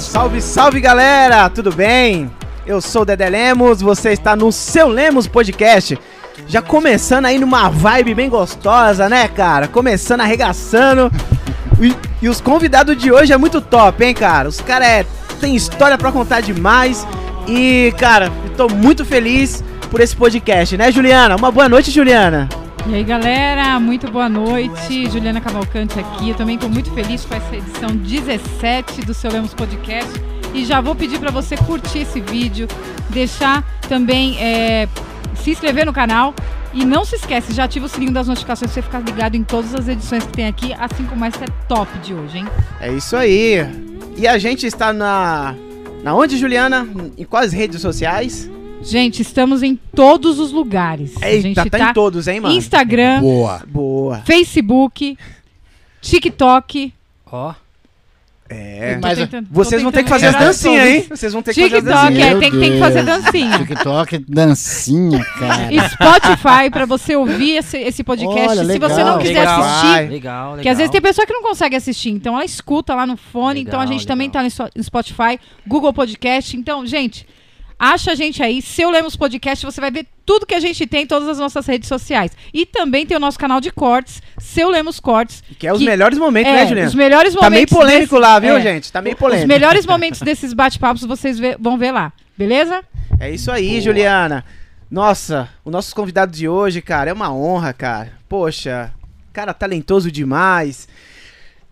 Salve, salve galera, tudo bem? Eu sou o Dedé Lemos, você está no seu Lemos Podcast. Já começando aí numa vibe bem gostosa, né, cara? Começando arregaçando. E, e os convidados de hoje é muito top, hein, cara? Os caras é, tem história para contar demais. E, cara, estou muito feliz por esse podcast, né, Juliana? Uma boa noite, Juliana. E aí, galera, muito boa noite. Juliana Cavalcante aqui. Eu também estou muito feliz com essa edição 17 do Seu Lemos Podcast. E já vou pedir para você curtir esse vídeo, deixar também é, se inscrever no canal. E não se esquece, já ativa o sininho das notificações para você ficar ligado em todas as edições que tem aqui, assim como essa é top de hoje, hein? É isso aí. E a gente está na. Na onde, Juliana? Em quais redes sociais? Gente, estamos em todos os lugares. Eita, a gente tá, tá em todos, hein, mano? Instagram, Boa. Boa. Facebook, TikTok. Ó. É. Mas tentando- Vocês vão ter que fazer as dancinhas, hein? Vocês vão ter que fazer as TikTok, dancinhas. é, tem, tem que fazer dancinha. TikTok, dancinha, cara. Spotify pra você ouvir esse, esse podcast. Olha, Se você legal. não quiser Legal. assistir, Vai. Legal, legal. que às vezes tem pessoa que não consegue assistir, então ela escuta lá no fone. então a Legal, gente também tá legal. no Spotify, Google Podcast. Então, gente, acha a gente aí. Se eu Lemos Podcast, você vai ver tudo que a gente tem em todas as nossas redes sociais. E também tem o nosso canal de cortes, Seu Lemos Cortes. Que é os Que- melhores momentos, É, né, Juliana? os melhores momentos. Tá meio polêmico desse- lá, viu, é. gente? Tá meio Os polêmico. melhores momentos desses bate-papos vocês vê- vão ver lá, beleza? É isso aí, Juliana. Nossa, o nosso convidado de hoje, cara, é uma honra, cara. Poxa, cara talentoso demais.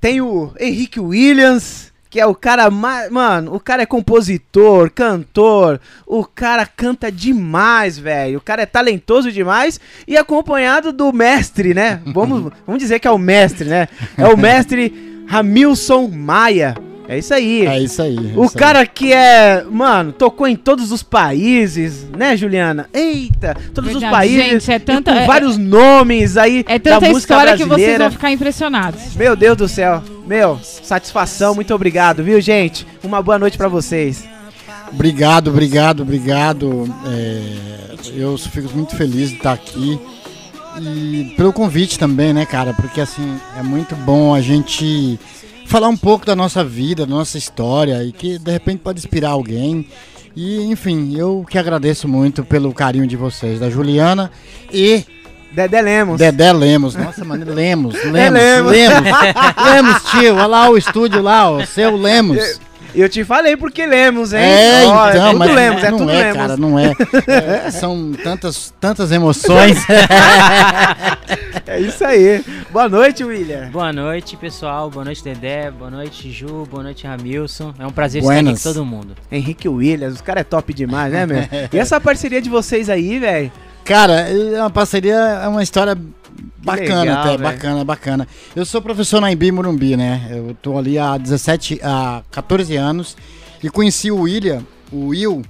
Tem o Henrique Williams, que é o cara mais. Mano, o cara é compositor, cantor. O cara canta demais, velho. O cara é talentoso demais. E acompanhado do mestre, né? Vamos, vamos dizer que é o mestre, né? É o mestre Hamilson Maia. É isso aí. É isso aí. é O isso aí. cara que é, mano, tocou em todos os países, né, Juliana? Eita, todos os Verdade, países, gente, é tanta- com é- vários nomes aí É da tanta música história que vocês brasileira. vão ficar impressionados. Meu Deus do céu. Meu, satisfação, muito obrigado, viu, gente? Uma boa noite pra vocês. Obrigado, obrigado, obrigado. É, eu fico muito feliz de estar aqui. E pelo convite também, né, cara? Porque assim, é muito bom a gente falar um pouco da nossa vida, da nossa história e que de repente pode inspirar alguém. E enfim, eu que agradeço muito pelo carinho de vocês, da Juliana e Dedé Lemos. Dedé Lemos. Nossa, mano, Lemos, Lemos, Lemos. Lemos. Lemos, tio, olha lá o estúdio lá, o seu Lemos. Eu te falei porque Lemos, hein? É, Ó, então, é tudo mas Lemos, é não tudo é, Lemos. cara, não é. É, São tantas, tantas emoções. É isso aí. Boa noite, William. Boa noite, pessoal. Boa noite, Dedé. Boa noite, Ju. Boa noite, Ramilson. É um prazer estar Buenas. aqui com todo mundo. Henrique Williams, os caras é top demais, né, meu? E essa parceria de vocês aí, velho? Cara, é uma parceria, é uma história bacana legal, até, velho. bacana, bacana. Eu sou professor na Embi Morumbi, né? Eu tô ali há 17, há 14 anos e conheci o William, o Will,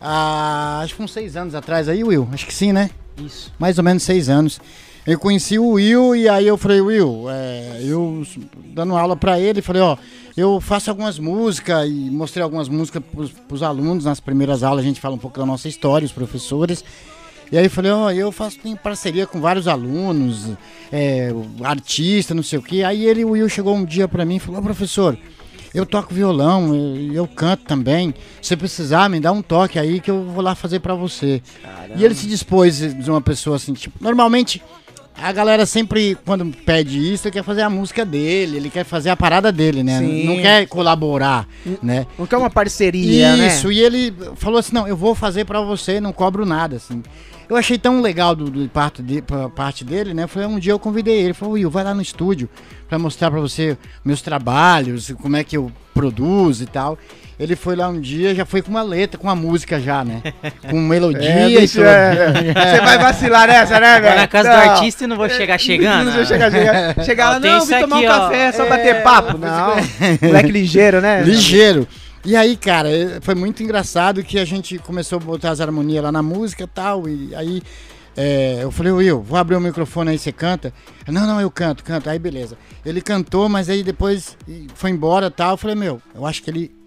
há acho que uns 6 anos atrás aí, Will. Acho que sim, né? Isso. mais ou menos seis anos. Eu conheci o Will e aí eu falei, Will, é, eu dando aula pra ele, falei, ó, eu faço algumas músicas e mostrei algumas músicas pros, pros alunos. Nas primeiras aulas a gente fala um pouco da nossa história, os professores. E aí eu falei, ó, eu faço tenho parceria com vários alunos, é, artista, não sei o quê. Aí ele, o Will, chegou um dia pra mim e falou, ó, professor, eu toco violão, eu, eu canto também. Se precisar, me dá um toque aí que eu vou lá fazer pra você. E ele se dispôs de uma pessoa assim, tipo, normalmente a galera sempre, quando pede isso, quer fazer a música dele, ele quer fazer a parada dele, né? Sim. Não quer colaborar, né? Não quer uma parceria, né? Isso, e ele falou assim: não, eu vou fazer pra você, não cobro nada, assim. Eu achei tão legal do, do parte, de, parte dele, né? Foi um dia eu convidei ele, falou, Will, vai lá no estúdio pra mostrar pra você meus trabalhos, como é que eu produzo e tal. Ele foi lá um dia, já foi com uma letra, com uma música já, né? Com melodia É, e bicho, tudo. é. Você vai vacilar nessa, né, velho? Vai na casa Não. do artista e não vou chegar chegando. Não vou chegar, chegar, chegar lá, não, vim tomar um aqui, ó. café, só É, bater papo. Não, moleque ligeiro, né? Ligeiro. E aí, cara, eh, foi muito engraçado que a gente começou a botar as harmonias lá na música tal. E aí é, eu falei, Will, vou abrir o microfone aí, você canta? Não, não, eu canto, canto. Aí beleza. Ele cantou, mas aí depois foi embora tal. Eu falei, meu, eu acho que ele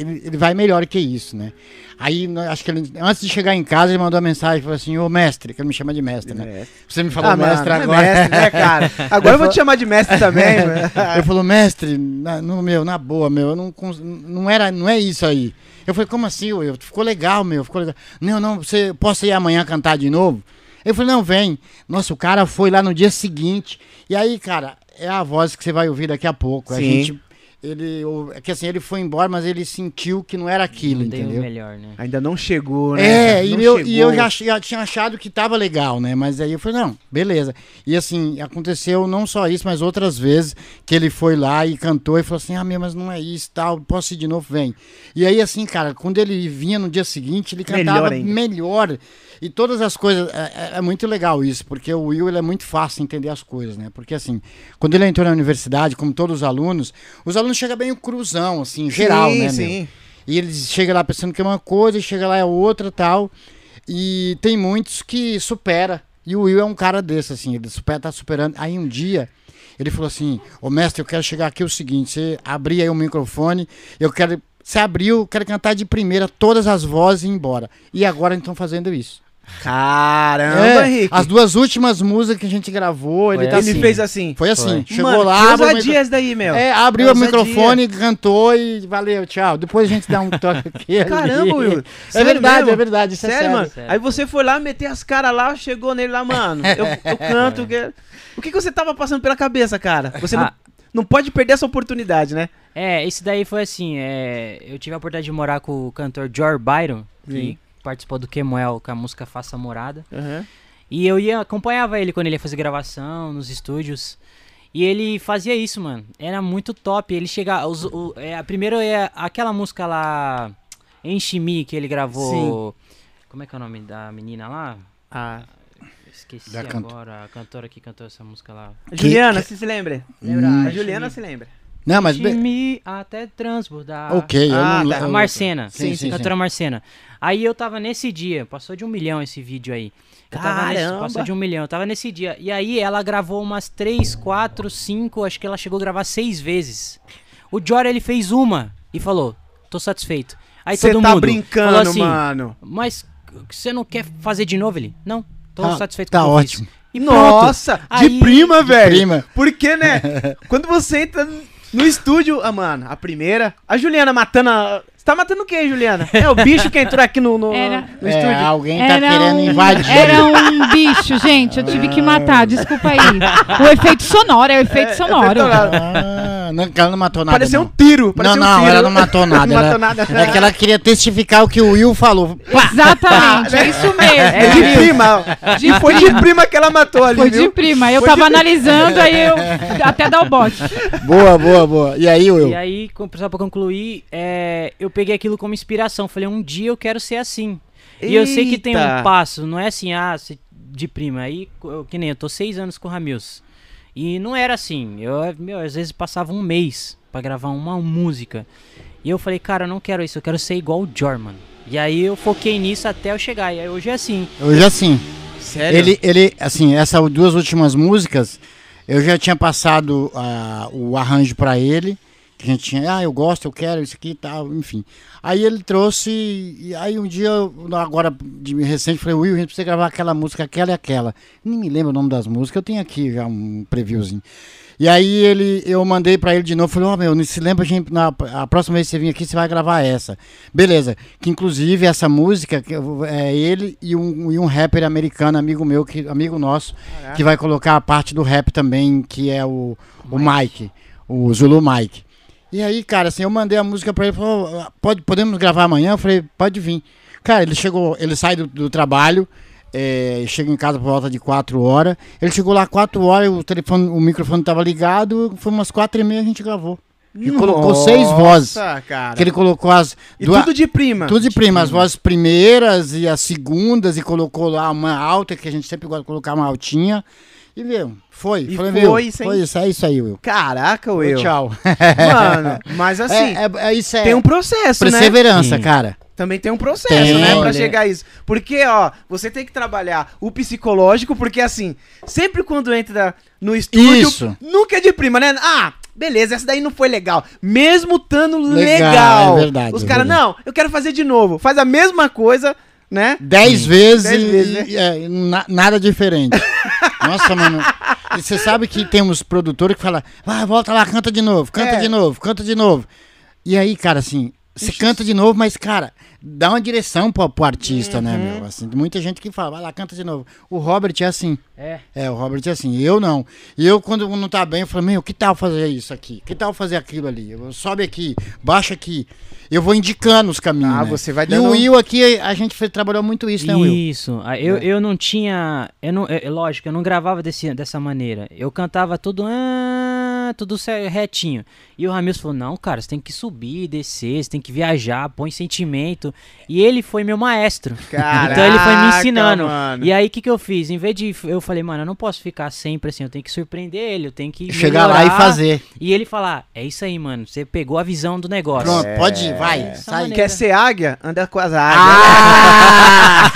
ele, ele vai melhor que isso, né? Aí, acho que ele, antes de chegar em casa, ele mandou uma mensagem, falou assim, ô mestre, que ele me chama de mestre, né? Mestre. Você me falou Ah, mano, mestre não é agora. mestre, né, cara? Agora eu vou te chamar de mestre também, mano. Ele falou, mestre, na, no, meu, na boa, meu, eu não, não, era, não é isso aí. Eu falei, como assim, Will? Ficou legal, meu, ficou legal. Não, não, você, posso ir amanhã cantar de novo? Eu falei, não, vem. Nossa, o cara foi lá no dia seguinte. E aí, cara, é a voz que você vai ouvir daqui a pouco. A Sim. gente, ele, é que assim, ele foi embora, mas ele sentiu que não era aquilo, Não entendeu? melhor, né? Ainda não chegou, né? É, e eu, e eu já, já tinha achado que tava legal, né? Mas aí eu falei, não, beleza. E assim, aconteceu não só isso, mas outras vezes que ele foi lá e cantou e falou assim: ah, meu, mas não é isso, tal, posso ir de novo? Vem. E aí, assim, cara, quando ele vinha no dia seguinte, ele Melhor cantava ainda. melhor. E todas as coisas, é, é- é muito legal isso, porque o Will ele é muito fácil de entender as coisas, né? Porque assim, quando ele entrou na universidade, como todos os alunos, os alunos chegam bem o cruzão, assim, geral, sim, né? meu? Sim, E eles chegam lá pensando que é uma coisa, e chega lá é outra tal. E tem muitos que supera. E o Will é um cara desse, assim, ele supera, tá superando. Aí um dia ele falou assim: Ô mestre, eu quero chegar aqui o seguinte: você abrir aí o microfone, eu quero. Você abriu, eu quero cantar de primeira todas as vozes e ir embora. E agora eles estão fazendo isso. Caramba, É, Henrique. as duas últimas músicas que a gente gravou, ele tá Ele assim. fez assim. Foi assim, Foi. chegou Mano, lá, que abriu o ousadia essa daí, meu. é, abriu o microfone, cantou e valeu, tchau. Depois a gente dá um toque aqui. ali. Caramba, Will. É Sério verdade, mesmo? é verdade. Isso é Sério, mano? sério. Aí você foi lá, meter as caras lá, chegou nele lá, mano. Eu, eu canto. que- O que, que você tava passando pela cabeça, cara? Você não, Ah. não pode perder essa oportunidade, né? É, esse daí foi assim, é, eu tive a oportunidade de morar com o cantor George Byron, Sim. que participou do Kemuel com a música Faça Morada. E eu ia acompanhava ele quando ele ia fazer gravação nos estúdios. E ele fazia isso, mano. Era muito top. Ele chegava. Os, o, é, a primeira é aquela música lá. Enche-me, que ele gravou. Como é que é o nome da menina lá? Ah. Esqueci Da canto- agora. A cantora que cantou essa música lá. Juliana, você se lembra? Lembra? Hum. A Juliana se lembra. Não, mas. be- Enche-me até transbordar. Ok, eu Ah, não tá. eu- A Marcena. Sim, sim, sim. Cantora Marcena. Aí eu tava nesse dia, passou de um milhão esse vídeo aí. Eu tava nesse, Caramba! passou de um milhão, eu tava nesse dia. E aí ela gravou umas três, quatro, cinco, acho que ela chegou a gravar seis vezes. O Jory ele fez uma e falou: tô satisfeito. Aí Você todo tá mundo brincando, falou assim, mano. Mas você não quer fazer de novo ele? Não, tô Tá- satisfeito tá com eu fiz." ótimo. E. Nossa, de Aí- prima, velho. prima. Porque, né? quando você entra no estúdio, ah, mano, a primeira. A Juliana matando a. Tá matando o quê, Juliana? É o bicho que entrou aqui no, no, Era- no É, estúdio. alguém tá Era querendo um, invadir. era um bicho, gente. Eu tive que matar, desculpa aí. O efeito sonoro, é o efeito É, sonoro. efeito sonoro. Ah, não, ela não matou nada. Pareceu um não. tiro. Não, pareceu não, um tiro. ela não matou nada. Não ela- matou nada. É que ela queria testificar o que o Will falou. Pá! Exatamente, é isso mesmo. É de prima. De Foi de prima que ela matou ali, Foi de viu? prima. Eu Foi tava de- analisando, aí eu até dar o bote. Boa, boa, boa. E aí, Will? E aí, com- só pra concluir, é, eu peguei aquilo como inspiração. Falei, um dia eu quero ser assim. E eu sei que tem Eita. um passo, não é assim, ah, de prima. Aí, que nem eu tô seis anos com o Ramils. E não era assim. Eu, meu, às vezes passava um mês pra gravar uma música. E eu falei, cara, eu não quero isso, eu quero ser igual o Jorman. E aí eu foquei nisso até eu chegar. E aí hoje é assim. Hoje assim. Sério? Ele, ele, assim, essas duas últimas músicas, eu já tinha passado ah, o arranjo pra ele, que a gente tinha, ah, eu gosto, eu quero isso aqui e tal, enfim. Aí ele trouxe, e aí um dia, agora de recente, falei, Will, a gente precisa gravar aquela música, aquela e aquela. Nem me lembro o nome das músicas, eu tenho aqui já um previewzinho. E aí ele, eu mandei pra ele de novo, falei, ó meu, não se lembra, a gente, na, a próxima vez que você vir aqui, você vai gravar essa. Beleza, que inclusive essa música, é ele e um, e um rapper americano, amigo meu, que, amigo nosso, que vai colocar a parte do rap também, que é o, o Mike, o Zulu Mike. E aí, cara, assim, eu mandei a música pra ele, falou, "Ah, pode, podemos gravar amanhã? Eu falei, pode vir. Cara, ele chegou, ele sai do, do trabalho, é, chega em casa por volta de 4 horas. Ele chegou lá 4 horas, o telefone, o microfone tava ligado, foi umas 4 e meia a gente gravou. E colocou seis vozes. Nossa, cara. Que ele colocou as E duas- tudo de prima. tudo de prima, as vozes primeiras e as segundas, e colocou lá uma alta, que a gente sempre gosta de colocar uma altinha. E viu, foi. E Falei, foi, viu, sem- foi isso, é isso aí, Will. Caraca, Will. Tchau. Mano, mas assim, é, é, é isso é tem um processo, né? perseverança, Sim. cara. Também tem um processo, Tem, né, pra chegar a isso. Porque, ó, você tem que trabalhar o psicológico, porque assim, sempre quando entra no estúdio, Isso. nunca é de prima, né? Ah, beleza, essa daí não foi legal. Mesmo estando Legal, legal. é verdade, Os é caras, não, eu quero fazer de novo. Faz a mesma coisa, né? Dez vezes, Dez e- vezes, né? e, é, na- nada diferente. Nossa, mano. E você sabe que tem uns produtores que falam, vai, volta lá, canta de novo, canta É. de novo, canta de novo. E aí, cara, assim, você canta de novo, mas, cara, dá uma direção pro, pro artista, né, Uhum. meu? Assim, muita gente que fala, vai lá, canta de novo. O Robert é assim. É. É, o Robert é assim, eu não. E eu, quando não tá bem, eu falo, meu, que tal fazer isso aqui? Que tal fazer aquilo ali? Eu, sobe aqui, baixa aqui. Eu vou indicando os caminhos. Ah, né? você vai E dando- o Will aqui, a gente fez, trabalhou muito isso, né, Will? Isso. Ah, Eu, É. eu não tinha. Eu não, é, é lógico, eu não gravava desse, dessa maneira. Eu cantava tudo. ah, tudo retinho. E o Ramilson falou: não, cara, você tem que subir, descer, você tem que viajar, põe sentimento. E ele foi meu maestro. então ele foi me Caraca, ensinando. mano. E aí o que, que eu fiz? Em vez de. Eu falei, mano, eu não posso ficar sempre assim, eu tenho que surpreender ele, eu tenho que. Chegar lá e melhorar." fazer. E ele falar: é isso aí, mano, você pegou a visão do negócio. Pronto, É. pode ir, vai, sai. maneira. Quer ser águia? Anda com as águias. Ah!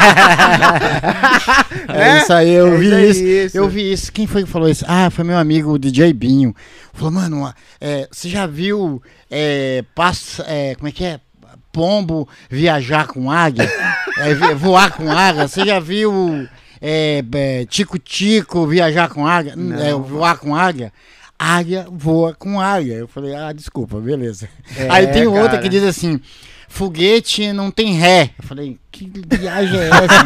É? é isso aí, eu É vi isso. isso. Eu vi isso. Quem foi que falou isso? Ah, foi meu amigo, o DJ Binho. Falou, mano, é, você já viu é, passa, é, como é que é? Pombo viajar com águia? É, voar com águia? Você já viu é, é, Tico-Tico viajar com águia? É, voar com águia? Águia voa com águia. Eu falei, ah, desculpa, beleza. Aí tem outra cara. que diz assim: foguete não tem ré. Eu falei, que viagem é essa?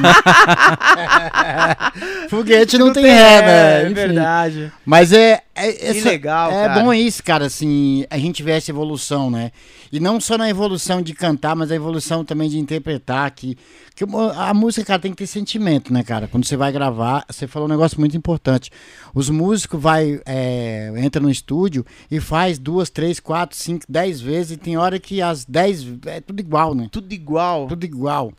foguete não, tem, ré, né? É Enfim. verdade. Mas é. é Que essa- legal, É cara. bom isso, cara, assim, a gente vê essa evolução, né? E não só na evolução de cantar, mas a evolução também de interpretar, que, que a música, cara, tem que ter sentimento, né, cara? Quando você vai gravar, você falou um negócio muito importante. Os músicos vai, é, entra no estúdio e faz duas, três, quatro, cinco, dez vezes, e tem hora que as dez é tudo igual, né? Tudo igual. Tudo igual.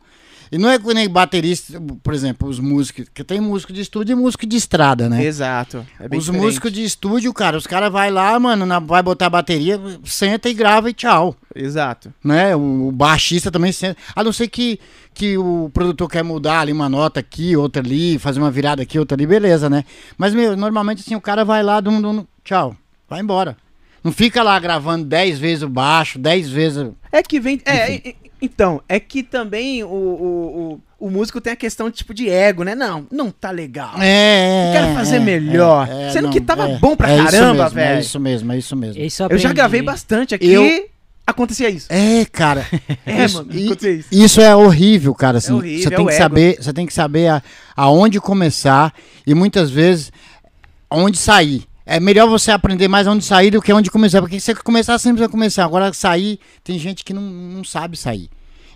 E não é que nem baterista, por exemplo, os músicos, que tem músico de estúdio e músico de estrada, né? Exato. É bem os diferente. músicos de estúdio, cara, os caras vai lá, mano, na- vai botar a bateria, senta e grava e tchau. Exato. Né? O, o baixista também senta. A não ser que, que o produtor quer mudar ali uma nota aqui, outra ali, fazer uma virada aqui, outra ali, beleza, né? Mas, meu, normalmente assim, o cara vai lá, dum, dum, tchau, vai embora. Não fica lá gravando 10 vezes o baixo, 10 vezes. É que vem. É, então, é que também o, o, o, o músico tem a questão tipo de ego, né? Não, não tá legal. É. Eu quero fazer é, melhor. é, Sendo não, que tava é. bom pra É caramba, velho. É isso mesmo, é isso mesmo. Isso eu, Eu já gravei bastante aqui. Eu- Acontecia isso. É, cara. É, isso, mano, acontecia isso. Isso é horrível, cara. Assim, horrível, você é tem que ego. saber, você tem que saber a, aonde começar e muitas vezes onde sair. É melhor você aprender mais onde sair do que onde começar, porque você começar sempre vai começar. Agora sair, tem gente que não, não sabe sair.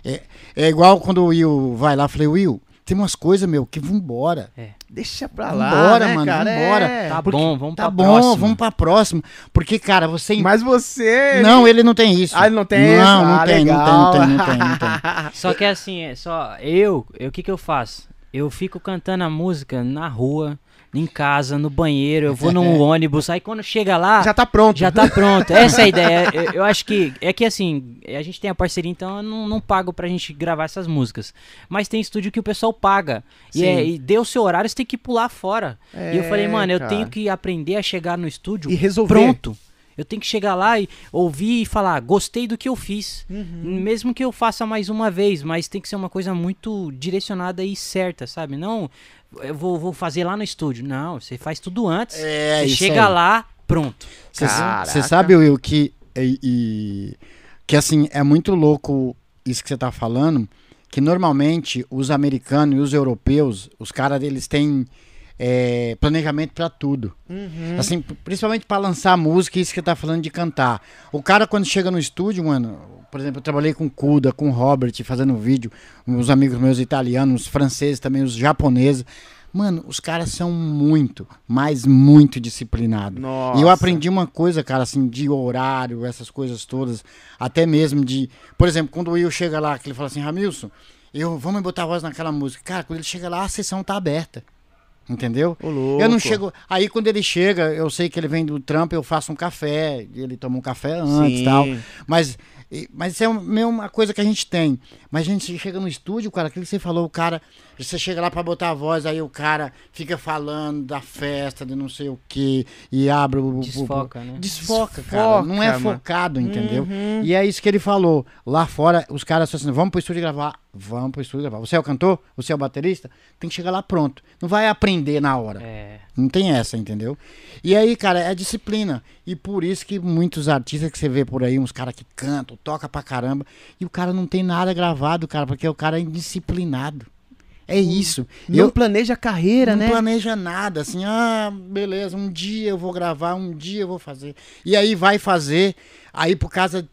É, é igual quando o Will vai lá, falei, Will, tem umas coisas, meu, que vambora. Deixa pra lá. Vambora, né, mano, cara? vambora. É. Tá Porque- bom, vamos Tá pra bom, próxima. vamos pra próxima. Porque, cara, você. Mas você. Não, ele não tem isso. Ah, ele não tem isso? Não, não Ah, tem, não tem, legal. não tem, não tem, não tem. Só que assim, é só eu, eu- o que que eu faço? Eu fico cantando a música na rua, em casa, no banheiro, eu vou num ônibus, aí quando chega lá, Já tá pronto. já tá pronto. Essa é a ideia. Eu, eu acho que é que assim, a gente tem a parceria, então eu não, não pago pra gente gravar essas músicas. Mas tem estúdio que o pessoal paga. E, é, e deu o seu horário, você tem que pular fora. e eu falei, É, mano, eu cara. tenho que aprender a chegar no estúdio E resolver. pronto. Eu tenho que chegar lá e ouvir e falar, gostei do que eu fiz. Uhum. Mesmo que eu faça mais uma vez, mas tem que ser uma coisa muito direcionada e certa, sabe? Não, eu vou, vou fazer lá no estúdio. Não, você faz tudo antes. É, você isso chega aí. lá, pronto. Você sabe, Will, que, e, e- que assim, é muito louco isso que você tá falando, que normalmente os americanos e os europeus, os caras, eles têm é, planejamento pra tudo. Uhum. Assim, principalmente pra lançar música, isso que você tá falando de cantar. O cara, quando chega no estúdio, mano, por exemplo, eu trabalhei com o Kuda, com o Robert, fazendo vídeo, os amigos meus italianos, os franceses também, os japoneses. Mano, os caras são muito, mas muito disciplinados. E eu aprendi uma coisa, cara, assim, de horário, essas coisas todas, até mesmo de. Por exemplo, quando o Will chega lá, que ele fala assim, Ramilson, eu vamos botar a voz naquela música. Cara, quando ele chega lá, a sessão tá aberta. Entendeu? Eu não chego. Aí quando ele chega, eu sei que ele vem do trampo, eu faço um café, ele toma um café antes e tal. Mas mas é um- uma coisa que a gente tem. Mas gente chega no estúdio, cara, aquilo que você falou, o cara. Você chega lá pra botar a voz, aí o cara fica falando da festa, de não sei o quê, e abre o. o- o- Desfoca, né? Desfoca, cara. Desfoca, Não é mano. focado, entendeu? Uhum. E é isso que ele falou. Lá fora, os caras falam assim: vamos pro estúdio gravar. Vamos pro estúdio gravar. Você é o cantor? Você é o baterista? Tem que chegar lá pronto. Não vai aprender na hora. É. Não tem essa, entendeu? E aí, cara, é disciplina. E por isso que muitos artistas que você vê por aí, uns caras que cantam, toca pra caramba, e o cara não tem nada gravado, cara, porque o cara é indisciplinado. É isso. Não eu planeja a carreira, não né? planeja nada, assim, ah, beleza, um dia eu vou gravar, um dia eu vou fazer. E aí vai fazer, aí por causa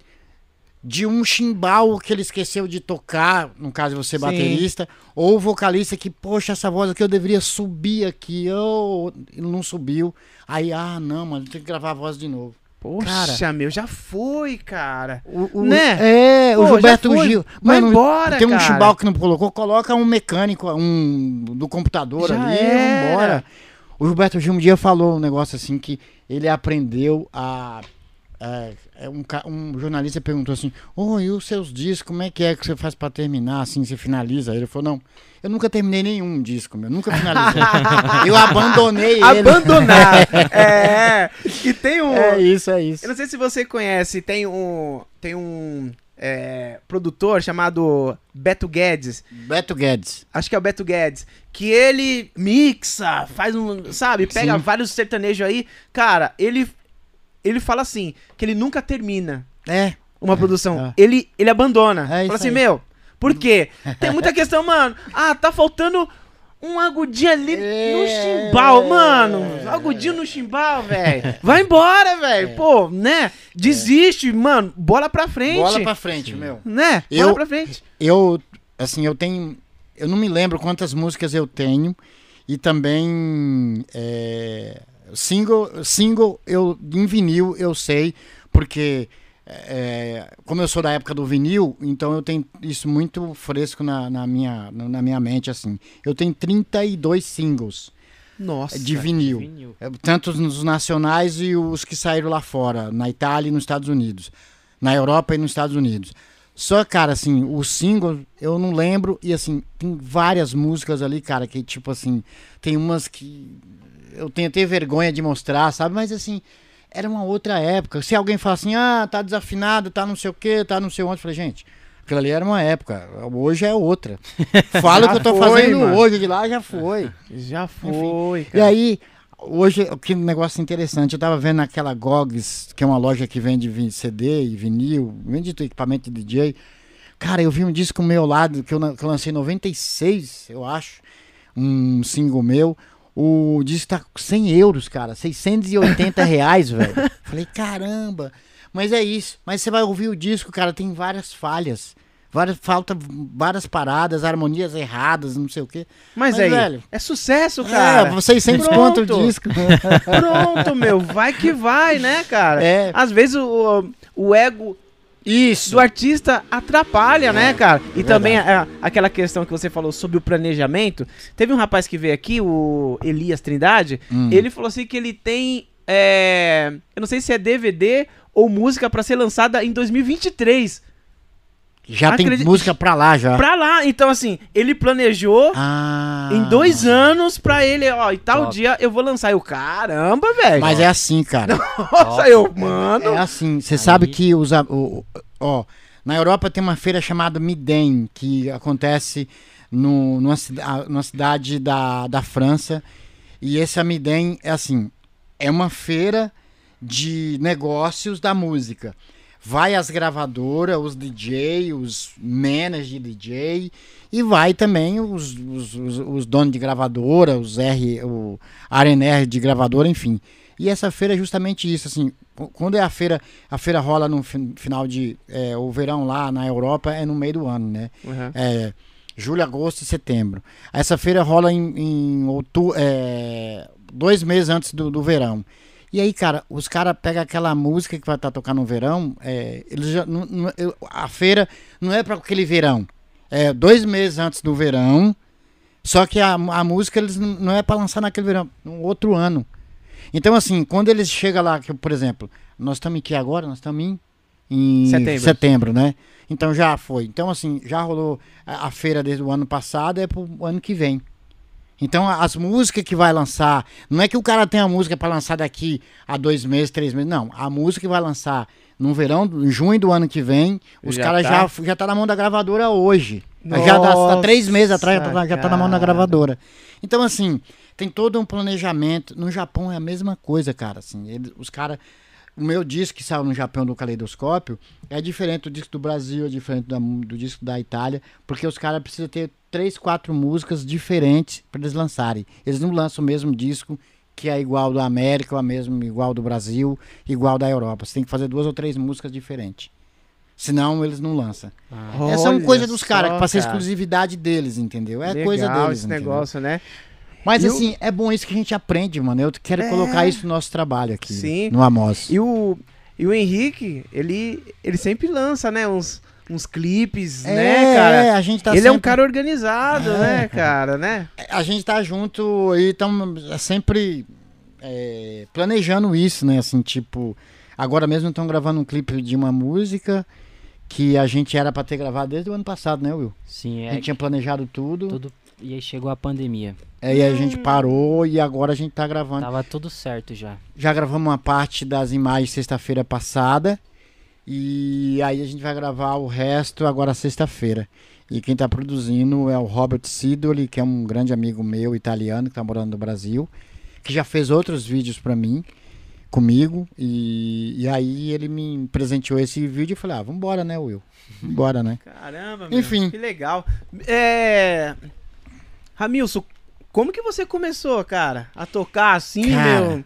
de um chimbal que ele esqueceu de tocar, no caso de você Sim. baterista, ou vocalista que, poxa, essa voz aqui eu deveria subir aqui, ou ele não subiu. Aí, ah, não, mano, tem que gravar a voz de novo. Poxa, Cara. meu, já foi, cara. O, o- Né? É, Pô, o Gilberto foi. Gil. Vai Mano, embora, tem um cara. chimbal que não colocou, coloca um mecânico, um do computador Já ali, era. vambora. O Gilberto Gil um dia falou um negócio assim que ele aprendeu a. é, é, um, um jornalista perguntou assim: Ô, e os seus discos, como é que é que você faz pra terminar? Assim, você finaliza? Ele falou: Não, eu nunca terminei nenhum disco, meu, nunca finalizei. eu abandonei ele. Abandonar. é. E tem um. É isso, é isso. Eu não sei se você conhece, tem um. Tem um é, produtor chamado Beto Guedes. Beto Guedes. Acho que é o Beto Guedes. Que ele mixa, faz um. Sabe, pega Sim. vários sertanejos aí. Cara, ele. Ele fala assim, que ele nunca termina É. uma produção. é. Ele, ele abandona. É Fala assim, aí. meu, por quê? Tem muita questão, mano. Ah, tá faltando um agudinho ali no É. chimbal, mano. Agudinho no chimbal, velho. Vai embora, velho. Pô, né? Desiste, mano. Bola pra frente. Bola pra frente, meu. Né? Eu- Bola pra frente. Eu, assim, eu tenho. Eu não me lembro quantas músicas eu tenho. E também. é, single, single eu, em vinil eu sei, porque. é, como eu sou da época do vinil, então eu tenho isso muito fresco na, na minha, na minha mente, assim. Eu tenho 32 singles Nossa. de vinil. Vinil. É, Tanto os nacionais e os que saíram lá fora, na Itália e nos Estados Unidos. Na Europa e nos Estados Unidos. Só, cara, assim, o single eu não lembro. E, assim, tem várias músicas ali, cara, que, tipo assim, tem umas que eu tenho até vergonha de mostrar, sabe? Mas, assim, era uma outra época. Se alguém fala assim, ah, tá desafinado, tá não sei o quê, tá não sei onde, eu falei, gente. Aquilo ali era uma época, hoje é outra. Fala o que eu tô foi, fazendo mano. hoje, de lá já foi. Já foi, E aí, hoje, que negócio interessante, eu tava vendo aquela GOGS, que é uma loja que vende CD e vinil, vende equipamento de DJ. Cara, eu vi um disco meu lá, do- que eu, que eu lancei em 96, eu acho, um single meu. O disco tá com 100 euros, cara, 680 reais, velho. Falei, caramba. Mas é isso. Mas você vai ouvir o disco, cara, tem várias falhas. Várias, falta várias paradas, harmonias erradas, não sei o quê. Mas, Mas, aí, velho, é sucesso, cara. É, 600 Pronto. conto o disco. Pronto, meu. Vai que vai, né, cara? É. Às vezes o, o ego Isso. do artista atrapalha, né, cara? E É, verdade. também a- aquela questão que você falou sobre o planejamento. Teve um rapaz que veio aqui, o Elias Trindade, Hum. ele falou assim que ele tem. é, eu não sei se é DVD ou música pra ser lançada em 2023. Já tem Acredi- música pra lá já. Pra lá. Então, assim, ele planejou. Ah. Em dois anos pra ele, ó, e tal Top. dia eu vou lançar. Eu, caramba, velho. Mas é assim, cara. Nossa, eu, mano. É assim. Você Aí- sabe que os. o- o- ó, na Europa tem uma feira chamada Midem, que acontece no, numa, numa cidade da, da França. E esse Midem é assim: é uma feira de negócios da música. Vai as gravadoras, os DJ, os managers de DJ, e vai também os, os, os- os donos de gravadora, os R, o RNR de gravadora, enfim. E essa feira é justamente isso, assim, qu- quando é a feira, a feira rola no fin- final de, é, o verão lá na Europa é no meio do ano, né? Uhum. É, julho, agosto e setembro. Essa feira rola em, em outubro, é, dois meses antes do, do verão. E aí, cara, os caras pegam aquela música que vai estar tocando no verão, é, eles já, não- não- a feira não é para aquele verão. É dois meses antes do verão, só que a, a música eles não não é para lançar naquele verão, no outro ano. Então, assim, quando eles chegam lá, que, por exemplo, nós estamos aqui agora, nós estamos em em setembro. setembro, né? Então já foi. Então, assim, já rolou a, a feira desde o ano passado, é pro ano que vem. Então, as músicas que vai lançar, não é que o cara tem a música para lançar daqui a dois meses, três meses, não. A música que vai lançar no verão, em junho do ano que vem, os caras tá. já, já tá na mão da gravadora hoje. Nossa, já há três meses atrás já tá, já tá na mão da gravadora. Então, assim, tem todo um planejamento. No Japão é a mesma coisa, cara. Assim, ele, os caras o meu disco que saiu no Japão do Caleidoscópio é diferente do disco do Brasil, é diferente do, do disco da Itália, porque os caras precisam ter três, quatro músicas diferentes para eles lançarem. Eles não lançam o mesmo disco que é igual do América, ou mesmo igual do Brasil, igual da Europa. Você tem que fazer duas ou três músicas diferentes. Senão eles não lançam. Ah. Essa é uma coisa dos caras, para ser exclusividade deles, entendeu? É Legal coisa deles. esse entendeu? negócio, né? Mas e assim, o... é bom isso que a gente aprende, mano. Eu quero é... colocar isso no nosso trabalho aqui. Sim. No Amos. E o, e o Henrique, ele, ele sempre lança, né? Uns, uns clipes, é, né, cara? É, a gente tá Ele sempre... é um cara organizado, é, né, cara, né? A gente tá junto e estamos sempre é, planejando isso, né? Assim, tipo, agora mesmo estão gravando um clipe de uma música que a gente era para ter gravado desde o ano passado, né, Will? Sim, é. A gente tinha planejado tudo. Tudo e aí chegou a pandemia. É, e aí a gente parou e agora a gente tá gravando. Tava tudo certo já. Já gravamos uma parte das imagens sexta-feira passada. E aí a gente vai gravar o resto agora sexta-feira. E quem tá produzindo é o Robert Sidoli, que é um grande amigo meu italiano que tá morando no Brasil, que já fez outros vídeos para mim, comigo. E, e aí ele me presenteou esse vídeo e falei: "Ah, vambora, né, Will? Vambora, né?" Caramba, meu, Enfim. que legal. É Ramilson, como que você começou, cara, a tocar assim, cara, meu?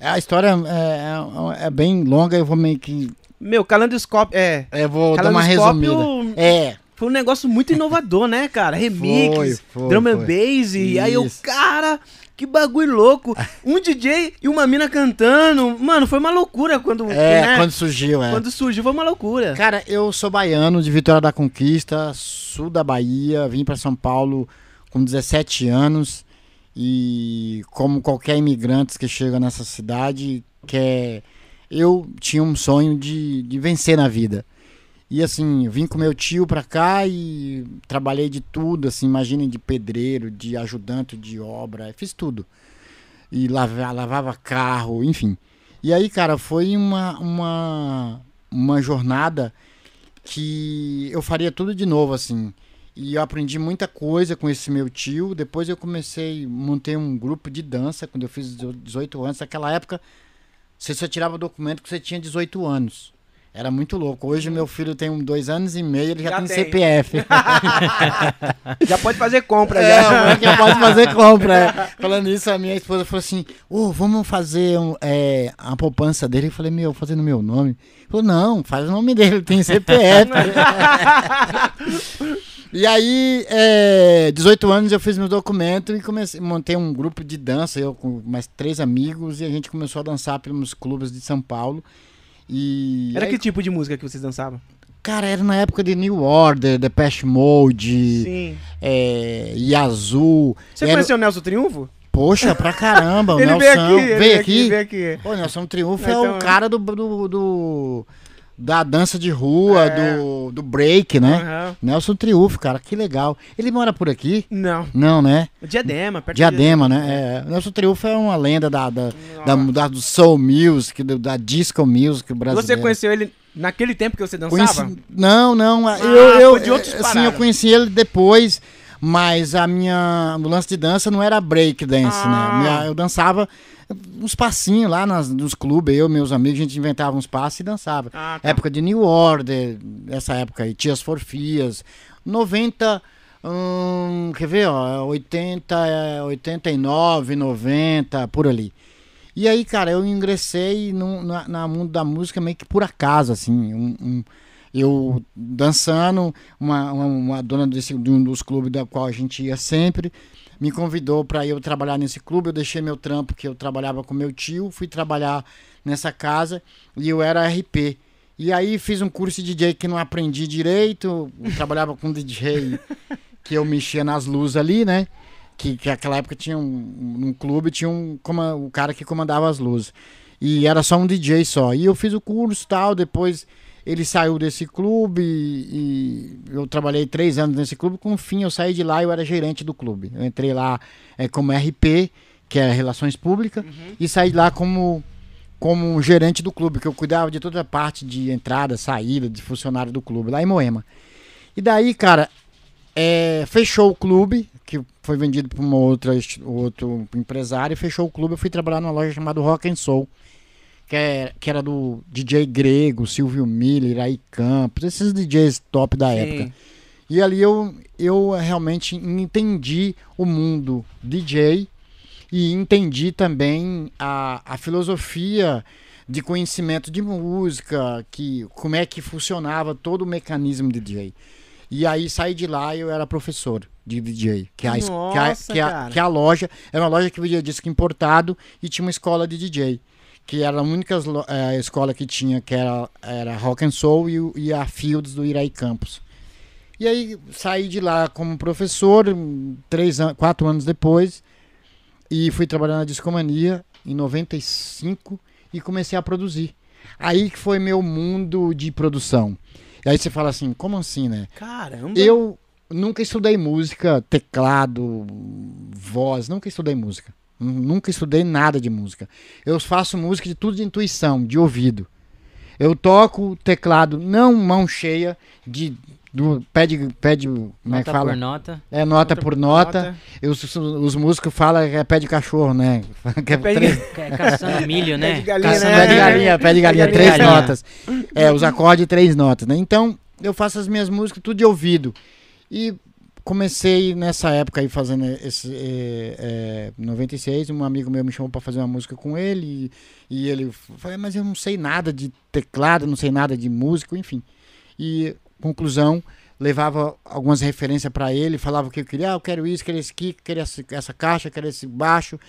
A história é, é, é, bem longa, eu vou meio que. Meu, calendoscópio. É. Eu vou dar uma resumida. É. Foi um negócio muito inovador, né, cara? Remix, foi, foi, drum and bass. E aí o cara. Que bagulho louco. Um DJ e uma mina cantando. Mano, foi uma loucura quando. É, né? quando surgiu, é. Quando surgiu foi uma loucura. Cara, eu sou baiano de Vitória da Conquista, sul da Bahia. Vim para São Paulo com 17 anos e como qualquer imigrante que chega nessa cidade, quer eu tinha um sonho de, de vencer na vida. E assim, vim com meu tio pra cá e trabalhei de tudo, assim, imaginem de pedreiro, de ajudante de obra, fiz tudo. E lavava, lavava carro, enfim. E aí, cara, foi uma, uma, uma jornada que eu faria tudo de novo, assim. E eu aprendi muita coisa com esse meu tio. Depois eu comecei, montei um grupo de dança quando eu fiz 18 anos. Naquela época, você só tirava documento que você tinha 18 anos. Era muito louco. Hoje meu filho tem dois anos e meio, ele já, já tem, tem, CPF. já pode fazer compra, é, já. já pode fazer compra. É. Falando isso, a minha esposa falou assim: Ô, oh, vamos fazer um, é, a poupança dele. Eu falei, meu, fazendo meu nome. Ele falou, não, faz o nome dele, ele tem CPF. E aí, é, 18 anos, eu fiz meu documento e comecei, montei um grupo de dança, eu com mais três amigos, e a gente começou a dançar pelos clubes de São Paulo. E Era aí, que tipo de música que vocês dançavam? Cara, era na época de New Order, Depeche Mode, Sim. É, Yazoo. Você era... conheceu o Nelson Triunfo? Poxa, pra caramba, o ele Nelson. Veio aqui, veio, aqui? Veio aqui. Pô, Nelson Triunfo então, é o cara do, do, do da dança de rua, é. do, do break, né? Uhum. Nelson Triunfo, cara, que legal. Ele mora por aqui? Não. Não, né? Diadema, perto Diadema, de Diadema, né? É. Nelson Triunfo é uma lenda da, da, da, da, do soul music, do, da disco music brasileira. Você conheceu ele naquele tempo que você dançava? Conheci... Não, não. Ah, eu, eu, de outros assim, eu conheci ele depois, mas a minha o lance de dança não era break dance, né? ah. né? Eu dançava uns passinhos lá nas, nos clubes, eu e meus amigos, a gente inventava uns passos e dançava. Ah, tá. Época de New Order, essa época aí, Tias Forfias, 90, hum, quer ver, ó, 80, 89, 90, por ali. E aí, cara, eu ingressei no, na, na mundo da música meio que por acaso, assim, um, um eu dançando, uma, uma, uma dona desse, de um dos clubes da qual a gente ia sempre, me convidou para eu trabalhar nesse clube. Eu deixei meu trampo, que eu trabalhava com meu tio, fui trabalhar nessa casa e eu era RP. E aí fiz um curso de DJ que não aprendi direito, trabalhava com DJ que eu mexia nas luzes ali, né? Que, que naquela época tinha um, um clube, tinha um, como, o cara que comandava as luzes. E era só um DJ só. E eu fiz o curso tal, depois ele saiu desse clube e, eu trabalhei três anos nesse clube. Com o fim, eu saí de lá e eu era gerente do clube. Eu entrei lá é, como RP, que é Relações Públicas, uhum. e saí de lá como, como gerente do clube, que eu cuidava de toda a parte de entrada, saída, de funcionário do clube, lá em Moema. E daí, cara, é, fechou o clube, que foi vendido para uma outra outro empresário, fechou o clube. Eu fui trabalhar numa loja chamada Rock and Soul que, é, que era do DJ Grego, Silvio Miller, aí Campos, esses DJs top da Sim. época. E ali eu, eu realmente entendi o mundo DJ e entendi também a, a filosofia de conhecimento de música, que como é que funcionava todo o mecanismo de DJ. E aí saí de lá e eu era professor de DJ. Que, a, Nossa, que, a, que, a, que a loja era uma loja que vendia disco importado e tinha uma escola de DJ que era a única é, escola que tinha, que era, era Rock and Soul e, e a Fields do Iraí Campos. E aí saí de lá como professor, três quatro anos depois, e fui trabalhar na Discomania em 95 e comecei a produzir. Aí que foi meu mundo de produção. E aí você fala assim, como assim, né? Caramba! Eu nunca estudei música, teclado, voz, nunca estudei música. Nunca estudei nada de música. Eu faço música de tudo de intuição, de ouvido. Eu toco teclado não mão cheia, de do pé de, pé de como nota é que fala? por nota. É nota, nota por nota. nota. Os, os, músicos falam que é pé de cachorro, né? Que é pé três... de... é caçando milho, né? Pé de galinha, caçando né? pé de galinha, pé de galinha, três galinha. notas. É, os acordes três notas, né? Então, eu faço as minhas músicas tudo de ouvido. E comecei nessa época aí fazendo esse é, é, 96 um amigo meu me chamou para fazer uma música com ele e, e ele falou mas eu não sei nada de teclado não sei nada de músico enfim. E conclusão levava algumas referências para ele falava o que eu queria ah, eu quero isso quero esse kick quero essa, caixa quero esse baixo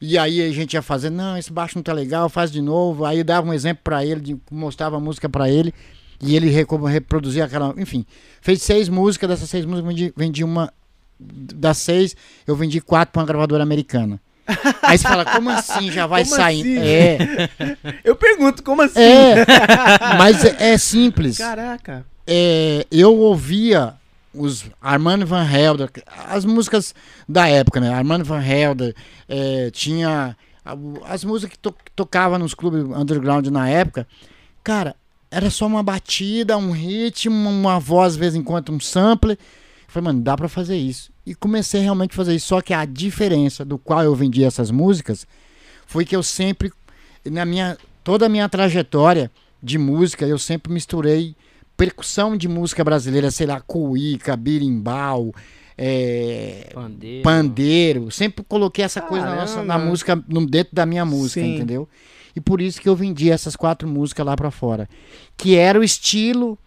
e aí a gente ia fazendo não esse baixo não tá legal faz de novo aí dava um exemplo para ele de, mostrava a música para ele e ele reproduzia aquela. Enfim, fez seis músicas, dessas seis músicas vendi, vendi uma. Das seis, eu vendi quatro para uma gravadora americana. Aí você fala, como assim já vai sair? Assim? É. Eu pergunto, como assim? É, mas é, é simples. Caraca. É, eu ouvia os Armand Van Helder, as músicas da época, né? Armand Van Helder, é, tinha as músicas que, to, que tocava nos clubes underground na época. Cara, era só uma batida, um ritmo, uma voz, de vez em quando, um sampler. Eu falei, mano, dá pra fazer isso. E comecei realmente a fazer isso. Só que a diferença do qual eu vendi essas músicas foi que eu sempre, na minha, toda a minha trajetória de música, eu sempre misturei percussão de música brasileira, sei lá, cuíca, birimbau, é, pandeiro. pandeiro. Sempre coloquei essa coisa na, nossa, na música, no, dentro da minha música, Sim. entendeu? E por isso que eu vendi essas quatro músicas lá para fora. Que era o estilo.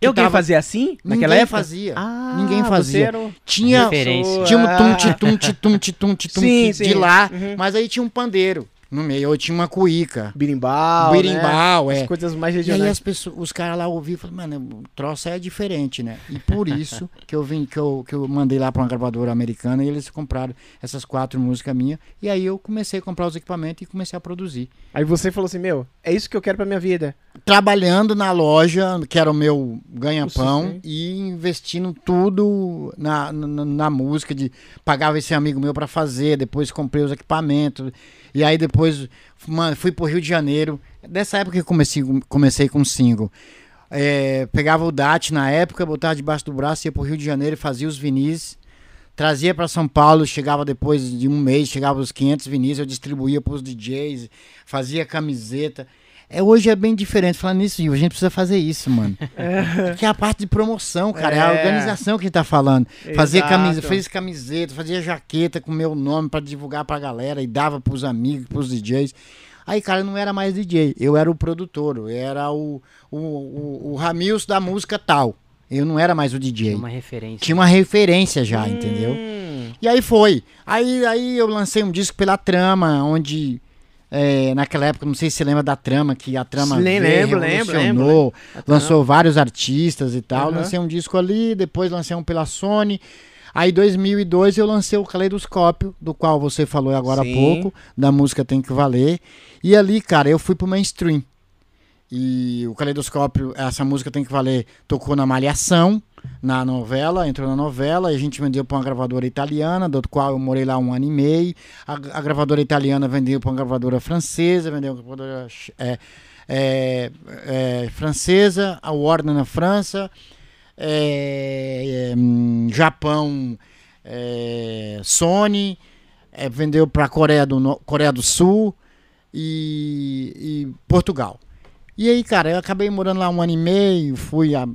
Eu tava... fazia assim? Naquela Ninguém época? fazia. Ah, Ninguém fazia. Tinha, tinha um tum tum tum tum tum de lá, uhum. mas aí tinha um pandeiro no meio. Eu tinha uma cuíca. Birimbau. Birimbau, né? é. As coisas mais regionais. E aí as pessoas, os caras lá ouviam e falaram, mano, o troço é diferente, né? E por isso que eu vim, que eu, que eu mandei lá para uma gravadora americana e eles compraram essas quatro músicas minhas. E aí eu comecei a comprar os equipamentos e comecei a produzir. Aí você falou assim, meu, é isso que eu quero pra minha vida. Trabalhando na loja, que era o meu ganha-pão, e investindo tudo na, na, na música, de pagava esse amigo meu para fazer, depois comprei os equipamentos. E aí depois fui pro Rio de Janeiro. Dessa época que comecei, comecei com single. É, pegava o DAT na época, botava debaixo do braço, ia pro Rio de Janeiro, fazia os vinis, trazia para São Paulo, chegava depois de um mês, chegava os 500 vinis, eu distribuía pros DJs, fazia camiseta. É, hoje é bem diferente. Falando nisso, a gente precisa fazer isso, mano. É. Que é a parte de promoção, cara. É, é a organização que a gente tá falando. Fazia camiseta, fez camiseta, fazia jaqueta com meu nome para divulgar pra galera e dava pros amigos, pros DJs. Aí, cara, eu não era mais DJ, eu era o produtor, eu era o, o, o, o Ramils da música tal. Eu não era mais o DJ. Tinha uma referência. Tinha uma referência já, hum. entendeu? E aí foi. Aí, aí eu lancei um disco pela trama, onde é, naquela época, não sei se você lembra da trama, que a trama Sim, lembro, lembro, lembro, lançou vários artistas e tal. Uhum. Lancei um disco ali, depois lancei um pela Sony. Aí, em 2002, eu lancei o Caleidoscópio, do qual você falou agora Sim. há pouco, da música Tem Que Valer. E ali, cara, eu fui pro mainstream. E o Caleidoscópio, essa música Tem Que Valer, tocou na Malhação, na novela, entrou na novela, e a gente vendeu para uma gravadora italiana, do qual eu morei lá um ano e meio. A, a gravadora italiana vendeu para uma gravadora francesa, vendeu para uma gravadora é, é, é, francesa, a Warner na França, é, é, hum, Japão, é, Sony, vendeu para a Coreia do, Coreia do Sul e, e Portugal. E aí, cara, eu acabei morando lá um ano e meio, fui a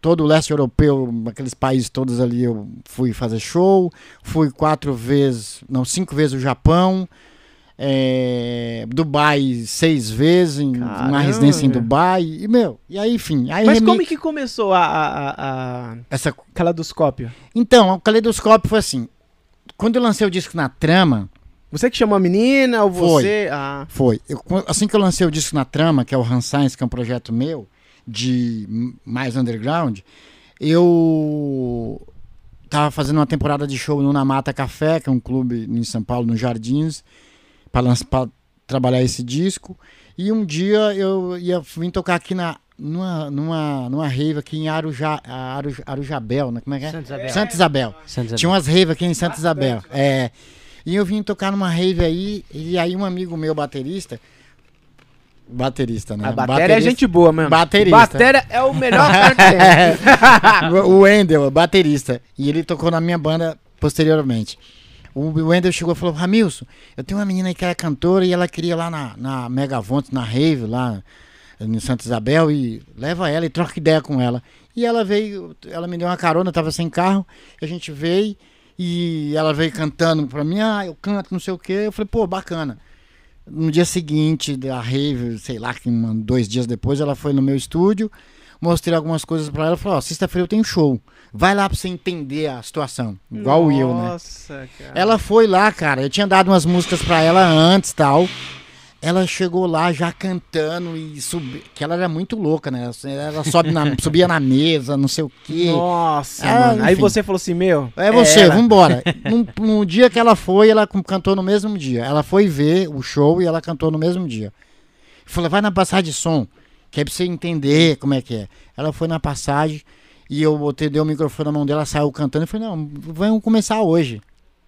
todo o leste europeu, aqueles países todos ali, eu fui fazer show, fui quatro vezes, não, cinco vezes o Japão, é, Dubai seis vezes, em uma residência em Dubai, e meu, e aí, enfim, aí Mas remi- como que começou a, a, a, a essa Caleidoscópio? Então, o caleidoscópio foi assim. Quando eu lancei o disco na trama, Você que chamou a menina ou Foi. você? Ah, foi. eu- assim que eu lancei o disco na trama, que é o Han Science, que é um projeto meu, de mais underground, eu tava fazendo uma temporada de show no Na Mata Café, que é um clube em São Paulo, nos Jardins, para trabalhar esse disco. E um dia eu ia vim tocar aqui na numa, numa, numa rave aqui em Arujá, Aruj, Arujabel, né? Como é que é? Santa Isabel. Santa Isabel. Santa Isabel. Tinha umas raves aqui em Santa Isabel. É. E eu vim tocar numa rave aí, e aí um amigo meu, baterista. Baterista, né? a bateria é gente boa mesmo. Baterista. Bateria é o melhor cara que tem. o Wendel, baterista. E ele tocou na minha banda posteriormente. O Wendel chegou e falou: Ramilson, eu tenho uma menina aí que era cantora e ela queria lá na, na Megavont, na Rave, lá em Santa Isabel, e leva ela e troca ideia com ela. E ela veio, ela me deu uma carona, tava sem carro, e a gente veio, e ela veio cantando pra mim, ah, eu canto, não sei o quê. Eu falei, pô, bacana. No dia seguinte da rave, sei lá, que dois dias depois, ela foi no meu estúdio, mostrei algumas coisas pra ela falou, ó, sexta-feira eu tenho show. Vai lá pra você entender a situação. Igual o eu, né? Nossa, cara. Ela foi lá, cara. Eu tinha dado umas músicas pra ela antes tal. Ela chegou lá já cantando e subi... que ela era muito louca, né? Ela sobe na... subia na mesa, não sei o quê. Nossa, Ah, mano. Aí você falou assim, meu. É você, ela. vambora. no, no dia que ela foi, ela cantou no mesmo dia. Ela foi ver o show e ela cantou no mesmo dia. Falei, vai na passagem de som, que é pra você entender como é que é. Ela foi na passagem e eu botei, dei o microfone na mão dela, saiu cantando. Eu falei, não, vamos começar hoje.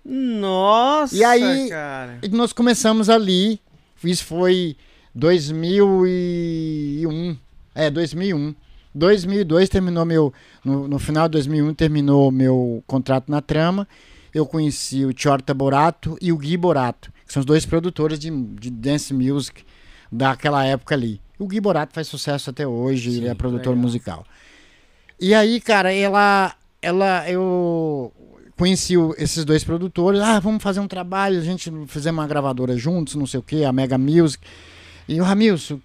Nossa, E aí- cara. E nós começamos ali. Isso foi 2001. É, 2001. 2002 terminou meu. No, no final de 2001 terminou meu contrato na trama. Eu conheci o Chorta Borato e o Gui Borato, que são os dois produtores de, de dance music daquela época ali. O Gui Borato faz sucesso até hoje, ele é produtor legal. musical. E aí, cara, ela. ela eu conheci o- esses dois produtores. Ah, vamos fazer um trabalho. A gente fizemos uma gravadora juntos, não sei o que, a Mega Music. E o Ramilson, o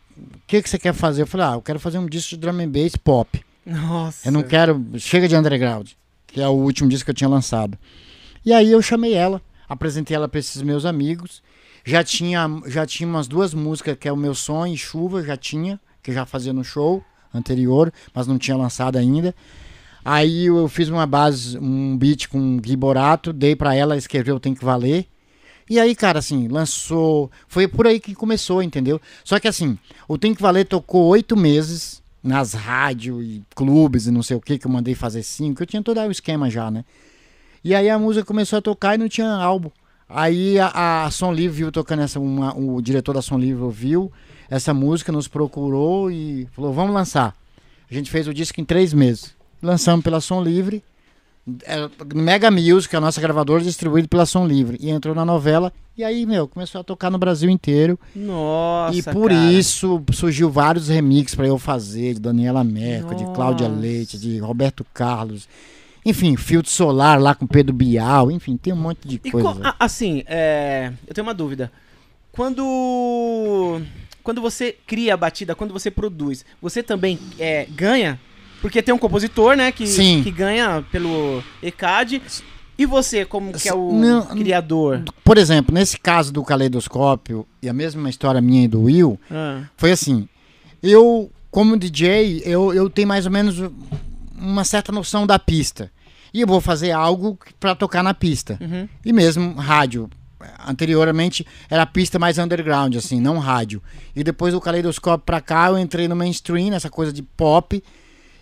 que, que você quer fazer? Eu falei, ah, eu quero fazer um disco de drum and bass pop. Nossa. Eu não quero. Chega de underground, que é o último disco que eu tinha lançado. E aí eu chamei ela, apresentei ela para esses meus amigos. Já tinha, já tinha umas duas músicas, que é o Meu Sonho e Chuva, já tinha, que eu já fazia no show anterior, mas não tinha lançado ainda. Aí eu fiz uma base, um beat com Gui Borato, dei pra ela, escreveu Tem Que Valer. E aí, cara, assim, lançou. Foi por aí que começou, entendeu? Só que assim, o Tem Que Valer tocou oito meses nas rádios e clubes e não sei o que, que eu mandei fazer cinco. Eu tinha todo o esquema já, né? E aí a música começou a tocar e não tinha álbum. Aí a, a Som Livre viu tocando essa, uma- o diretor da Som Livre ouviu essa música, nos procurou e falou: vamos lançar. A gente fez o disco em três meses. Lançamos pela Som Livre. É, Mega Music, a nossa gravadora, distribuído pela Som Livre. E entrou na novela. E aí, meu, começou a tocar no Brasil inteiro. Nossa, e por cara. isso surgiu vários remixes pra eu fazer, de Daniela Merco, de Cláudia. Leite, de Roberto Carlos. Enfim, filtro solar lá com Pedro Bial. Enfim, tem um monte de E coisa. a- assim, é, eu tenho uma dúvida. Quando quando você cria a batida, quando você produz, você também é, ganha? Porque tem um compositor, né, que, Sim. que ganha pelo ECAD. E você, como que é o Não, criador? Por exemplo, nesse caso do caleidoscópio, e a mesma história minha e do Will, Ah, foi assim. Eu, como DJ, eu, eu tenho mais ou menos uma certa noção da pista. e eu vou fazer algo para tocar na pista. Uhum. E mesmo rádio. Anteriormente era pista mais underground, assim, não rádio. E depois do caleidoscópio pra cá, eu entrei no mainstream, essa coisa de pop.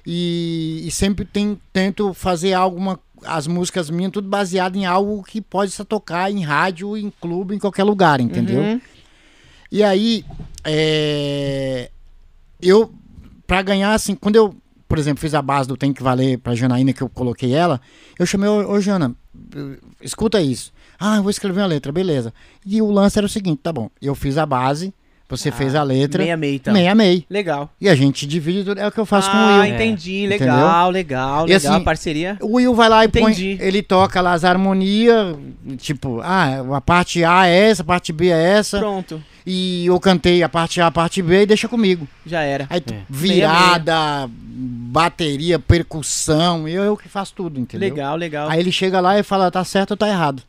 E, e sempre tem, tento fazer alguma. As músicas minhas, tudo baseado em algo que pode se tocar em rádio, em clube, em qualquer lugar, entendeu? Uhum. E aí, é, eu, pra ganhar, assim, quando eu, por exemplo, fiz a base do Tem Que Valer pra Janaína, que eu coloquei ela, eu chamei, ô, ô Jana, escuta isso. Ah, eu vou escrever uma letra, beleza. E o lance era o seguinte, tá bom, eu fiz a base, você fez a letra, Meia meia, então. meia meia. Legal. E a gente divide, tudo, é o que eu faço com o ah, Will. entendi. Entendeu? Legal, legal, E legal. assim, Parceria. O Will vai lá e põe, Entendi. ele toca lá as harmonias, tipo, ah, a parte A é essa, a parte B é essa, Pronto. e eu cantei a parte A, a parte B e deixa comigo. Já era. Aí É. virada, bateria, percussão, eu, eu que faço tudo, entendeu? Legal, legal. Aí ele chega lá e fala, tá certo ou tá errado.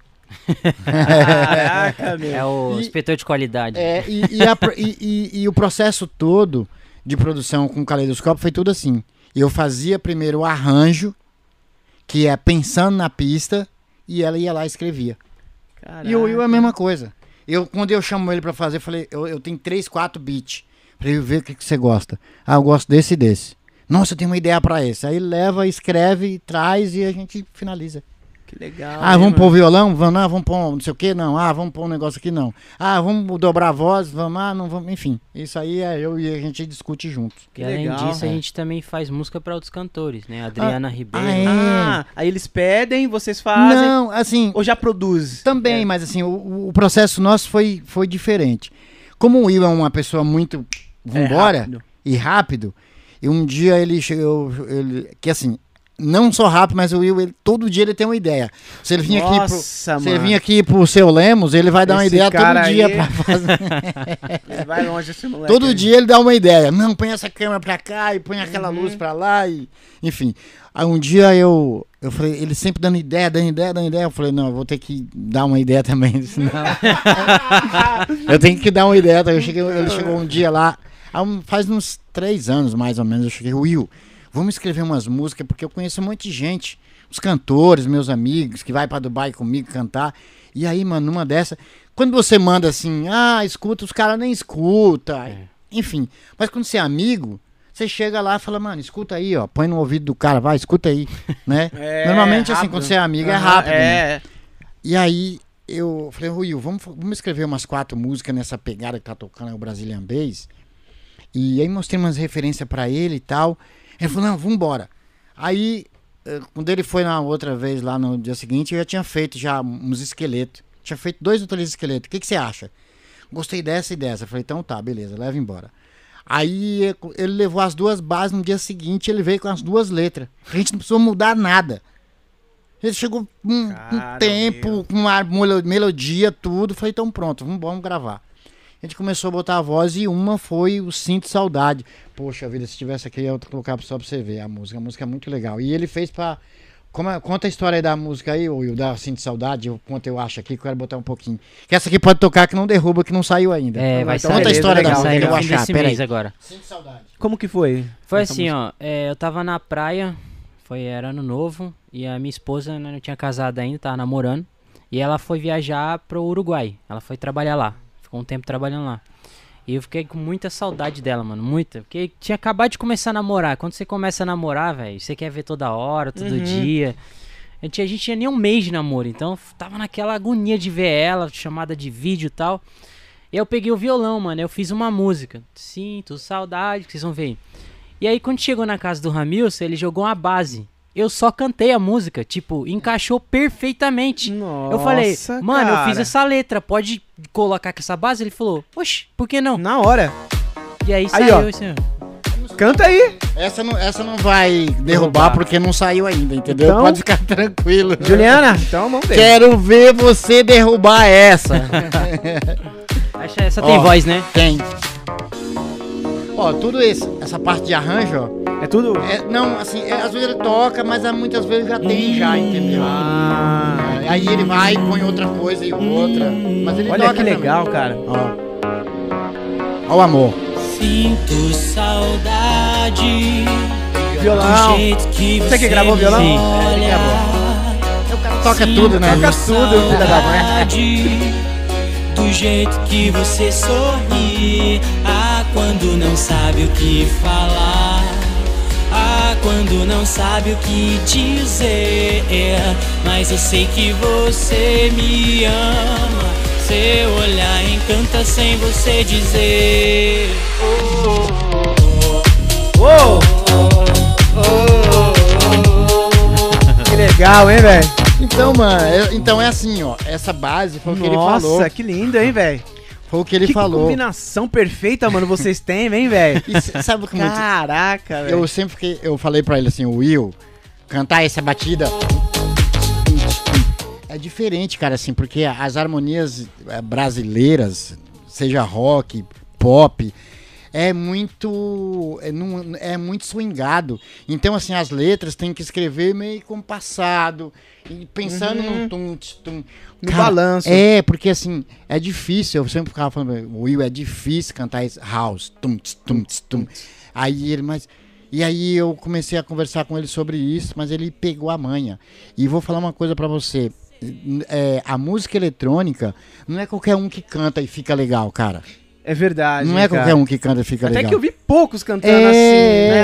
Caraca, meu. É o E- inspetor de qualidade. É, e, e a e- e- e o processo todo de produção com o caleidoscópio foi tudo assim. Eu fazia primeiro o arranjo, que é pensando na pista, e ela ia lá e escrevia. Caraca. E o Will é a mesma coisa. Eu, quando eu chamo ele pra fazer, eu falei, eu, eu tenho três, quatro beats. Falei, ver o que, que você gosta. Ah, eu gosto desse e desse. Nossa, eu tenho uma ideia pra esse. Aí ele leva, escreve, traz e a gente finaliza. Que legal. Ah, né, vamos pôr mano? violão? Vamos, ah, vamos pôr não sei o que? Não. Ah, vamos pôr um negócio aqui? Não. Ah, vamos dobrar a voz? Vamos, ah, não vamos. Enfim, isso aí é eu e a gente discute juntos. Que E além legal. disso, a É. gente também faz música pra outros cantores, né? Adriana Ribeiro. ah, é? Ah, aí eles pedem, vocês fazem. Não, assim, Ou já produz? Também, É. mas assim, o, o processo nosso foi, foi diferente. Como o Will é uma pessoa muito É, vambora rápido. e rápido, e um dia ele chegou, ele, que assim, não só rápido, mas o Will, ele- todo dia ele tem uma ideia. Se ele vir aqui pro, se ele vir aqui pro seu Lemos, ele vai dar uma Esse ideia cara todo dia aí- pra fazer. Ele vai longe esse moleque. Todo aí. dia ele dá uma ideia. Não, põe essa câmera pra cá e põe aquela Uhum. luz pra lá e enfim. Aí um dia eu eu falei, ele sempre dando ideia, dando ideia, dando ideia. Eu falei, não, eu vou ter que dar uma ideia também, senão eu tenho que dar uma ideia. Eu cheguei, ele chegou um dia lá, faz uns três anos mais ou menos. Eu cheguei, Will, vamos escrever umas músicas porque eu conheço um monte de gente, os cantores, meus amigos que vai pra Dubai comigo cantar. E aí, mano, numa dessa, quando você manda assim, ah, escuta, os caras nem escuta. É. Enfim, mas quando você é amigo, você chega lá e fala, mano, escuta aí, ó, põe no ouvido do cara, vai, escuta aí, né? É, Normalmente, assim, rápido. quando você é amigo, é Aham, rápido. né? É. E aí eu falei, Will, vamos, vamos escrever umas quatro músicas nessa pegada que tá tocando é o Brazilian Bass. E aí mostrei umas referências pra ele e tal. Ele falou, não, vambora. Aí, eh, quando ele foi na outra vez lá no dia seguinte, eu já tinha feito já uns esqueletos. Tinha feito dois ou três esqueletos. O que, que você acha? Gostei dessa e dessa. Eu falei, então tá, beleza, leva embora. Aí eh, ele levou as duas bases no dia seguinte, ele veio com as duas letras. A gente não precisou mudar nada. Ele chegou com um, Cara, tempo, meu. com uma melo- melodia, tudo. Falei, então pronto, vamos, vamos gravar. A gente começou a botar a voz e uma foi o Sinto Saudade. Poxa vida, se tivesse aqui, eu ia colocar só pra você ver a música. A música é muito legal. E ele fez pra. Como é- conta a história aí da música aí, Will, da Sinto Saudade, o quanto eu acho aqui, que eu quero botar um pouquinho. Que essa aqui pode tocar que não derruba, que não saiu ainda. É, vai Então, sair. conta a história da vai música, sair eu vou achar, desse pera mês aí. agora. Sinto Saudade. Como que foi? Foi essa assim, música? ó. é, eu tava na praia, foi era ano novo, e a minha esposa né, não tinha casado ainda, tava namorando. E ela foi viajar pro Uruguai. Ela foi trabalhar lá. Ficou um tempo trabalhando lá. E eu fiquei com muita saudade dela, mano. Muita. Porque tinha acabado de começar a namorar. Quando você começa a namorar, velho, você quer ver toda hora, todo Uhum. dia. A gente, a gente tinha nem um mês de namoro. Então tava naquela agonia de ver ela, chamada de vídeo e tal. E eu peguei o violão, mano. Eu fiz uma música. Sinto saudade, que vocês vão ver. E aí, quando chegou na casa do Ramilson, ele jogou uma base. Eu só cantei a música, tipo, encaixou perfeitamente. Nossa, eu falei, mano, eu fiz cara. essa letra, pode colocar com essa base? Ele falou, oxe, por que não? Na hora. E aí, Aí, saiu ó. esse. Canta aí. Essa não, essa não vai derrubar Derrubar. porque não saiu ainda, entendeu? Então- Pode ficar tranquilo. Juliana, então vamos ver. Quero ver você derrubar essa. Essa Ó. tem voz, né? Tem. Ó, tudo isso, essa parte de arranjo, ó. É tudo? é- não, assim, é, às vezes ele toca, mas ah, muitas vezes já tem já, entendeu? Ah, É, Aí ele vai, põe outra coisa e outra. Mas ele olha toca que legal, cara. também. Ó. Ó o amor. Sinto saudade Violão. Você que gravou violão? olha. É, gravou. O cara toca tudo, né? Toca tudo, filha da mãe. Do jeito que você sorri, ah, quando não sabe o que falar, ah, quando não sabe o que dizer, mas eu sei que você me ama. Seu olhar encanta sem você dizer. Oh, oh, Uou! Que legal, hein, velho? Então, mano, então é assim, ó. Essa base foi o que ele falou. Nossa, que lindo, hein, velho? Foi o que ele que falou. combinação perfeita, mano, vocês têm, hein, velho? Sabe o que é. Caraca, velho. Eu sempre fiquei, eu falei pra ele assim, Will, cantar essa batida é diferente, cara, assim, porque as harmonias eh, brasileiras, seja rock, pop, é muito é, não- é muito swingado. Então, assim, as letras tem que escrever meio compassado e pensando Uhum. no tum, tum. No balanço. É, porque assim, é difícil, eu sempre ficava falando, Will, é difícil cantar esse house, tum, tum, tch, tum. Aí ele, mas e aí eu comecei a conversar com ele sobre isso, mas ele pegou a manha. E vou falar uma coisa pra você. É, a música eletrônica não é qualquer um que canta e fica legal, cara. É verdade. não é cara. qualquer um que canta e fica Até legal. que eu vi poucos cantando é, assim, né?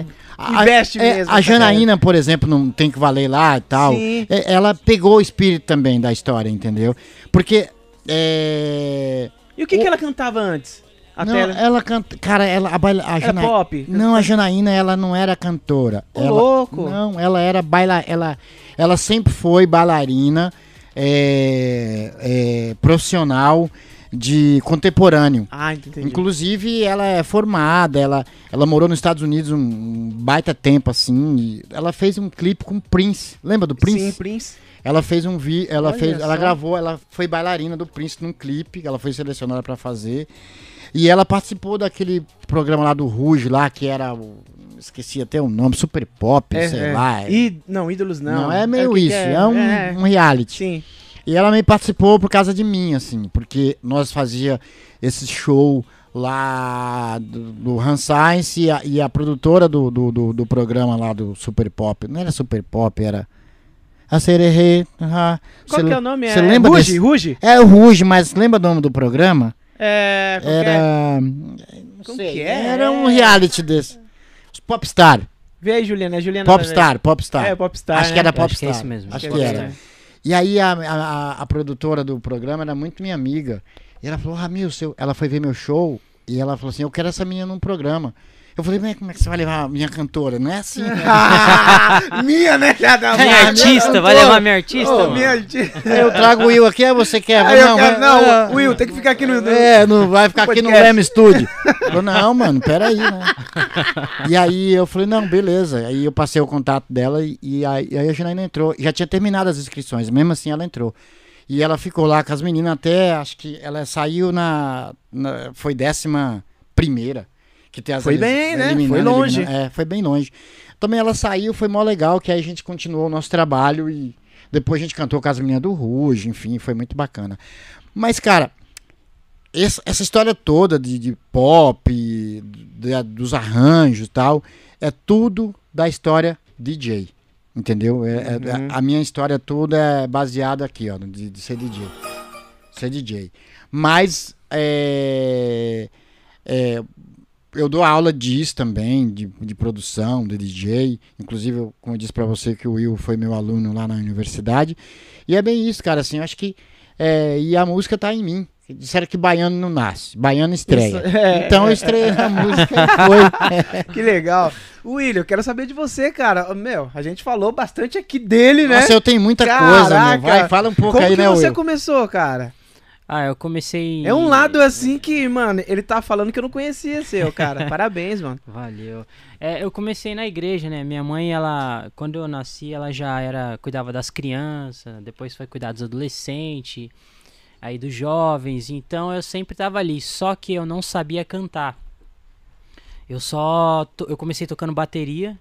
é. Que A- investe é, mesmo. A Janaína, por exemplo, não tem que valer lá e tal. Sim. É, ela pegou o espírito também da história, entendeu? Porque. É... E o que, O- que ela cantava antes? Até Não, ela... ela canta. Cara, ela. A, baila- a Era Jana- pop? Não, a Janaína, ela não era cantora. Ô, ela, louco. Não, ela era baila, ela, ela sempre foi bailarina é, é, profissional de contemporâneo. Ah, entendi. Inclusive, ela é formada, ela, ela morou nos Estados Unidos um, um baita tempo, assim. e ela fez um clipe com o Prince. Lembra do Prince? Sim, Prince. Ela fez um vi, ela Olha fez, ela gravou, ela foi bailarina do Prince num clipe, ela foi selecionada pra fazer. E ela participou daquele programa lá do Rouge lá, que era o esqueci até o nome, Super Pop, É, sei é. lá. E, não, ídolos não. não, é meio o que que isso, é, um, É, um reality. Sim. E ela me participou por causa de mim, assim, porque nós fazia esse show lá do, do Han Science e a, e a produtora do, do, do, do programa lá do Super Pop, não era Super Pop, era a Sererê. Qual cê que é o nome? Você é lembra Ruge, desse? Ruge? É o Rouge, mas lembra do nome do programa? É, qual que é? Era. Como sei, que é? Era um reality desse. Os Popstar. Vê aí, Juliana. É Juliana Popstar, Popstar. É, Popstar. Acho que né? era Eu acho que é Popstar. isso mesmo. Acho É que Popstar. era. E aí a, a, a- produtora do programa era muito minha amiga. E ela falou, Ramil, seu... ela foi ver meu show e ela falou assim, eu quero essa menina num programa. Eu falei, mas como é que você vai levar a minha cantora? Não é assim. né? Ah, minha, né? Já da Minha É, artista, minha vai levar minha artista, mano. minha artista. eu trago o Will aqui, aí você quer? Aí não, quero- não, ah, Will, tem que ficar aqui no... É, não vai ficar aqui no. Leme Studio. Falei, não, mano, peraí, né? E aí eu falei, não, beleza. Aí eu passei o contato dela e, e aí, aí a Janaína entrou. Já tinha terminado as inscrições, mesmo assim ela entrou. E ela ficou lá com as meninas até, acho que ela saiu na. na- foi décima primeira. Que tem as Foi bem, né? Foi longe. É, foi bem longe. Também ela saiu, foi mó legal, que aí a gente continuou o nosso trabalho e depois a gente cantou com as meninas do Ruge, enfim, foi muito bacana. Mas, cara, essa, essa história toda de, de pop, de- dos arranjos e tal, é tudo da história DJ. Entendeu? É- é- Uhum. a minha história toda é baseada aqui, ó, de, de ser DJ. Ser DJ. Mas é, é, eu dou aula disso também, de, de produção, de DJ. Inclusive, eu, como eu disse pra você que o Will foi meu aluno lá na universidade. E é bem isso, cara, assim, eu acho que. é, e a música tá em mim. Disseram que baiano não nasce, baiano estreia. Isso, é, então eu estreiei na música e foi. Que legal. William, eu quero saber de você, cara. Meu, a gente falou bastante aqui dele, né? Nossa, eu tenho muita coisa, Caraca. meu. Vai, fala um pouco Como aí, que né, você Will? começou, cara? Ah, eu comecei. É um lado assim que, mano, ele tá falando que eu não conhecia seu, cara. Parabéns, mano. Valeu. É, eu comecei na igreja, né? Minha mãe, ela, quando eu nasci, ela já era cuidava das crianças, depois foi cuidar dos adolescentes, aí dos jovens. Então eu sempre tava ali, só que eu não sabia cantar. Eu só to- eu comecei tocando bateria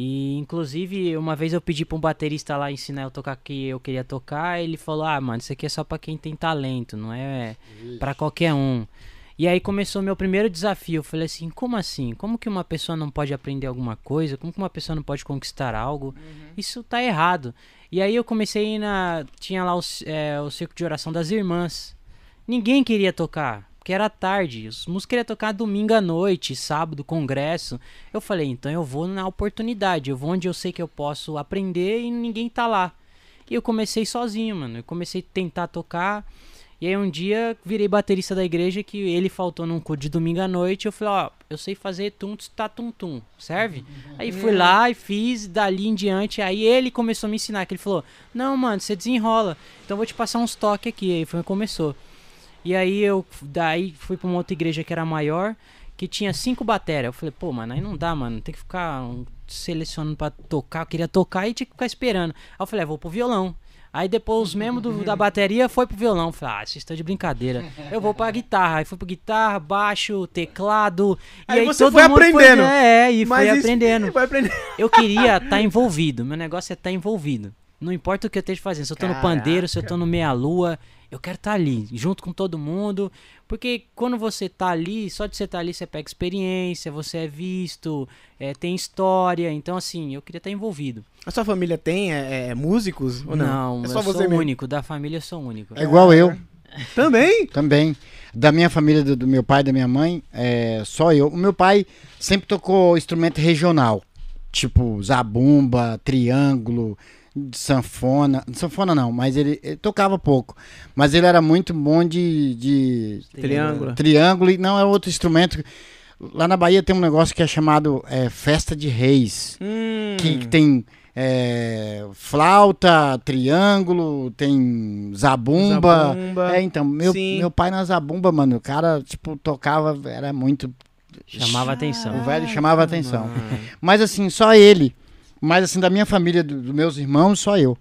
e inclusive uma vez eu pedi pra um baterista lá ensinar eu tocar que eu queria tocar, ele falou: "Ah, mano, isso aqui é só pra quem tem talento, não é pra qualquer um". E aí começou meu primeiro desafio. Eu falei assim, como assim? Como que uma pessoa não pode aprender alguma coisa? Como que uma pessoa não pode conquistar algo? Uhum. Isso tá errado. E aí eu comecei na. Tinha lá o, é, o circo de oração das irmãs. Ninguém queria tocar, porque era tarde. Os músicos queriam tocar domingo à noite, sábado, congresso. Eu falei, então eu vou na oportunidade. Eu vou onde eu sei que eu posso aprender e ninguém tá lá. E eu comecei sozinho, mano. Eu comecei a tentar tocar. E aí um dia virei baterista da igreja que ele faltou num culto de domingo à noite. Eu falei, ó, eu sei fazer tum tá tum tum, serve? Aí fui lá e fiz dali em diante. Aí ele começou a me ensinar, que ele falou: "Não, mano, você desenrola. Então eu vou te passar uns toques aqui". Aí foi começou. E aí eu daí fui para uma outra igreja que era maior, que tinha cinco baterias. Eu falei: "Pô, mano, aí não dá, mano. Tem que ficar selecionando para tocar. Eu queria tocar e tinha que ficar esperando". Aí eu falei: ah, "Vou pro violão". Aí depois os membros do, da bateria foi pro violão. Falei, ah, vocês estão de brincadeira. Eu vou pra guitarra. Aí fui pro guitarra, baixo, teclado. Aí, e aí você foi aprendendo. Foi, é, e foi aprendendo. Foi aprendendo. Eu queria estar tá envolvido. Meu negócio é estar tá envolvido. Não importa o que eu esteja fazendo. Se eu tô Caraca. no pandeiro, se eu tô no meia-lua. Eu quero estar tá ali, junto com todo mundo. Porque quando você tá ali, só de você estar tá ali, você pega experiência, você é visto, é, tem história. Então, assim, eu queria estar tá envolvido. A sua família tem é, é, músicos ou não? Não, é só eu você sou mesmo? único. Da família eu sou único. É igual eu. Também? Também. Da minha família, do, do meu pai e da minha mãe, é só eu. O meu pai sempre tocou instrumento regional. Tipo zabumba, triângulo, sanfona. Sanfona não, mas ele, ele, tocava pouco. Mas ele era muito bom de. de triângulo. Triângulo, e não é outro instrumento. Lá na Bahia tem um negócio que é chamado é, Festa de Reis. Hum. Que, que, tem é, flauta, triângulo, tem zabumba. zabumba. É, então, meu, meu pai na zabumba, mano, o cara, tipo, tocava, era muito. Chamava atenção. O velho chamava atenção. Mas assim, só ele. Mas assim, da minha família, dos do meus irmãos, só eu.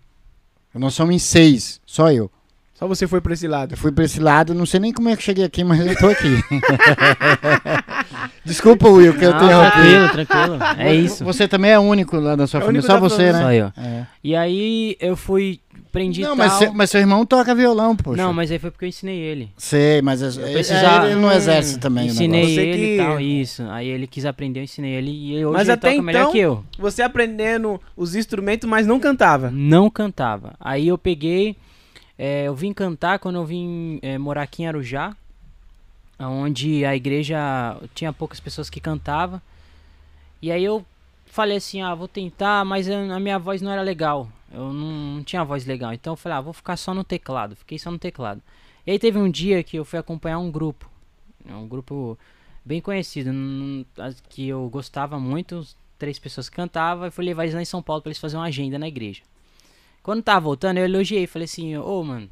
Nós somos em seis, só eu. Só você foi pra esse lado? Eu fui pra esse lado, não sei nem como é que cheguei aqui, mas eu tô aqui. Desculpa, Will, que eu tenho Tranquilo, tranquilo. É isso. Você também é único lá da sua é família, só você, né? Só eu. É. E aí eu fui aprendi não, mas, cê, mas, seu irmão toca violão, poxa. Não, mas aí foi porque eu ensinei ele. Sei, mas eu é, precisava, é, ele não exerce também Ensinei ele que... e tal, isso. Aí ele quis aprender, eu ensinei ele e hoje mas ele até toca então, melhor que eu. você aprendendo os instrumentos, mas não cantava? Não cantava. Aí eu peguei, é, eu vim cantar quando eu vim é, morar aqui em Arujá, onde a igreja tinha poucas pessoas que cantavam. E aí eu falei assim, ah, vou tentar, mas a minha voz não era legal. Eu não, não tinha voz legal. Então eu falei, ah, vou ficar só no teclado. Fiquei só no teclado. E aí teve um dia que eu fui acompanhar um grupo. Um grupo bem conhecido, que eu gostava muito. Três pessoas cantavam. E fui levar eles lá em São Paulo para eles fazerem uma agenda na igreja. Quando tava voltando, eu elogiei. Falei assim, ô, oh, mano,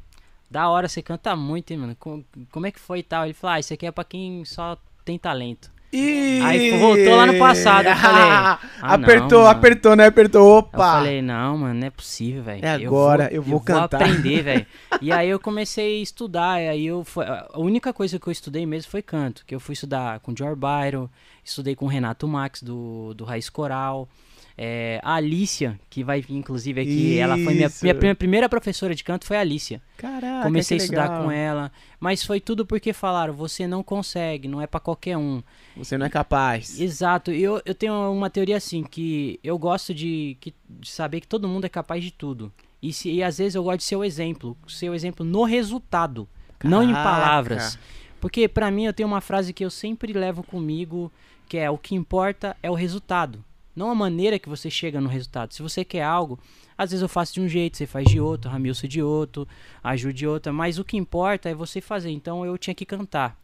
da hora, você canta muito, hein, mano. Como, como é que foi e tal? Ele falou, ah, isso aqui é pra quem só tem talento. E... Aí voltou lá no passado. Eu falei, ah, apertou, não, apertou, né? Apertou. Opa! Eu falei, não, mano, não é possível, velho. É agora, eu vou, eu vou eu cantar. Vou aprender, velho. e aí eu comecei a estudar. E aí eu a única coisa que eu estudei mesmo foi canto. Que eu fui estudar com George Byron, estudei com Renato Max do, do Raiz Coral. É, a Alicia, que vai vir inclusive aqui, Isso. ela foi minha, minha, primeira professora de canto foi a Alicia. Caraca, Comecei a estudar com ela, mas foi tudo porque falaram, você não consegue, não é para qualquer um. Você não é capaz. Exato. Eu, eu tenho uma teoria assim, que eu gosto de, que, de saber que todo mundo é capaz de tudo. E, se, e às vezes eu gosto de ser o exemplo, ser o exemplo no resultado, Caraca. não em palavras. Porque para mim eu tenho uma frase que eu sempre levo comigo, que é o que importa é o resultado. Não a maneira que você chega no resultado. Se você quer algo, às vezes eu faço de um jeito, você faz de outro, Ramilson de outro, ajude de outra, mas o que importa é você fazer. Então eu tinha que cantar.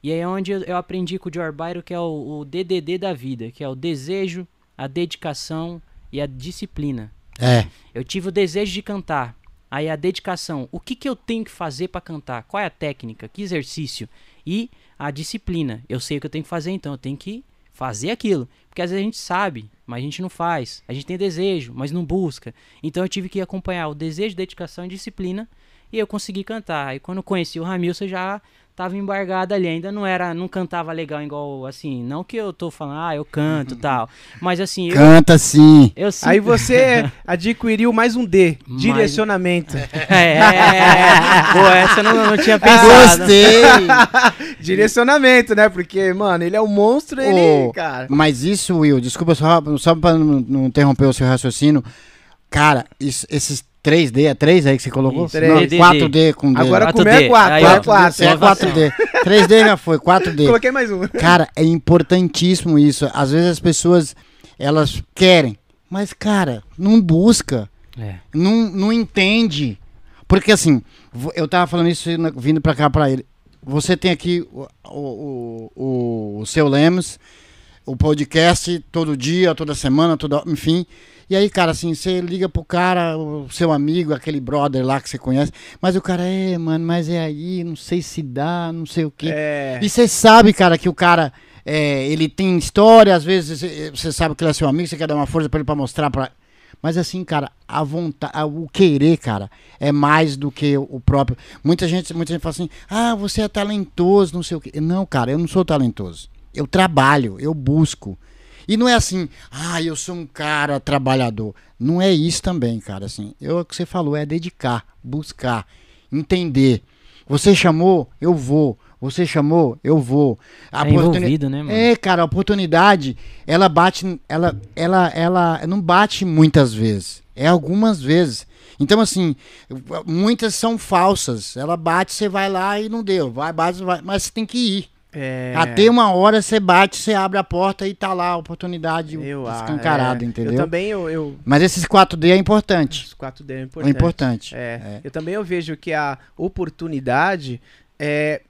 E aí é onde eu aprendi com o George Byron, que é o, o DDD da vida, que é o desejo, a dedicação e a disciplina. É. Eu tive o desejo de cantar. Aí a dedicação. O que, que eu tenho que fazer para cantar? Qual é a técnica? Que exercício? E a disciplina. Eu sei o que eu tenho que fazer, então eu tenho que fazer aquilo. Porque às vezes a gente sabe, mas a gente não faz. A gente tem desejo, mas não busca. Então eu tive que acompanhar o desejo, dedicação e disciplina. E eu consegui cantar. E quando conheci o Ramilson, já tava embargada ali, ainda não era, não cantava legal igual assim, não que eu tô falando, ah, eu canto, tal, mas assim, eu, Canta sim. eu sim. Aí você adquiriu mais um D, Mais- direcionamento. É, é, é. Pô, essa eu não, não tinha pensado. Gostei. direcionamento, né? Porque, mano, ele é um monstro, ele, Ô, cara. Mas isso, Will, desculpa só, só pra não, não interromper o seu raciocínio. Cara, isso- esses 3D, é 3 aí que você colocou? Isso, Não, 3D. 4D com D. Agora 4D. com é 4, Aí, é ó, 4. é 4D. 3D já foi, 4D. Coloquei mais um. Cara, é importantíssimo isso. Às vezes as pessoas, elas querem, mas, cara, não busca, É. não, não entende. Porque assim, eu tava falando isso vindo pra cá pra ele. Você tem aqui o, o, o, o seu Lemos, o podcast todo dia, toda semana, toda, enfim. E aí, cara, assim, você liga pro cara, o seu amigo, aquele brother lá que você conhece, mas o cara, é, mano, mas é aí, não sei se dá, não sei o quê. É. E você sabe, cara, que o cara, é, ele tem história, às vezes você- sabe que ele é seu amigo, você quer dar uma força pra ele pra mostrar pra... Mas assim, cara, a vontade, o querer, cara, é mais do que o próprio. Muita gente, muita gente fala assim: "Ah, você é talentoso, não sei o quê". Não, cara, eu não sou talentoso. Eu trabalho, eu busco. E não é assim: "Ah, eu sou um cara trabalhador". Não é isso também, cara, assim. Eu o que você falou é dedicar, buscar, entender. Você chamou, eu vou. Você chamou, eu vou. A Tá oportuni- envolvido, né, mano? é, cara, a oportunidade, ela bate, ela, ela, ela não bate muitas vezes, é algumas vezes. Então, assim, muitas são falsas. Ela bate, você vai lá e não deu. Vai, bate, vai, mas você tem que ir. É. Até uma hora você bate, você abre a porta e tá lá a oportunidade Eu, ah, escancarada, é. entendeu? Eu também, eu... eu... Mas esses 4D é importante. Os 4D é É importante. importante. É, eu também eu vejo que a oportunidade é,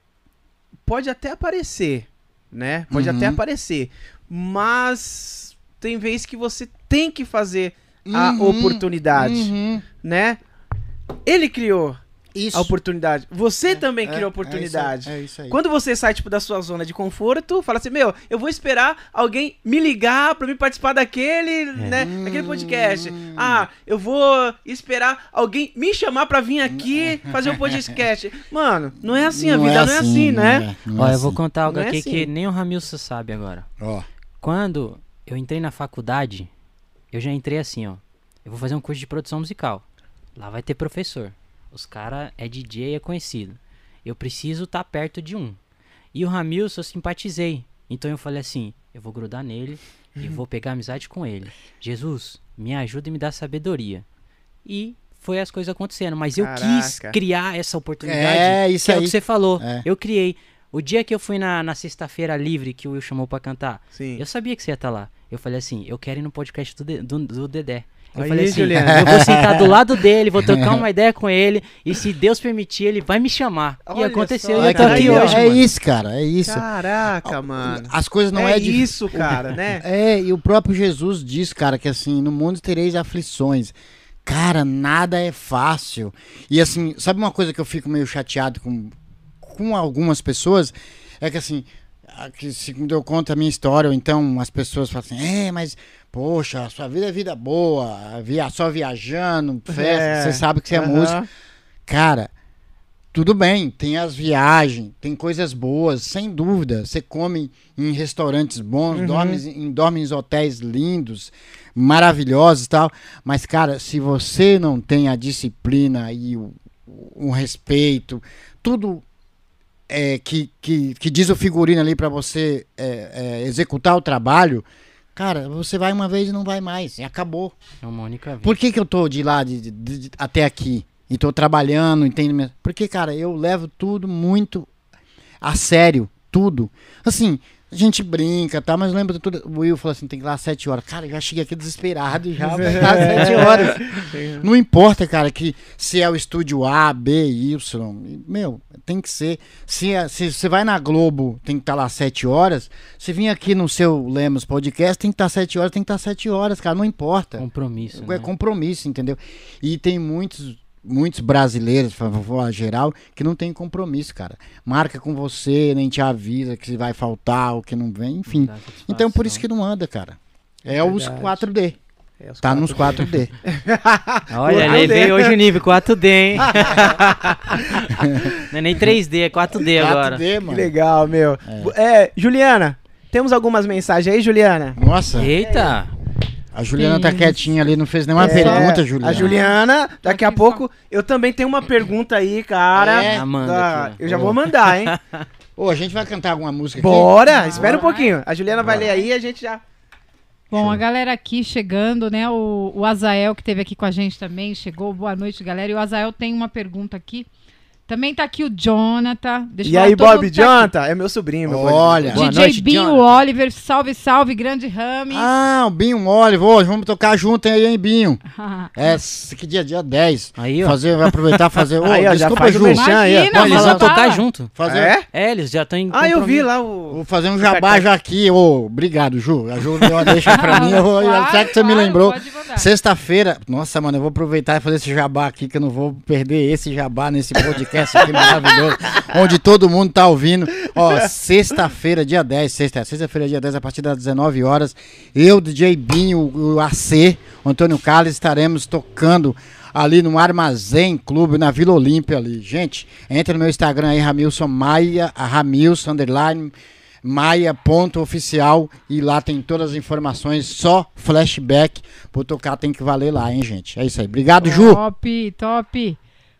pode até aparecer, né? Pode Uhum. até aparecer, mas tem vezes que você tem que fazer a Uhum, oportunidade, uhum. né? Ele criou Isso. a oportunidade. Você também É, criou a é oportunidade. isso aí, É isso aí. Quando você sai, tipo, da sua zona de conforto, fala assim, meu, eu vou esperar alguém me ligar pra me participar daquele, né, daquele podcast. Hum. Ah, eu vou esperar alguém me chamar pra vir aqui fazer um podcast. Mano, não é assim, a vida não é assim, né? não Ó, é eu vou assim. contar algo Não é aqui assim. que nem o Ramilson sabe agora. Ó, Quando eu entrei na faculdade, eu já entrei assim, ó. Eu vou fazer um curso de produção musical. Lá vai ter professor. Os cara é DJ, é conhecido. Eu preciso estar perto de um. E o Ramilson eu simpatizei. Então eu falei assim, eu vou grudar nele e vou pegar amizade com ele. Jesus, me ajuda e me dá sabedoria. E foi as coisas acontecendo, mas eu quis criar essa oportunidade. É, isso que é o aí. que você falou. É. Eu criei. O dia que eu fui na, na sexta-feira livre que o Will chamou pra cantar, Sim. eu sabia que você ia estar lá. Eu falei assim, eu quero ir no podcast do, do, do Dedé. Eu Aí, falei assim, Juliana. eu vou sentar do lado dele, vou trocar uma ideia com ele, e se Deus permitir, ele vai me chamar. e Olha aconteceu, só, e eu tô cara, aqui hoje, é mano. isso, cara, é isso. Caraca, mano. As coisas não é é, isso, cara, né? É, e o próprio Jesus diz, cara, que assim, no mundo tereis aflições. Cara, nada é fácil. E assim, sabe uma coisa que eu fico meio chateado com, com algumas pessoas? É que assim, a- que segundo eu conto a minha história, ou então as pessoas falam assim, é, mas, poxa, a sua vida é vida boa, via, só viajando, festa, É. você sabe que você é músico. Cara, tudo bem, tem as viagens, tem coisas boas, sem dúvida. Você come em restaurantes bons, Uhum. dorme, em, dorme em hotéis lindos, maravilhosos e tal. Mas, cara, se você não tem a disciplina e o, o respeito, tudo é, que, que, que diz o figurino ali pra você é, é, executar o trabalho, cara, você vai uma vez e não vai mais. E acabou. É uma única vez. Por que, que eu tô de lá de, de- de- até aqui? E tô trabalhando, entende? Porque, cara, eu levo tudo muito a sério. Tudo. Assim, a gente brinca, tá? Mas lembra tudo. O Will falou assim: tem que ir lá às 7 horas. Cara, eu já cheguei aqui desesperado já às 7 horas. Não importa, cara, que se é o estúdio A, B, Y. Meu, tem que ser. Se é- se você vai na Globo, tem que estar lá às 7 horas. Se vir aqui no seu Lemos Podcast, tem que estar às 7 horas, tem que estar às 7 horas, cara. Não importa. Compromisso, É né? compromisso, entendeu? E tem muitos, muitos brasileiros, por favor, geral, que não tem compromisso, cara. Marca com você, nem te avisa que vai faltar ou que não vem, enfim. Dá Então por isso que não anda, cara. É os Verdade. 4D. É, os Tá 4D. nos 4D. Olha, 4D. levei hoje o nível 4D, hein? Não é nem 3D, é 4D agora. 4D, Que mano. legal, meu. É, Juliana, temos algumas mensagens aí, Juliana? Nossa, Eita! A Juliana tá Isso. quietinha ali, não fez nenhuma É, pergunta, Juliana. A Juliana, daqui a pouco, eu também tenho uma pergunta aí, cara. É? Amanda Da- aqui, ó. eu já vou mandar, hein? Ô, a gente vai cantar alguma música aqui? Bora, espera um pouquinho. A Juliana vai ler aí e a gente já. Bom, a galera aqui chegando, né? O, o Azael, que esteve aqui com a gente também, chegou. Boa noite, galera. E o Azael tem uma pergunta aqui. Também tá aqui o Jonathan. Deixa eu E falar, aí, Bob tá aqui. Jonathan? É meu sobrinho, meu Olha. Boa DJ noite, Binho Jonathan. Oliver, salve, salve, grande Rami. Ah, o Binho Olive, hoje vamos tocar junto aí, hein, Binho? É, que dia? Dia 10. Aí, ó. Fazer, vai aproveitar e fazer. Ô, Aí, ó, já desculpa, Ju. merchan aí, ó. Imagina, Não, eles vão tocar junto. Fazer, É? É, eles já estão em Ah, eu vi lá o. Vou fazer um jabá já aqui. Ô, obrigado, Ju. A Ju deu uma deixa pra mim. Eu, Claro, será que você me claro, lembrou? pode Sexta-feira, nossa, mano, eu vou aproveitar e fazer esse jabá aqui, que eu não vou perder esse jabá nesse podcast aqui maravilhoso, onde todo mundo tá ouvindo. Ó, sexta-feira, dia 10, sexta, sexta-feira, dia 10, a partir das 19 horas, eu, DJ Binho, o AC, o Antônio Carlos, estaremos tocando ali no Armazém Clube, na Vila Olímpia ali. Gente, entra no meu Instagram aí, Ramilson Maia, a Ramilson, underline, maia.oficial e lá tem todas as informações, só flashback, por tocar tem que valer lá, hein, gente? É isso aí. Obrigado, Ju. Top, top.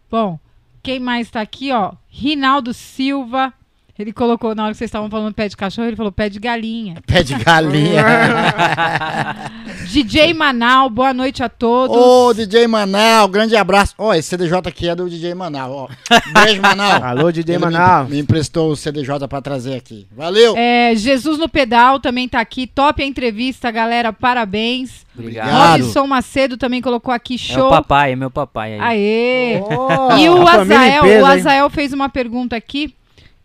Bom, quem mais tá aqui, ó? Rinaldo Silva. Ele colocou, na hora que vocês estavam falando pé de cachorro, ele falou pé de galinha. Pé de galinha. DJ Manal, boa noite a todos. Ô, DJ Manal, grande abraço. Ó, esse CDJ aqui é do DJ Manal, ó. Beijo, Manal. Alô, DJ Ele me- Manal. Me, emprestou o CDJ pra trazer aqui. Valeu. É, Jesus no Pedal também tá aqui. Top a entrevista, galera. Parabéns. Obrigado. Robson Macedo também colocou aqui É o show. papai, é meu papai aí. Aê! Oh, E o em Azael, o? Azael fez uma pergunta aqui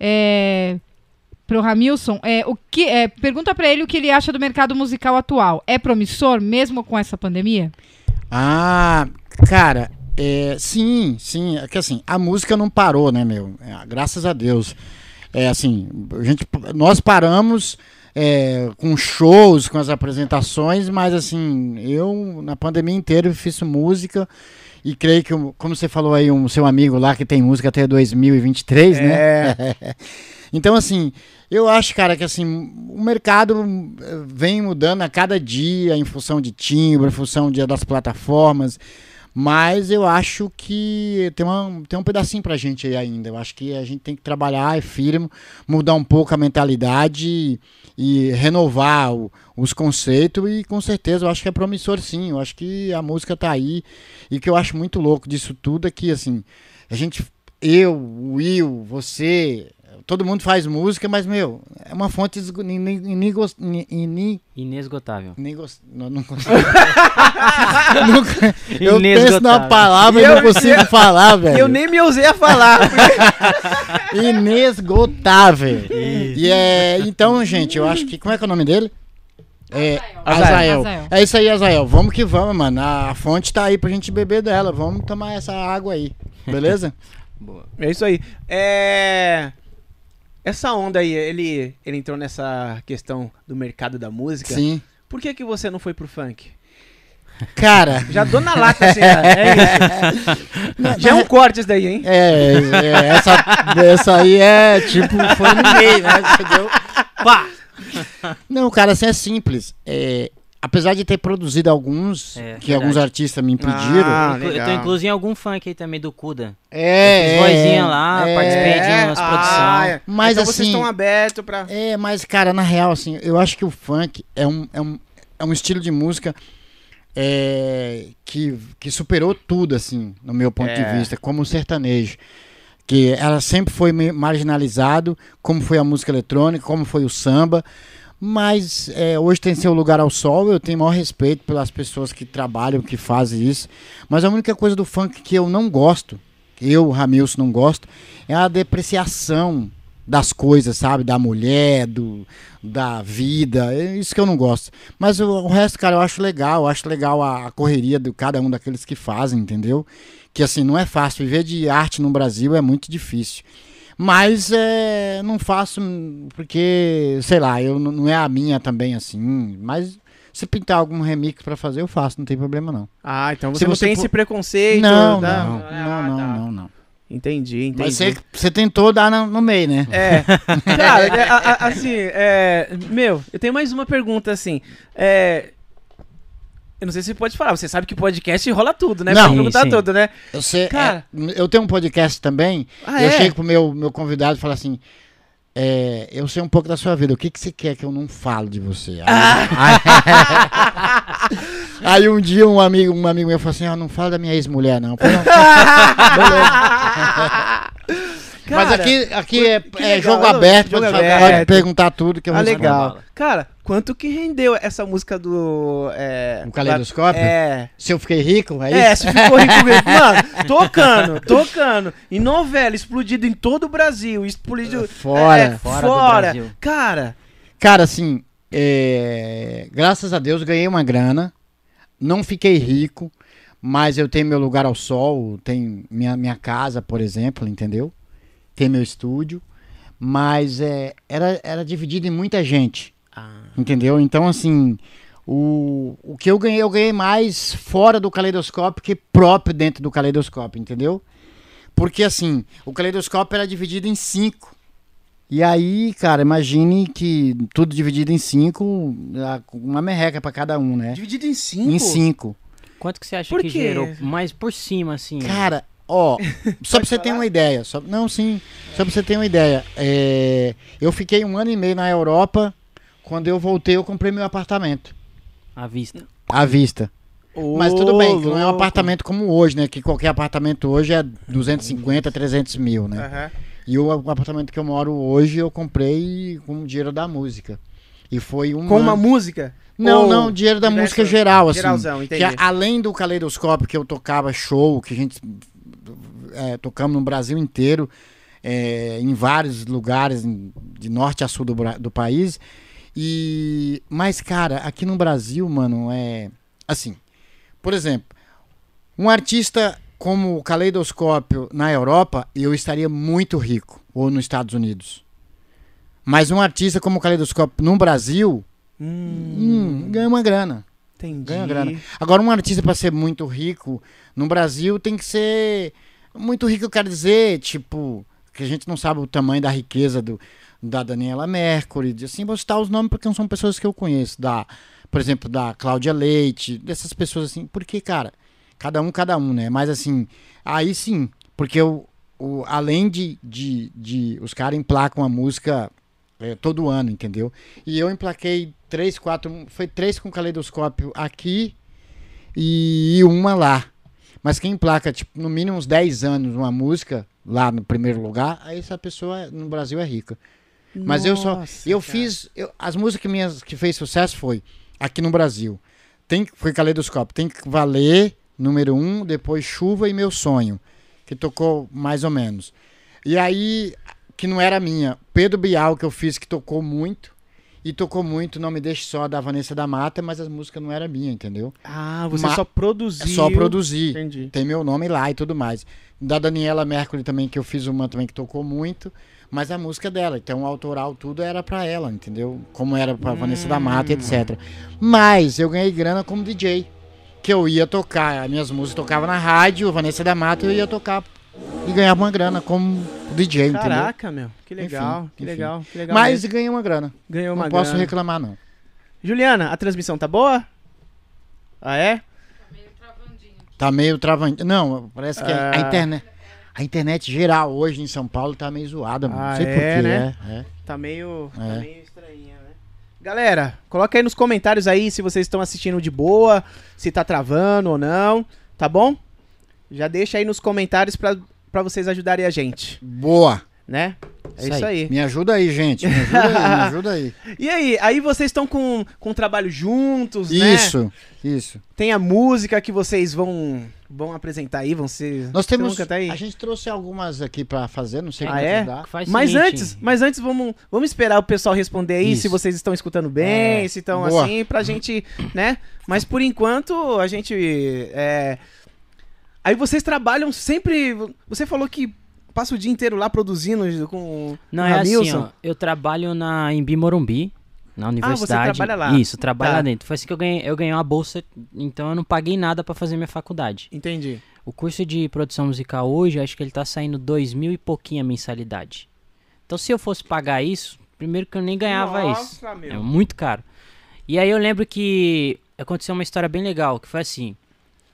é, pro Ramilson. É, o que, é, pergunta pra ele o que ele acha do mercado musical atual. É promissor, mesmo com essa pandemia? Ah, cara, é, sim, sim. É que assim, a música não parou, né, meu? É, graças a Deus. É assim, a gente, nós paramos é, com shows, com as apresentações, mas assim, eu na pandemia inteira fiz música e creio que, como você falou aí, um seu amigo lá que tem música até 2023, né? É. Então, assim, eu acho, cara, que assim, o mercado eh, vem mudando a cada dia em função de timbre, em função de, das plataformas. Mas eu acho que tem, uma, tem um pedacinho pra gente aí ainda. Eu acho que a gente tem que trabalhar é firme, mudar um pouco a mentalidade e, e renovar o- os conceitos. E com certeza eu acho que é promissor sim. Eu acho que a música tá aí. E o que eu acho muito louco disso tudo é que, assim, a gente, eu, o Will, você, todo mundo faz música, mas, meu, é uma fonte inigos- Inesgotável. negos- não, não consigo. Nunca- eu penso na Inesgotável. palavra E não eu- consigo falar, velho. Eu nem me ousei a falar. Inesgotável. E é, então, gente, eu acho que. Como é que é o nome dele? É, Azael. Azael. Azael. É isso aí, Azael. Vamos que vamos, mano. A, a fonte tá aí pra gente beber dela. Vamos tomar essa água aí. Beleza? Boa. É isso aí. É. Essa onda aí, ele, ele entrou nessa questão do mercado da música. Sim. Por que, que você não foi pro funk? Cara. Já dou na lata, assim, cara. É isso. Já é um corte isso daí, hein? É, é, essa, essa aí é tipo, foi no meio, né? Entendeu? Pá! Não, cara, assim é simples. É, apesar de ter produzido alguns, É, que verdade. alguns artistas me pediram. Ah, Eu tô- eu incluso em algum funk aí também do Kuda. é, Fiz vozinha lá, participei de umas ah, produção. é. Mas então vocês assim- estão abertos pra. É, mas, cara, na real, assim, eu acho que o funk é um, é um, é um estilo de música é, que, que superou tudo, assim, no meu ponto É. de vista, como o sertanejo. Que ela sempre foi marginalizado, como foi a música eletrônica, como foi o samba. Mas é, hoje tem seu lugar ao sol, eu tenho maior respeito pelas pessoas que trabalham, que fazem isso. Mas a única coisa do funk que eu não gosto, eu, Ramilson, não gosto, é a depreciação das coisas, sabe? Da mulher, do, da vida. É isso que eu não gosto. Mas o, o resto, cara, eu acho legal. Eu acho legal a, a correria de cada um daqueles que fazem, entendeu? Que assim, não é fácil. Viver de arte no Brasil é muito difícil. Mas é, não faço porque, sei lá, eu, não não é a minha também assim. Mas Se pintar algum remix pra fazer, eu faço, não tem problema não. Ah, então Se você não você tem for- esse preconceito. Não, tá? não, Ah, não, não, tá. não, não. Entendi, entendi. Mas você, você tentou dar no, no meio, né? É, cara, é, a- a- assim, é, meu, eu tenho mais uma pergunta, assim, é, eu não sei se você pode falar, você sabe que podcast rola tudo, né? Não. Pode perguntar Sim, sim. tudo, né? Eu, sei, Cara. é, eu tenho um podcast também, Ah, eu é? chego pro meu, meu convidado e falo assim, é, eu sei um pouco da sua vida, o que, que você quer que eu não falo de você? Aí, aí- aí um dia um amigo, um amigo meu falou assim, não fala da minha ex-mulher não. Falei, "Não." Mas Cara, aqui, aqui é, é legal, jogo aberto, jogo pode, aberto. pode perguntar tudo que eu Ah, respondo. legal. Cara, quanto que rendeu essa música do... É, O Caleidoscópio? É... Se eu fiquei rico, é isso? É, se ficou rico mesmo. Mano, tocando, tocando. Em novela, explodido em todo o Brasil. Explodido. Fora. é, Fora fora. Cara, Cara, assim, é, graças a Deus ganhei uma grana, não fiquei rico, mas eu tenho meu lugar ao sol, tenho minha, minha casa, por exemplo, entendeu? Tem meu estúdio, mas é, era, era dividido em muita gente, entendeu? Então, assim, o, o que eu ganhei, eu ganhei mais fora do caleidoscópio que próprio dentro do caleidoscópio, entendeu? Porque, assim, o caleidoscópio era dividido em cinco. E aí, cara, imagine que tudo dividido em cinco, dá uma merreca pra cada um, né? dividido em cinco. Em cinco. Quanto que você acha Por que quê? gerou? Mais por cima, assim. Cara, ó, só pra você ter uma ideia. Só, não, sim, só pra você ter uma ideia. é, eu fiquei um ano e meio na Europa. Quando eu voltei, eu comprei meu apartamento. À vista. À vista. Ô, Mas tudo bem, que não é um louco. apartamento como hoje, né? Que qualquer apartamento hoje é 250, 300 mil, né? Aham. E o apartamento que eu moro hoje, eu comprei com o dinheiro da música. E foi um. Com uma música? Não, Ou não, dinheiro da diversa- música geral, assim. Geralzão, entendi. Que além do caleidoscópio que eu tocava show, que a gente é, tocamos no Brasil inteiro, é, em vários lugares, de norte a sul do, do país. E mas cara, aqui no Brasil, mano, é assim. Por exemplo, um artista como o Caleidoscópio na Europa, eu estaria muito rico, ou nos Estados Unidos. Mas um artista como o Caleidoscópio no Brasil, Hum, hum, ganha uma grana. entendi. Ganha grana. Agora, um artista para ser muito rico no Brasil tem que ser. Muito rico, eu quero dizer, tipo, que a gente não sabe o tamanho da riqueza do, da Daniela Mercury. de- Assim, vou citar os nomes porque são pessoas que eu conheço. Da, por exemplo, da Cláudia Leite, dessas pessoas assim. Porque, cara, cada um, cada um, né? Mas assim, aí sim, porque o, o, além de, de, de os caras emplacam a música é, todo ano, entendeu? E eu emplaquei três, quatro, foi três com caleidoscópio aqui e uma lá. Mas quem emplaca, tipo, no mínimo uns 10 anos uma música lá no primeiro lugar, aí essa pessoa no Brasil é rica. Mas eu só. Eu cara. fiz. eu- as músicas minhas que fez sucesso foi aqui no Brasil. Tem, foi Caleidoscópio. Tem que valer, número um, depois Chuva e Meu Sonho. Que tocou mais ou menos. E aí, que não era minha. Pedro Bial, que eu fiz, que tocou muito. E tocou muito Não Me Deixe Só, da Vanessa da Mata, mas as músicas não eram minha, entendeu? Ah, você Ma- só produziu. só produzir Entendi. tem meu nome lá e tudo mais. Da Daniela Mercury também, que eu fiz uma também que tocou muito, mas a música dela, então o autoral tudo era pra ela, entendeu? Como era pra Vanessa da Mata, etc. Mas eu ganhei grana como DJ, que eu ia tocar, as minhas músicas tocava na rádio, Vanessa da Mata, eu ia tocar e ganhava uma grana como DJ, entendeu? Caraca, meu. Que legal, Enfim, que enfim. legal, que legal. Mas mesmo. ganhei uma grana. ganhou uma não posso grana. reclamar não. Juliana, a transmissão tá boa? Ah, é? Tá meio travando. Não, parece que a- Ah. a internet a internet geral hoje em São Paulo tá meio zoada, mano. Ah, não sei é, porquê, né? é, é. Tá meio, tá É. meio estranhinha, né? Galera, coloca aí nos comentários aí se vocês estão assistindo de boa, se tá travando ou não, tá bom? Já deixa aí nos comentários pra, pra vocês ajudarem a gente, Boa. né? É Isso isso aí. Me ajuda aí, gente. Me ajuda aí, me ajuda aí. E aí, aí vocês estão com, com trabalho juntos, né? Isso, isso. Tem a música que vocês vão vão apresentar aí, vão ser Nós temos. vão cantar aí? A gente trouxe algumas aqui pra fazer, não sei Ah, quantas é? dá. O Mas seguinte, antes, mas antes vamos, vamos esperar o pessoal responder aí Isso. se vocês estão escutando bem, É, se estão boa. assim, pra gente, né? Mas por enquanto a gente é... Aí vocês trabalham sempre. Você falou que passa o dia inteiro lá produzindo com Não, é assim, Ramilson. ó. Eu trabalho na Embi Morumbi, na universidade. Ah, você trabalha lá. Isso, trabalho Tá. lá dentro. Foi assim que eu ganhei, eu ganhei uma bolsa, então eu não paguei nada pra fazer minha faculdade. Entendi. O curso de produção musical hoje, acho que ele tá saindo dois mil e pouquinho a mensalidade. Então se eu fosse pagar isso, primeiro que eu nem ganhava isso. Nossa, meu. É muito caro. E aí eu lembro que aconteceu uma história bem legal, que foi assim.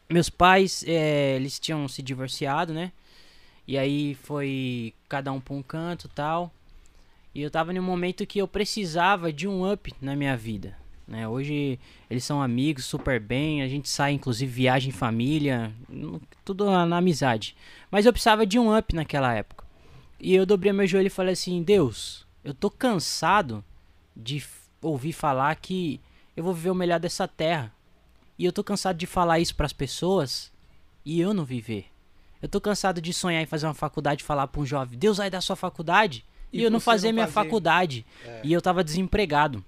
Meus pais, eh, eles tinham se divorciado, né? E aí foi cada um pra um canto tal. E eu tava num momento que eu precisava de um up na minha vida. Né? Hoje eles são amigos, super bem. A gente sai, inclusive, viagem em família. Tudo na, na amizade. Mas eu precisava de um up naquela época. E eu dobrei meu joelho e falei assim: Deus, eu tô cansado de ouvir falar que eu vou viver o melhor dessa terra. E eu tô cansado de falar isso pras pessoas e eu não viver. Eu tô cansado de sonhar em fazer uma faculdade e falar pra um jovem: Deus vai dar sua faculdade. E, E eu não não minha fazer. faculdade. E eu tava desempregado.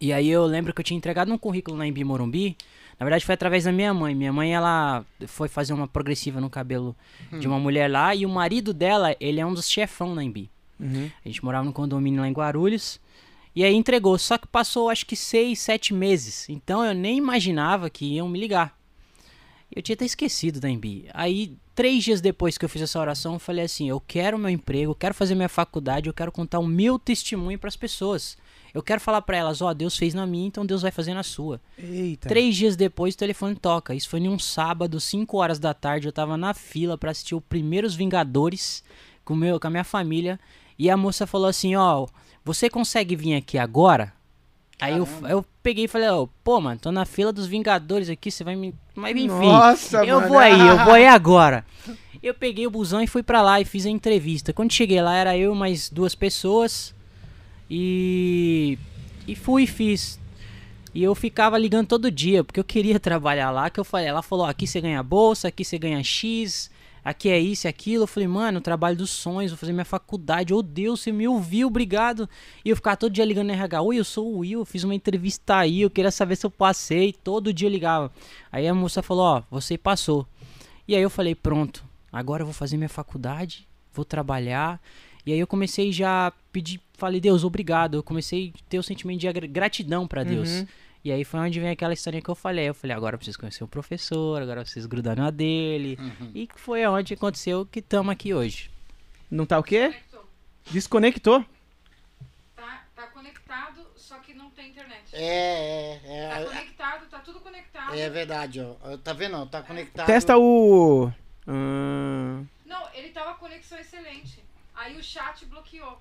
E aí eu lembro que eu tinha entregado um currículo na Embi Morumbi. Na verdade foi através da minha mãe. Minha mãe, ela foi fazer uma progressiva no cabelo de uma mulher lá. E o marido dela, ele é um dos chefão na Embi. Uhum. A gente morava no condomínio lá em Guarulhos. E aí entregou. Só que passou acho que seis, sete meses. Então eu nem imaginava que iam me ligar. Eu tinha até esquecido da Embi. Aí, três dias depois que eu fiz essa oração, eu falei assim: eu quero meu emprego, eu quero fazer minha faculdade, eu quero contar o meu testemunho para as pessoas. Eu quero falar para elas: ó, Deus fez na minha, então Deus vai fazer na sua. Eita. Três dias depois o telefone toca. Isso foi num sábado, 5 horas da tarde. Eu tava na fila pra assistir o Primeiros Vingadores com, meu, com a minha família. E a moça falou assim: Ó, você consegue vir aqui agora? Aí eu, eu peguei e falei: Ó, pô, mano, tô na fila dos Vingadores aqui, você vai me. Mas enfim, Nossa, eu mano. vou aí, eu vou aí agora. Eu peguei o busão e fui pra lá e fiz a entrevista. Quando cheguei lá, era eu e mais duas pessoas. E. E fui e fiz. E eu ficava ligando todo dia, porque eu queria trabalhar lá, que eu falei, ela falou, aqui você ganha bolsa, aqui você ganha X, aqui é isso e aquilo. Eu falei, mano, trabalho dos sonhos, vou fazer minha faculdade. Oh Deus, você me ouviu, obrigado. E eu ficava todo dia ligando no RH, oi, eu sou o Will, eu fiz uma entrevista aí, eu queria saber se eu passei. Todo dia eu ligava. Aí a moça falou, ó, você passou. E aí eu falei, pronto, agora eu vou fazer minha faculdade, vou trabalhar. E aí eu comecei já a pedir, falei, Deus, obrigado. Eu comecei a ter o sentimento de gra- gratidão pra Deus. Uhum. E aí foi onde vem aquela historinha que eu falei. Eu falei, agora eu preciso conhecer o professor, agora eu preciso grudar na dele. E que foi onde aconteceu que estamos aqui hoje. Não tá o quê? Desconectou? Tá, tá conectado, só que não tem internet. É, é, Tá é, conectado, tá tudo conectado. é, é verdade, ó. Tá vendo? Tá conectado. Testa o. Ah, Não, ele tava conexão excelente. Aí o chat bloqueou.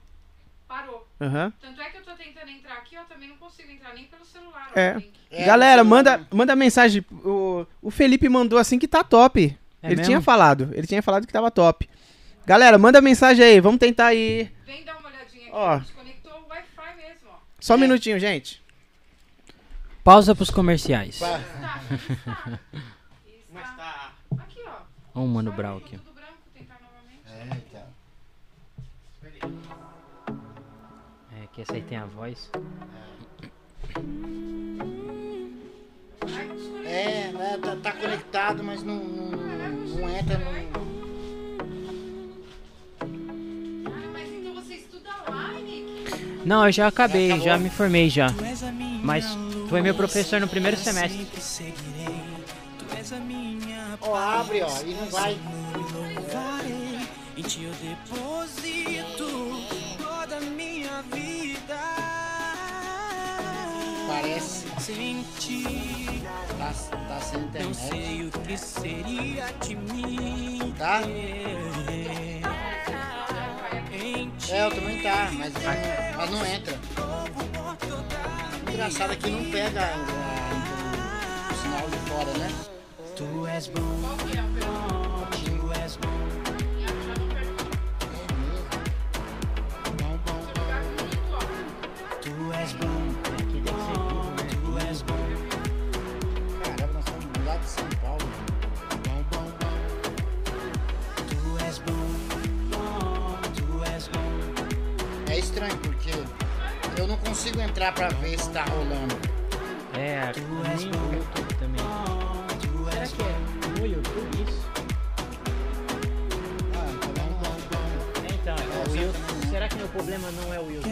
Parou. Aham. Tanto é que eu tô tentando entrar aqui, ó, também não consigo entrar nem pelo celular. É. É, Galera, manda, manda mensagem. O, o Felipe mandou assim que tá top. É ele mesmo? tinha falado. Ele tinha falado que tava top. Galera, manda mensagem aí. Vamos tentar aí. Vem dar uma olhadinha aqui. Ó. Desconectou o Wi-Fi mesmo, ó. Só um É. minutinho, gente. Pausa pros comerciais. Pá. Tá. Aqui, ó. Ó o Mano ficou aqui. Que essa aí tem a voz. É, né, tá, tá conectado, mas não, não, não entra no. Mas você estuda lá, Nick? Não, eu já acabei, Já acabou? já me formei já. Mas tu é meu professor no primeiro semestre. Ó, abre, ó, e não vai. eu deposito Parece. Sem ti, Tá, tá sem não internet. sei o que seria de mim. Tá? É, eu também tá, mas, não- mas não entra. Engraçado é que não pega a- a- o sinal de fora, né? tu és bom, entrar pra ver se tá rolando. É, nem no YouTube também. Será que é no YouTube isso? Ah, então lá. É, então, é o YouTube. Será que meu problema não é o YouTube?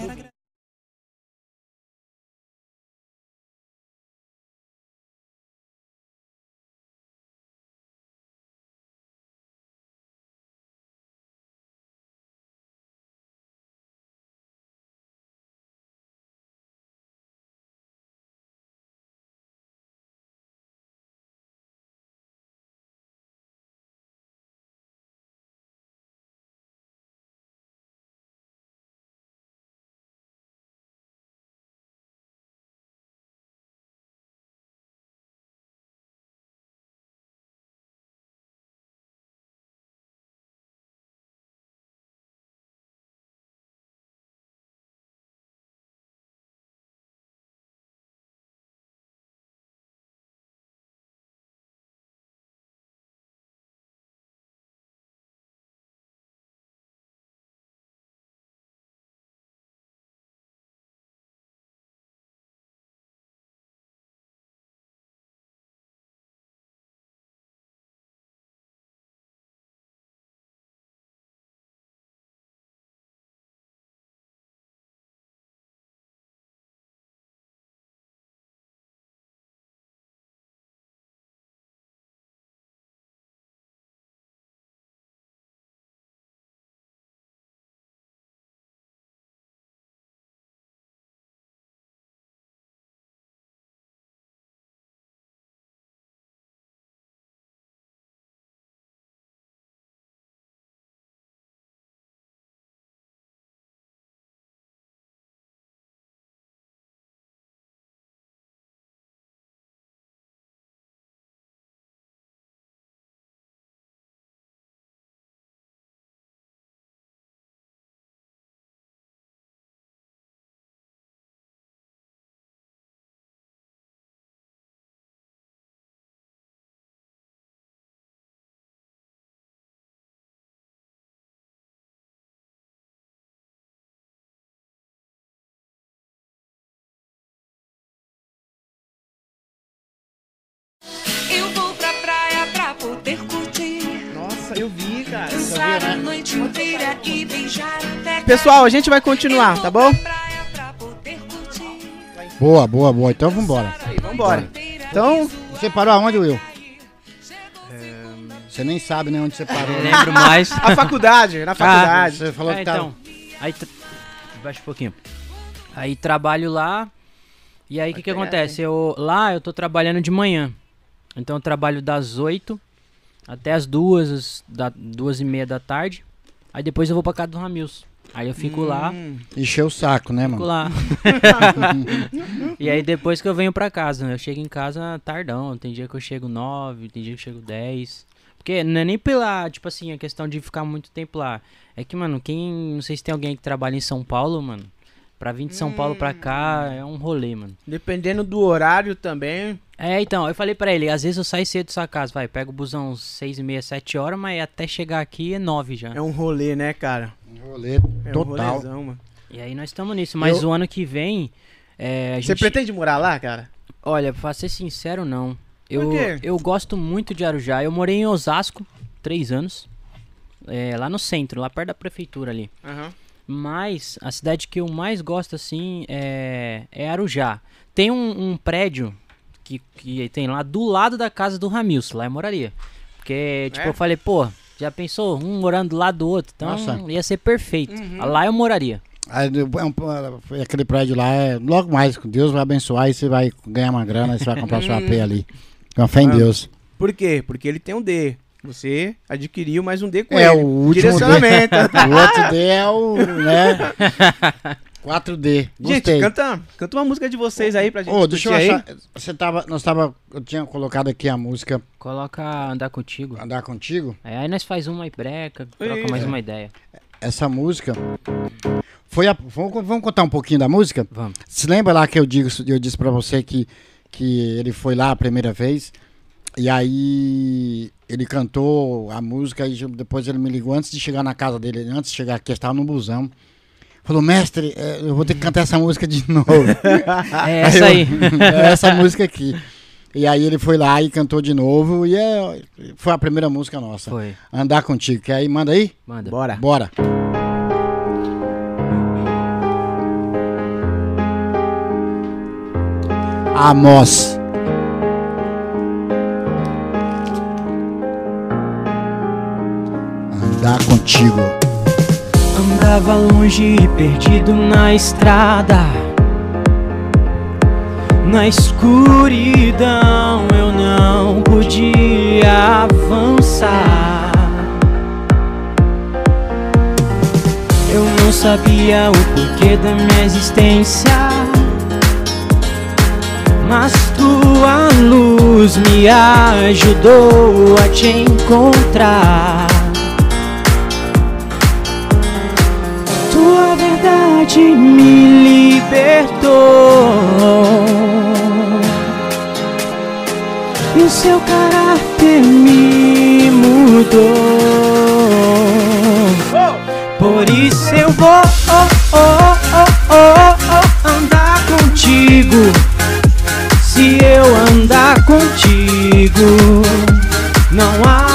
Cara. Dançar a noite inteira e beijar até Pessoal, a gente vai continuar, tá bom? Boa, boa, boa. Então vambora. Aí, vambora. Então, Você parou aonde, Will? Você nem sabe nem onde você parou. Não né? lembro mais. a faculdade, na faculdade. Você falou É, que tá... então. Aí. tra- Baixa um pouquinho. Aí trabalho lá. E aí o que, que acontece? Eu, lá eu tô trabalhando de manhã. Então eu trabalho das 8 até as 2, da, duas e meia da tarde. Aí depois eu vou pra casa do Ramils. Aí eu fico lá, Hum, Encheu o saco, né, fico mano? lá. e aí depois que eu venho pra casa, né? Eu chego em casa tardão. Tem dia que eu chego 9, tem dia que eu chego 10. Porque não é nem pela, tipo assim, a questão de ficar muito tempo lá. É que, mano, quem. Não sei se tem alguém que trabalha em São Paulo, mano. Pra vir de São Paulo pra cá é um rolê, mano. Dependendo do horário também. É, então, eu falei pra ele, às vezes eu saio cedo da sua casa, vai, pego o busão às seis e meia, sete horas, mas até chegar aqui é nove já. É um rolê, né, cara? Rolê É um total. rolezão, mano. E aí nós estamos nisso, mas Eu- o ano que vem, é, a Você gente... pretende morar lá, cara? Olha, pra ser sincero, não. Eu, quê? eu gosto muito de Arujá. Eu morei em Osasco, três anos. é, lá no centro, lá perto da prefeitura ali. Aham. Mas a cidade que eu mais gosto, assim, é, é Arujá. Tem um, um prédio que, que tem lá do lado da casa do Ramilson, lá eu moraria. Porque, tipo, É? eu falei, pô, já pensou? Um morando do lado do outro. Então Nossa. ia ser perfeito. Uhum. Lá eu moraria. É um- aquele prédio lá, é, logo mais, Deus vai abençoar e você vai ganhar uma grana e você vai comprar sua AP ali. Com a fé em Ah. Deus. Por quê? Porque ele tem um D. Você adquiriu mais um D com É, ele. o último Direcionamento. O outro D é o, né? 4D. gente, canta, canta uma música de vocês aí pra gente Ô, deixa eu curtir aí. achar. Você tava. Nós tava. Eu tinha colocado aqui a música Coloca andar contigo. Andar Contigo. É, aí nós faz uma e breca, troca mais uma ideia. Essa música. Foi a, vamos, vamos contar um pouquinho da música? Vamos. Se lembra lá que eu, digo, eu disse pra você que, que ele foi lá a primeira vez? E aí ele cantou a música e depois ele me ligou antes de chegar na casa dele, antes de chegar aqui, eu estava no busão. Falou, mestre, eh, eu vou ter que cantar essa música de novo. É essa aí. é essa música aqui. E aí ele foi lá e cantou de novo e é, foi a primeira música nossa. Foi. Andar contigo. Quer aí? Manda aí? Manda. Bora. Bora. Amos. Andar contigo. Andava longe e perdido na estrada. Na escuridão eu não podia avançar. Eu não sabia o porquê da minha existência. Mas tua luz me ajudou a te encontrar. Verdade me libertou. E o seu caráter me mudou. Por isso eu vou oh, oh, oh, oh, oh, andar contigo. Se eu andar contigo Não há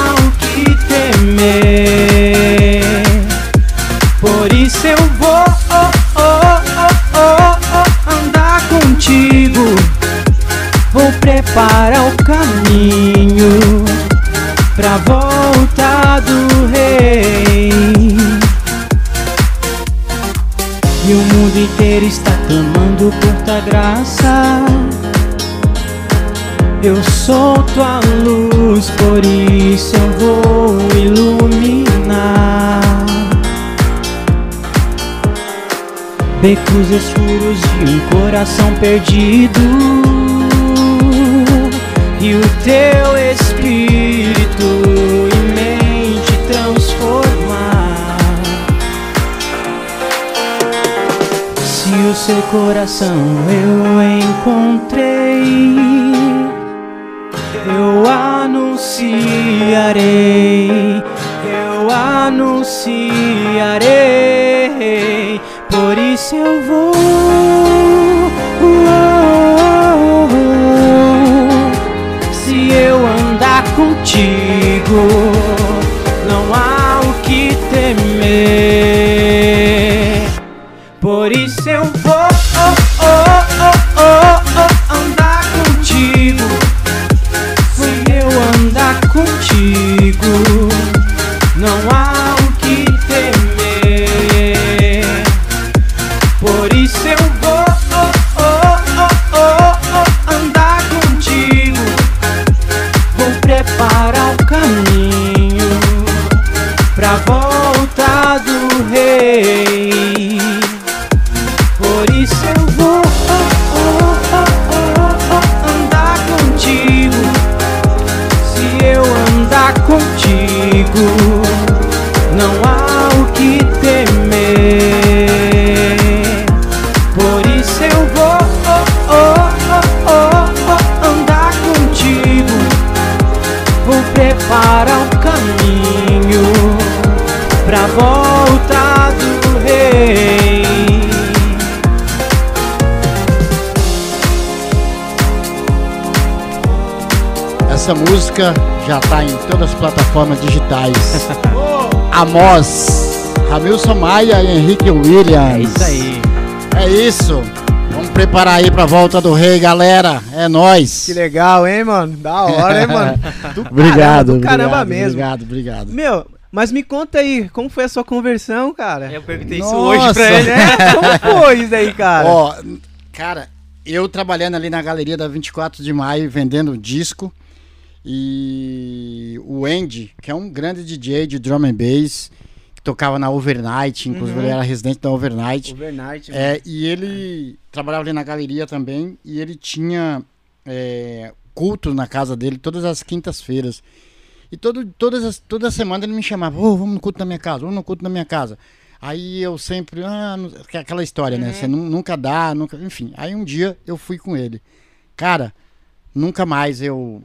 Preparar o caminho pra volta do rei. E o mundo inteiro está clamando por tua graça. Eu sou tua luz, por isso eu vou iluminar. Becos escuros de um coração perdido E o teu espírito e mente transformar Se o seu coração eu encontrei Eu anunciarei Eu anunciarei por isso eu vou. Se música já tá em todas as plataformas digitais. Amos, Ramilson Maia e Henrique Williams. É isso aí. É isso. Vamos preparar aí pra volta do rei, galera. É nóis. Que legal, hein, mano? Da hora, hein, mano? Do Obrigado, caramba, do obrigado, caramba mesmo. Obrigado, obrigado. Meu, mas me conta aí, como foi a sua conversão, cara? Eu perguntei isso Nossa. hoje pra ele. É, como foi isso aí, cara? Ó, cara, eu trabalhando ali na galeria da 24 de maio, vendendo disco. E o Andy, que é um grande DJ de drum and bass, que tocava na Overnight, inclusive Uhum. ele era residente da Overnight. Overnight. É, e ele trabalhava ali na galeria também, e ele tinha é, culto na casa dele todas as quintas-feiras. E todo, todas as, toda semana ele me chamava, ô, vamos no culto na minha casa, vamos no culto na minha casa. Aí eu sempre, ah, é aquela história, né? Você nu- nunca dá, nunca. Enfim. Aí um dia eu fui com ele. Cara, nunca mais eu,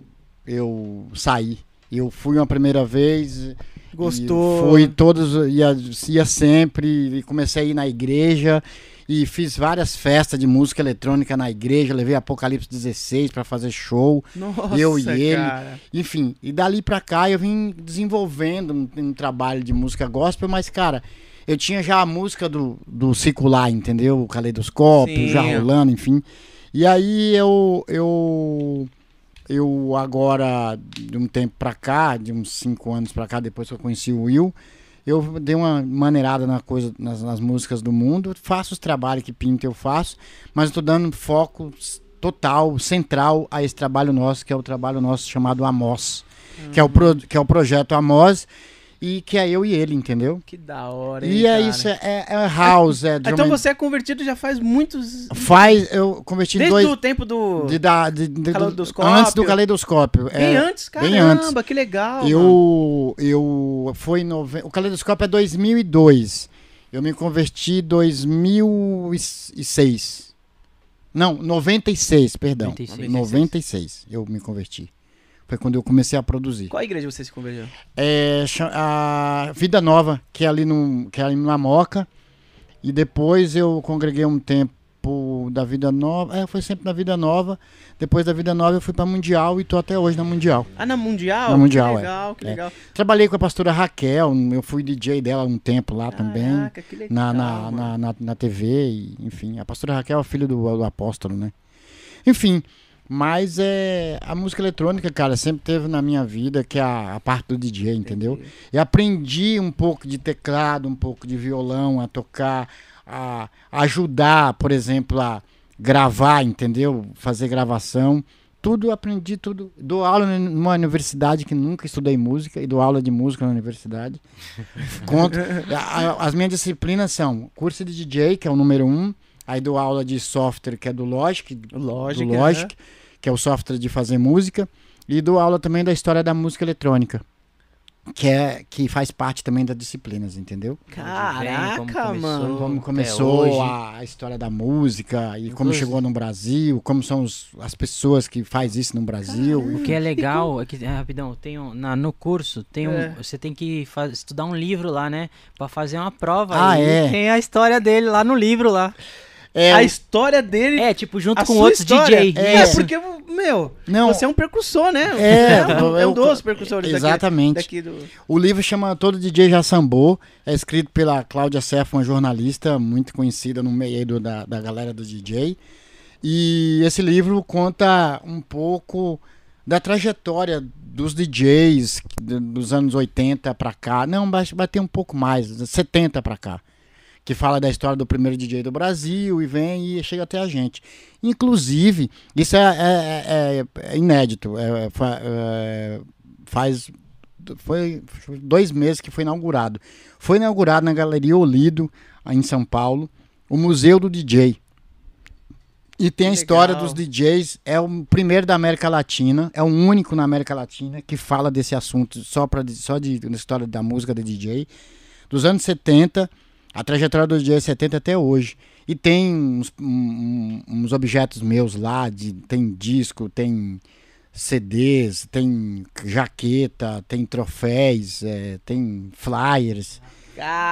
eu saí. Eu fui uma primeira vez. Gostou? Fui todos, ia, ia sempre, e comecei a ir na igreja. E fiz várias festas de música eletrônica na igreja. Levei Apocalipse 16 para fazer show. Nossa, eu e ele. cara. Enfim, e dali pra cá eu vim desenvolvendo um, um trabalho de música gospel, mas, cara, eu tinha já a música do, do circular, entendeu? O caleidoscópio, Sim. já rolando, enfim. E aí eu, eu, eu agora, de um tempo pra cá, de uns cinco anos pra cá, depois que eu conheci o Will, eu dei uma maneirada na coisa, nas, nas músicas do mundo, faço os trabalhos que pinta eu faço, mas tô dando foco total, central a esse trabalho nosso, que é o trabalho nosso chamado Amos, que, é o pro, que é o projeto Amos, e que é eu e ele, entendeu? Que da hora, hein, E é cara? isso, é, é- é house, é drum Então and- você é convertido já faz muitos... Faz, eu converti Desde dois... o tempo do... De, da, de, de- do- Caleidoscópio. antes do caleidoscópio. Bem é, antes, caramba, bem antes. que legal, mano. Eu, eu foi em nove... o caleidoscópio é 2002. Eu me converti em 2006. Não, 96, perdão. 96. 96 eu me converti. Foi quando eu comecei a produzir. Qual igreja você se converteu? É, a Vida Nova, que é ali no, que é ali na Moca. E depois eu congreguei um tempo da Vida Nova. É, foi sempre na Vida Nova. Depois da Vida Nova eu fui pra Mundial e tô até hoje na Mundial. Ah, na Mundial? Na Mundial, que é. legal, que É. legal. Trabalhei com a pastora Raquel, eu fui DJ dela um tempo lá também. Caraca, que legal, Na, na, na, na, na TV, e, enfim. A pastora Raquel é filha do, do apóstolo, né? Enfim, mas é a música eletrônica, cara, sempre teve na minha vida, que é a, a parte do DJ, entendeu? E aprendi um pouco de teclado, um pouco de violão, a tocar, a ajudar, por exemplo, a gravar, entendeu? Fazer gravação. Tudo aprendi, tudo. Dou aula numa universidade que nunca estudei música e dou aula de música na universidade. Conto. a- a- As minhas disciplinas são curso de DJ, que é o número um. Aí dou aula de software, que é do Logic, Logic, do Logic que é o software de fazer música. E dou aula também da história da música eletrônica, que, é, que faz parte também das disciplinas, entendeu? Caraca, como começou. mano. Como começou hoje. a, história da música e como Inclusive- chegou no Brasil, como são os- as pessoas que faz isso no Brasil. O que é legal é que, é, rapidão, tem um, na, no curso, tem um, É. você tem que faz- estudar um livro lá, né? Pra fazer uma prova. Ah, é? Tem a história dele lá no livro lá. É, a história dele. É, tipo, junto com outros história. DJ. É, Isso. porque, meu, Não. você é um percussor, né? É, um, é um eu- dos percussores daqui- Exatamente. daqui do. O livro chama Todo DJ Já Sambou. É escrito pela Cláudia Seff, uma jornalista muito conhecida no meio do- da, da galera do DJ. E esse livro conta um pouco da trajetória dos DJs dos anos 80 pra cá. Não, vai vai ter um pouco mais, 70 pra cá. Que fala da história do primeiro DJ do Brasil e vem e chega até a gente. Inclusive, isso é, é- é- é inédito. é- é- é- faz foi dois meses que foi inaugurado. Foi inaugurado na Galeria Olido, em São Paulo, o Museu do DJ. E tem a história dos DJs, é o primeiro da América Latina, é o único na América Latina que fala desse assunto só, pra, só de, da história da música do DJ. Dos anos 70, a trajetória do DJ é 70 até hoje. E tem uns, um- uns objetos meus lá, de, tem disco, tem CDs, tem jaqueta, tem troféus, é, tem flyers.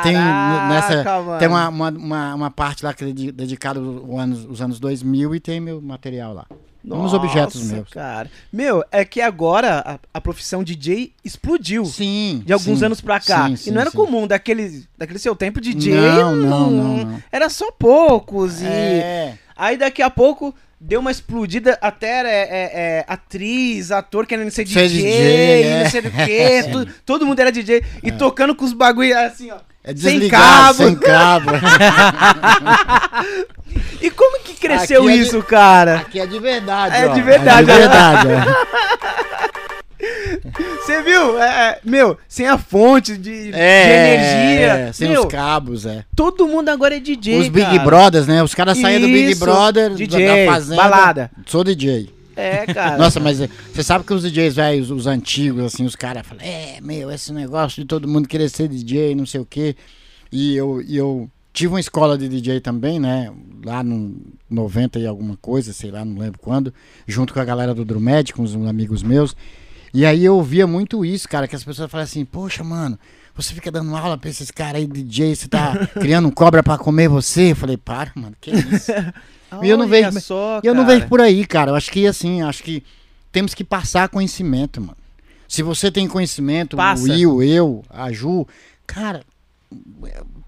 Tem n- nessa- Caraca, Tem mano. uma, uma, uma, uma parte lá que é dedi- dedicada aos anos, os anos 2000 e tem meu material lá. Uns objetos meus. cara. Meu, é que agora a, a profissão DJ explodiu. Sim. De alguns sim, anos pra cá. sim, e sim, não era comum daquele, daquele seu tempo DJ. Não, não, não, não. Era só poucos. E É. aí daqui a pouco deu uma explodida. Até é, é, é, atriz, ator querendo ser DJ, DJ, e não é. sei o quê. tu- todo mundo era DJ. E tocando com os bagulho assim, ó. É Sem cabo. sem cabo. E como que cresceu Aqui é de- isso, cara? Aqui é de verdade, É ó. de verdade, É de né? verdade. Você viu? É, é, meu, sem a fonte de, de energia. é, sem meu, os cabos, é. todo mundo agora é DJ, Os Big cara. Brothers, né? Os caras saíram do Big Brother, DJ, da Fazenda. balada. Sou DJ. É, cara. Nossa, mas é, você sabe que os DJs velhos, os antigos, assim, os caras falam, é, meu, esse negócio de todo mundo querer ser DJ, não sei o quê. E eu, e eu tive uma escola de DJ também, né? Lá no 90 e alguma coisa, sei lá, não lembro quando, junto com a galera do Drumed, com os amigos meus. E aí eu ouvia muito isso, cara, que as pessoas falavam assim, poxa, mano, você fica dando aula pra esses caras aí, DJ, você tá criando um cobra pra comer você? Eu falei, para, mano, que isso? E eu não vejo- só, eu não vejo por aí, cara. Eu acho que assim, acho que temos que passar conhecimento, mano. Se você tem conhecimento, Passa. o Will, eu, a Ju, cara,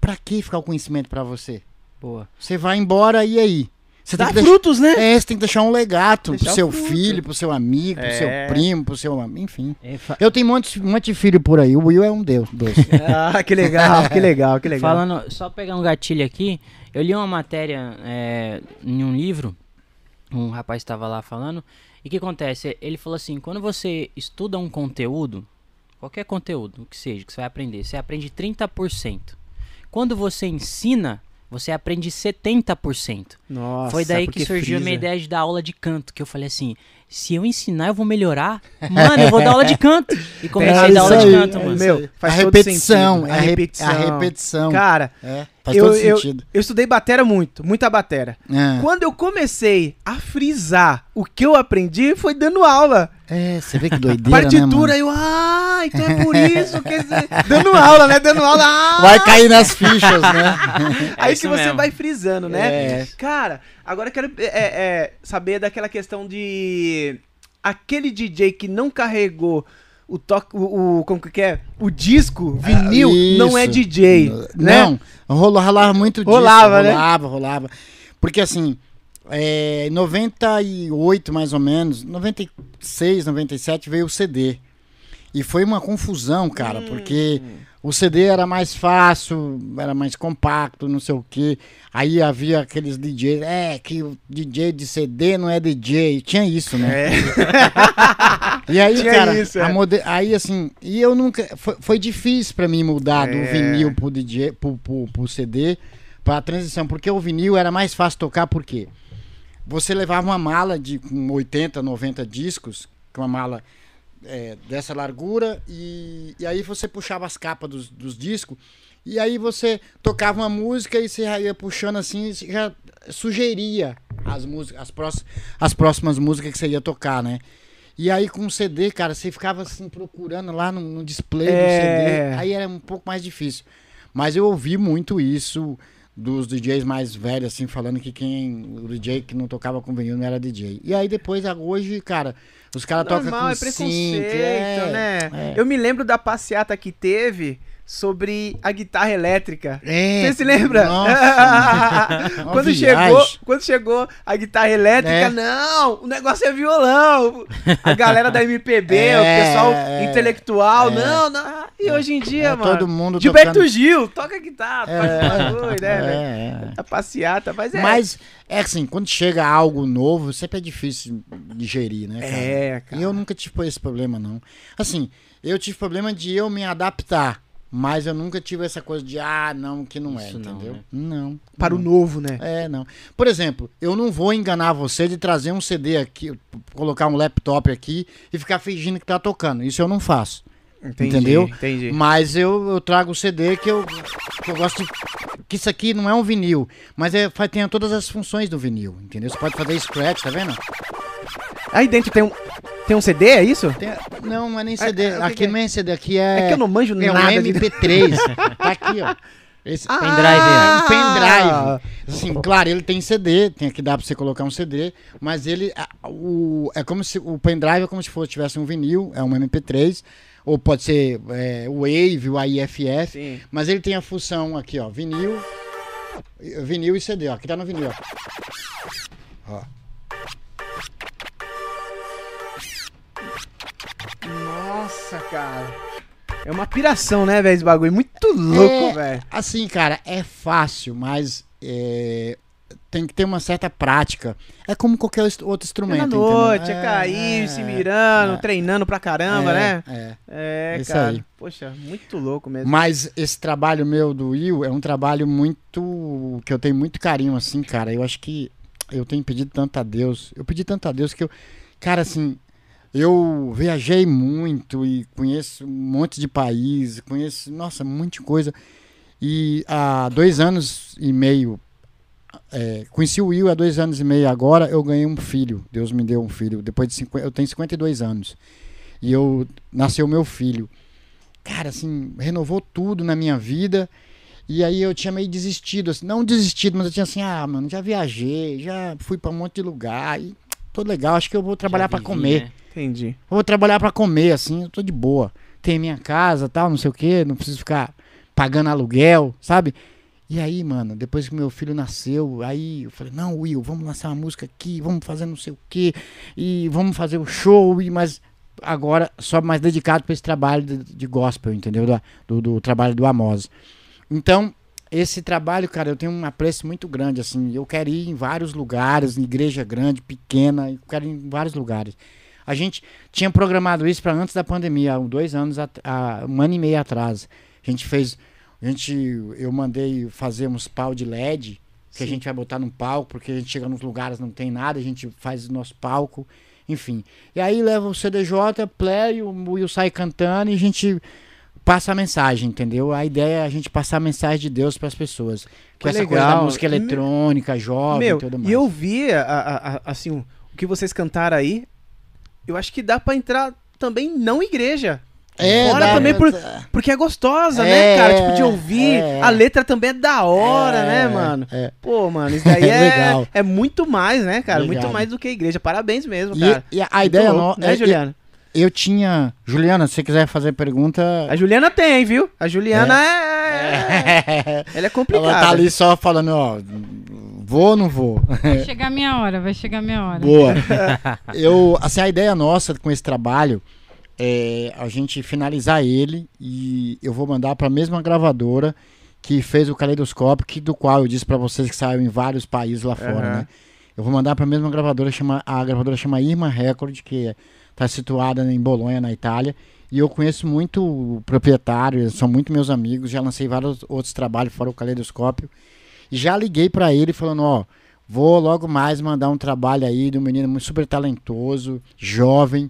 pra que ficar o conhecimento pra você? Boa. Você vai embora e aí? Você Dá tem que deixar, frutos, né? é, você tem que deixar um legado Deixar pro seu fruto. filho, pro seu amigo, pro É. seu primo, pro seu. Enfim. É, fa- Eu tenho um monte, um monte de filho por aí. O Will é um deus. dois. Ah, que legal, que legal, que legal. Falando, só pegar um gatilho aqui, eu li uma matéria é, em um livro, um rapaz estava lá falando, e o que acontece? Ele falou assim, quando você estuda um conteúdo, qualquer conteúdo que seja, que você vai aprender, você aprende 30%. Quando você ensina, você aprende 70%. Nossa, Foi daí que surgiu a minha ideia de dar aula de canto, que eu falei assim, se eu ensinar eu vou melhorar, mano, eu vou dar aula de canto. E comecei a dar aula isso de aí, canto, é mano. Meu, aí. faz a todo repetição, sentido. é a repetição. A repetição. Cara, É, faz eu, todo eu, sentido. eu estudei batera muito, muita batera. É. Quando eu comecei a frisar o que eu aprendi, foi dando aula. É, você vê que doideira, Partitura, né, eu, ah, então é por isso que... dando aula, né? Dando aula, ah? Vai cair nas fichas, né? Aí isso que você mesmo. vai frisando, né? É. Cara, agora eu quero é, é, saber daquela questão de aquele DJ que não carregou o toque, o, o- como que é? O disco, vinil, não é. DJ, né? Não, rolava, rolava muito. Rolava, né? Rolava, rolava. Porque assim, é, em 98 mais ou menos, 96, 97 veio o CD. E foi uma confusão, cara, porque o CD era mais fácil, era mais compacto, não sei o quê. Aí havia aqueles DJs, é, que o DJ de CD não é DJ. Tinha isso, né? É. E aí, Tinha cara, isso, é. mode- aí assim, e eu nunca. Foi, foi difícil pra mim mudar do É. vinil pro, DJ, pro, pro, pro CD pra transição, porque o vinil era mais fácil tocar, por quê? Você levava uma mala de com 80, 90 discos, com uma mala é, dessa largura, e, e aí você puxava as capas dos, dos discos, e aí você tocava uma música e você ia puxando assim, e já sugeria as músicas, as, próximas, as próximas músicas que você ia tocar, né? E aí com o CD, cara, você ficava assim procurando lá no, no display do É. CD, aí era um pouco mais difícil. Mas eu ouvi muito isso dos DJs mais velhos, assim, falando que quem. O DJ que não tocava com vinil não era DJ. E aí depois, hoje, cara, os caras tocam com é sync, preconceito, é, né? é. Eu me lembro da passeata que teve sobre a guitarra elétrica. É, Você se lembra? Quando, chegou, quando chegou a guitarra elétrica, É. não, o negócio é violão. A galera da MPB, É, o pessoal é, intelectual, é. não, não. E hoje em dia, É, mano. todo mundo Gilberto tocando- Gil, toca guitarra, faz bagulho, né? É, é. A passeata, mas é. Mas, é assim, quando chega algo novo, sempre é difícil digerir, né, cara? É, cara. E eu nunca tive esse problema, não. Assim, eu tive problema de eu me adaptar. Mas eu nunca tive essa coisa de, ah, não, que não é, Isso não, entendeu? né? Não. Para o novo, né? É, não. Por exemplo, eu não vou enganar você de trazer um CD aqui, colocar um laptop aqui e ficar fingindo que tá tocando. Isso eu não faço. Entendi, Entendeu? Entendi. Mas eu, eu trago o CD que eu, que eu gosto de. Que isso aqui não é um vinil, mas é, faz, tem todas as funções do vinil, entendeu? Você pode fazer scratch, tá vendo? Aí dentro tem um, tem um CD, é isso? Tem- não, não é nem CD. é, o que aqui que é? não é CD, aqui é. É que eu não manjo é um nada de- MP3. tá aqui, ó. Esse Ah! pendrive é um pendrive. Assim, claro, ele tem CD, tem aqui dá pra você colocar um CD, mas ele a- o é como se o pendrive é como se fosse tivesse um vinil, é um MP3, ou pode ser é, o Wave, o AIFF, Sim. mas ele tem a função aqui, ó, vinil, vinil e CD, ó. Aqui tá no vinil, ó. Ó. Nossa, cara. É uma piração, né, velho, esse bagulho. Muito louco, É, velho. Assim, cara, é fácil, mas é, tem que ter uma certa prática. É como qualquer outro É instrumento. na entendeu? noite, é, cair, se mirando, é. treinando pra caramba, É, né? é. É, Isso cara. aí. Poxa, muito louco mesmo. Mas esse trabalho meu do Will é um trabalho muito. que eu tenho muito carinho, assim, cara. Eu acho que eu tenho pedido tanto a Deus. Eu pedi tanto a Deus que eu. Cara, assim. Eu viajei muito e conheço um monte de país, conheço, nossa, muita coisa. E há dois anos e meio, é, conheci o Will há dois anos e meio agora, eu ganhei um filho. Deus me deu um filho. Depois de 50, eu tenho 52 anos. E eu nasceu meu filho. Cara, assim, renovou tudo na minha vida. E aí eu tinha meio desistido, assim, não desistido, mas eu tinha assim, ah, mano, já viajei, já fui pra um monte de lugar e tô legal, acho que eu vou trabalhar vivi, comer. né? Entendi. Eu vou trabalhar pra comer, assim, eu tô de boa. Tem minha casa, tal, não sei o quê, não preciso ficar pagando aluguel, sabe? E aí, mano, depois que meu filho nasceu, aí eu falei, não, Will, vamos lançar uma música aqui, vamos fazer não sei o quê, e vamos fazer o show, e mas agora só mais dedicado pra esse trabalho de, de gospel, entendeu? Do, do, do trabalho do Amos. Então, esse trabalho, cara, eu tenho um apreço muito grande, assim, eu quero ir em vários lugares, igreja grande, pequena, eu quero ir em vários lugares. A gente tinha programado isso para antes da pandemia, há dois anos, um ano e meio atrás. A gente fez, a gente, eu mandei fazer uns pau de LED que a gente vai botar num palco, porque a gente chega nos lugares não tem nada, a gente faz o nosso palco, enfim. E aí leva o CDJ, play, o Will sai cantando e a gente passa a mensagem, entendeu? A ideia é a gente passar a mensagem de Deus para as pessoas. Que Que essa coisa da legal. música eletrônica, jovem Meu, e tudo mais. e eu vi, a- a- a- assim, o que vocês cantaram aí, eu acho que dá pra entrar também não igreja. É, Fora dá- também por- Porque é gostosa, né, É, cara? Tipo, de ouvir. é. A letra também é da hora, É, né, mano? é. Pô, mano, isso daí é, Legal. é muito mais, né, cara? Legal. Muito mais do que igreja. Parabéns mesmo, E, cara. e a Muito ideia louco, no, né, é- Juliana? Eu tinha. Juliana, se você quiser fazer pergunta. A Juliana tem, viu? A Juliana é. Ela é complicada. Ela tá ali só falando, ó. Vou ou não vou? Vai chegar a minha hora, vai chegar a minha hora. Boa. Eu, assim, a ideia nossa com esse trabalho é a gente finalizar ele e eu vou mandar para a mesma gravadora que fez o Caleidoscópio, que, do qual eu disse para vocês que saiu em vários países lá fora, Aham. né? Eu vou mandar para a mesma gravadora, chama, a gravadora chama Irma Record, que está situada em Bolonha, na Itália. E eu conheço muito o proprietário, são muito meus amigos, já lancei vários outros trabalhos fora o Caleidoscópio. E já liguei para ele falando, ó, vou logo mais mandar um trabalho aí de um menino super talentoso, jovem,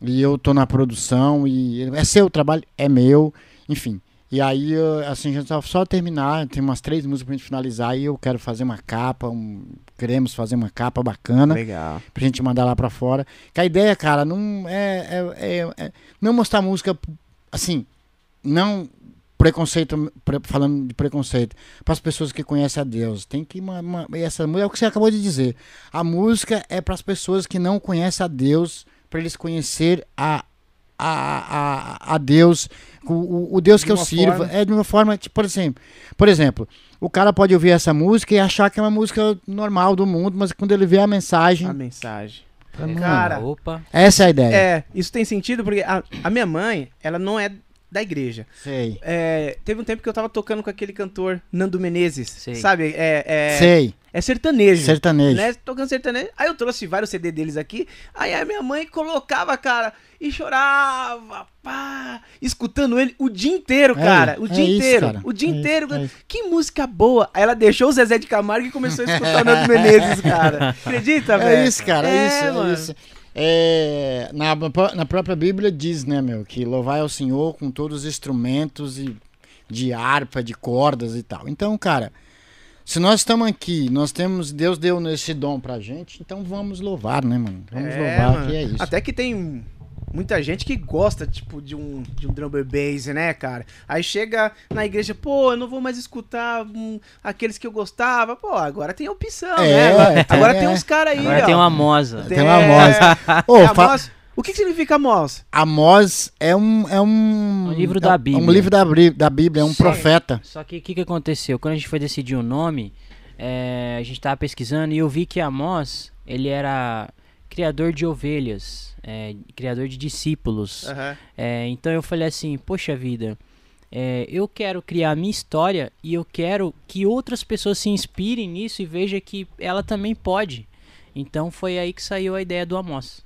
e eu tô na produção e é seu trabalho, é meu, enfim. E aí, assim, só, só terminar, tem umas três músicas pra gente finalizar e eu quero fazer uma capa, um- queremos fazer uma capa bacana Legal. pra gente mandar lá pra fora. Que a ideia, cara, não é, é- é- é não mostrar música assim, não preconceito, pre- falando de preconceito, para as pessoas que conhecem a Deus. Tem que uma, uma- essa é o que você acabou de dizer. A música é para as pessoas que não conhecem a Deus, para eles conhecer a a, a, a Deus, o, o- Deus De que eu sirvo. forma. É de uma forma, tipo, por exemplo, por exemplo, o cara pode ouvir essa música e achar que é uma música normal do mundo, mas quando ele vê a mensagem, A mensagem. Cara, Opa. essa é a ideia. é, isso tem sentido porque a, a minha mãe, ela não é da igreja. Sei. É, teve um tempo que eu tava tocando com aquele cantor Nando Menezes, Sei. sabe? É, é, Sei. é sertanejo. Sertanejo. Né? Tocando sertanejo. Aí eu trouxe vários CD deles aqui. Aí a minha mãe colocava, cara, e chorava, pá, escutando ele o dia inteiro, É, cara. O é dia isso, inteiro. cara. O dia É isso, inteiro. é isso. Que música boa. Aí ela deixou o Zezé de Camargo e começou a escutar o Nando Menezes, cara. Acredita, velho? É isso, cara, é, isso, mano. é isso. É, na, na própria Bíblia diz, né, meu, que louvai ao Senhor com todos os instrumentos e de harpa, de cordas e tal. Então, cara, se nós estamos aqui, nós temos, Deus deu esse dom pra gente, então vamos louvar, né, mano? Vamos É, louvar, mano. que é isso. Até que tem muita gente que gosta, tipo, de um, de um drum and bass, né, cara? Aí chega na igreja, pô, eu não vou mais escutar hum, aqueles que eu gostava. Pô, agora tem opção, É, né? Agora, tem, agora é. tem uns caras aí, Agora ó. tem uma moza. Tem uma moça. Ô, É, fa- Amós. O que, que significa Amós? Amós é um. É um, Um livro é da um- Bíblia. um livro da, da Bíblia, é um Sim. profeta. Só que o que, que aconteceu? Quando a gente foi decidir o nome, é, a gente tava pesquisando e eu vi que Amós, ele era criador de ovelhas, é, criador de discípulos. É, então eu falei assim, poxa vida, é, eu quero criar a minha história e eu quero que outras pessoas se inspirem nisso e vejam que ela também pode. Então foi aí que saiu a ideia do Amós.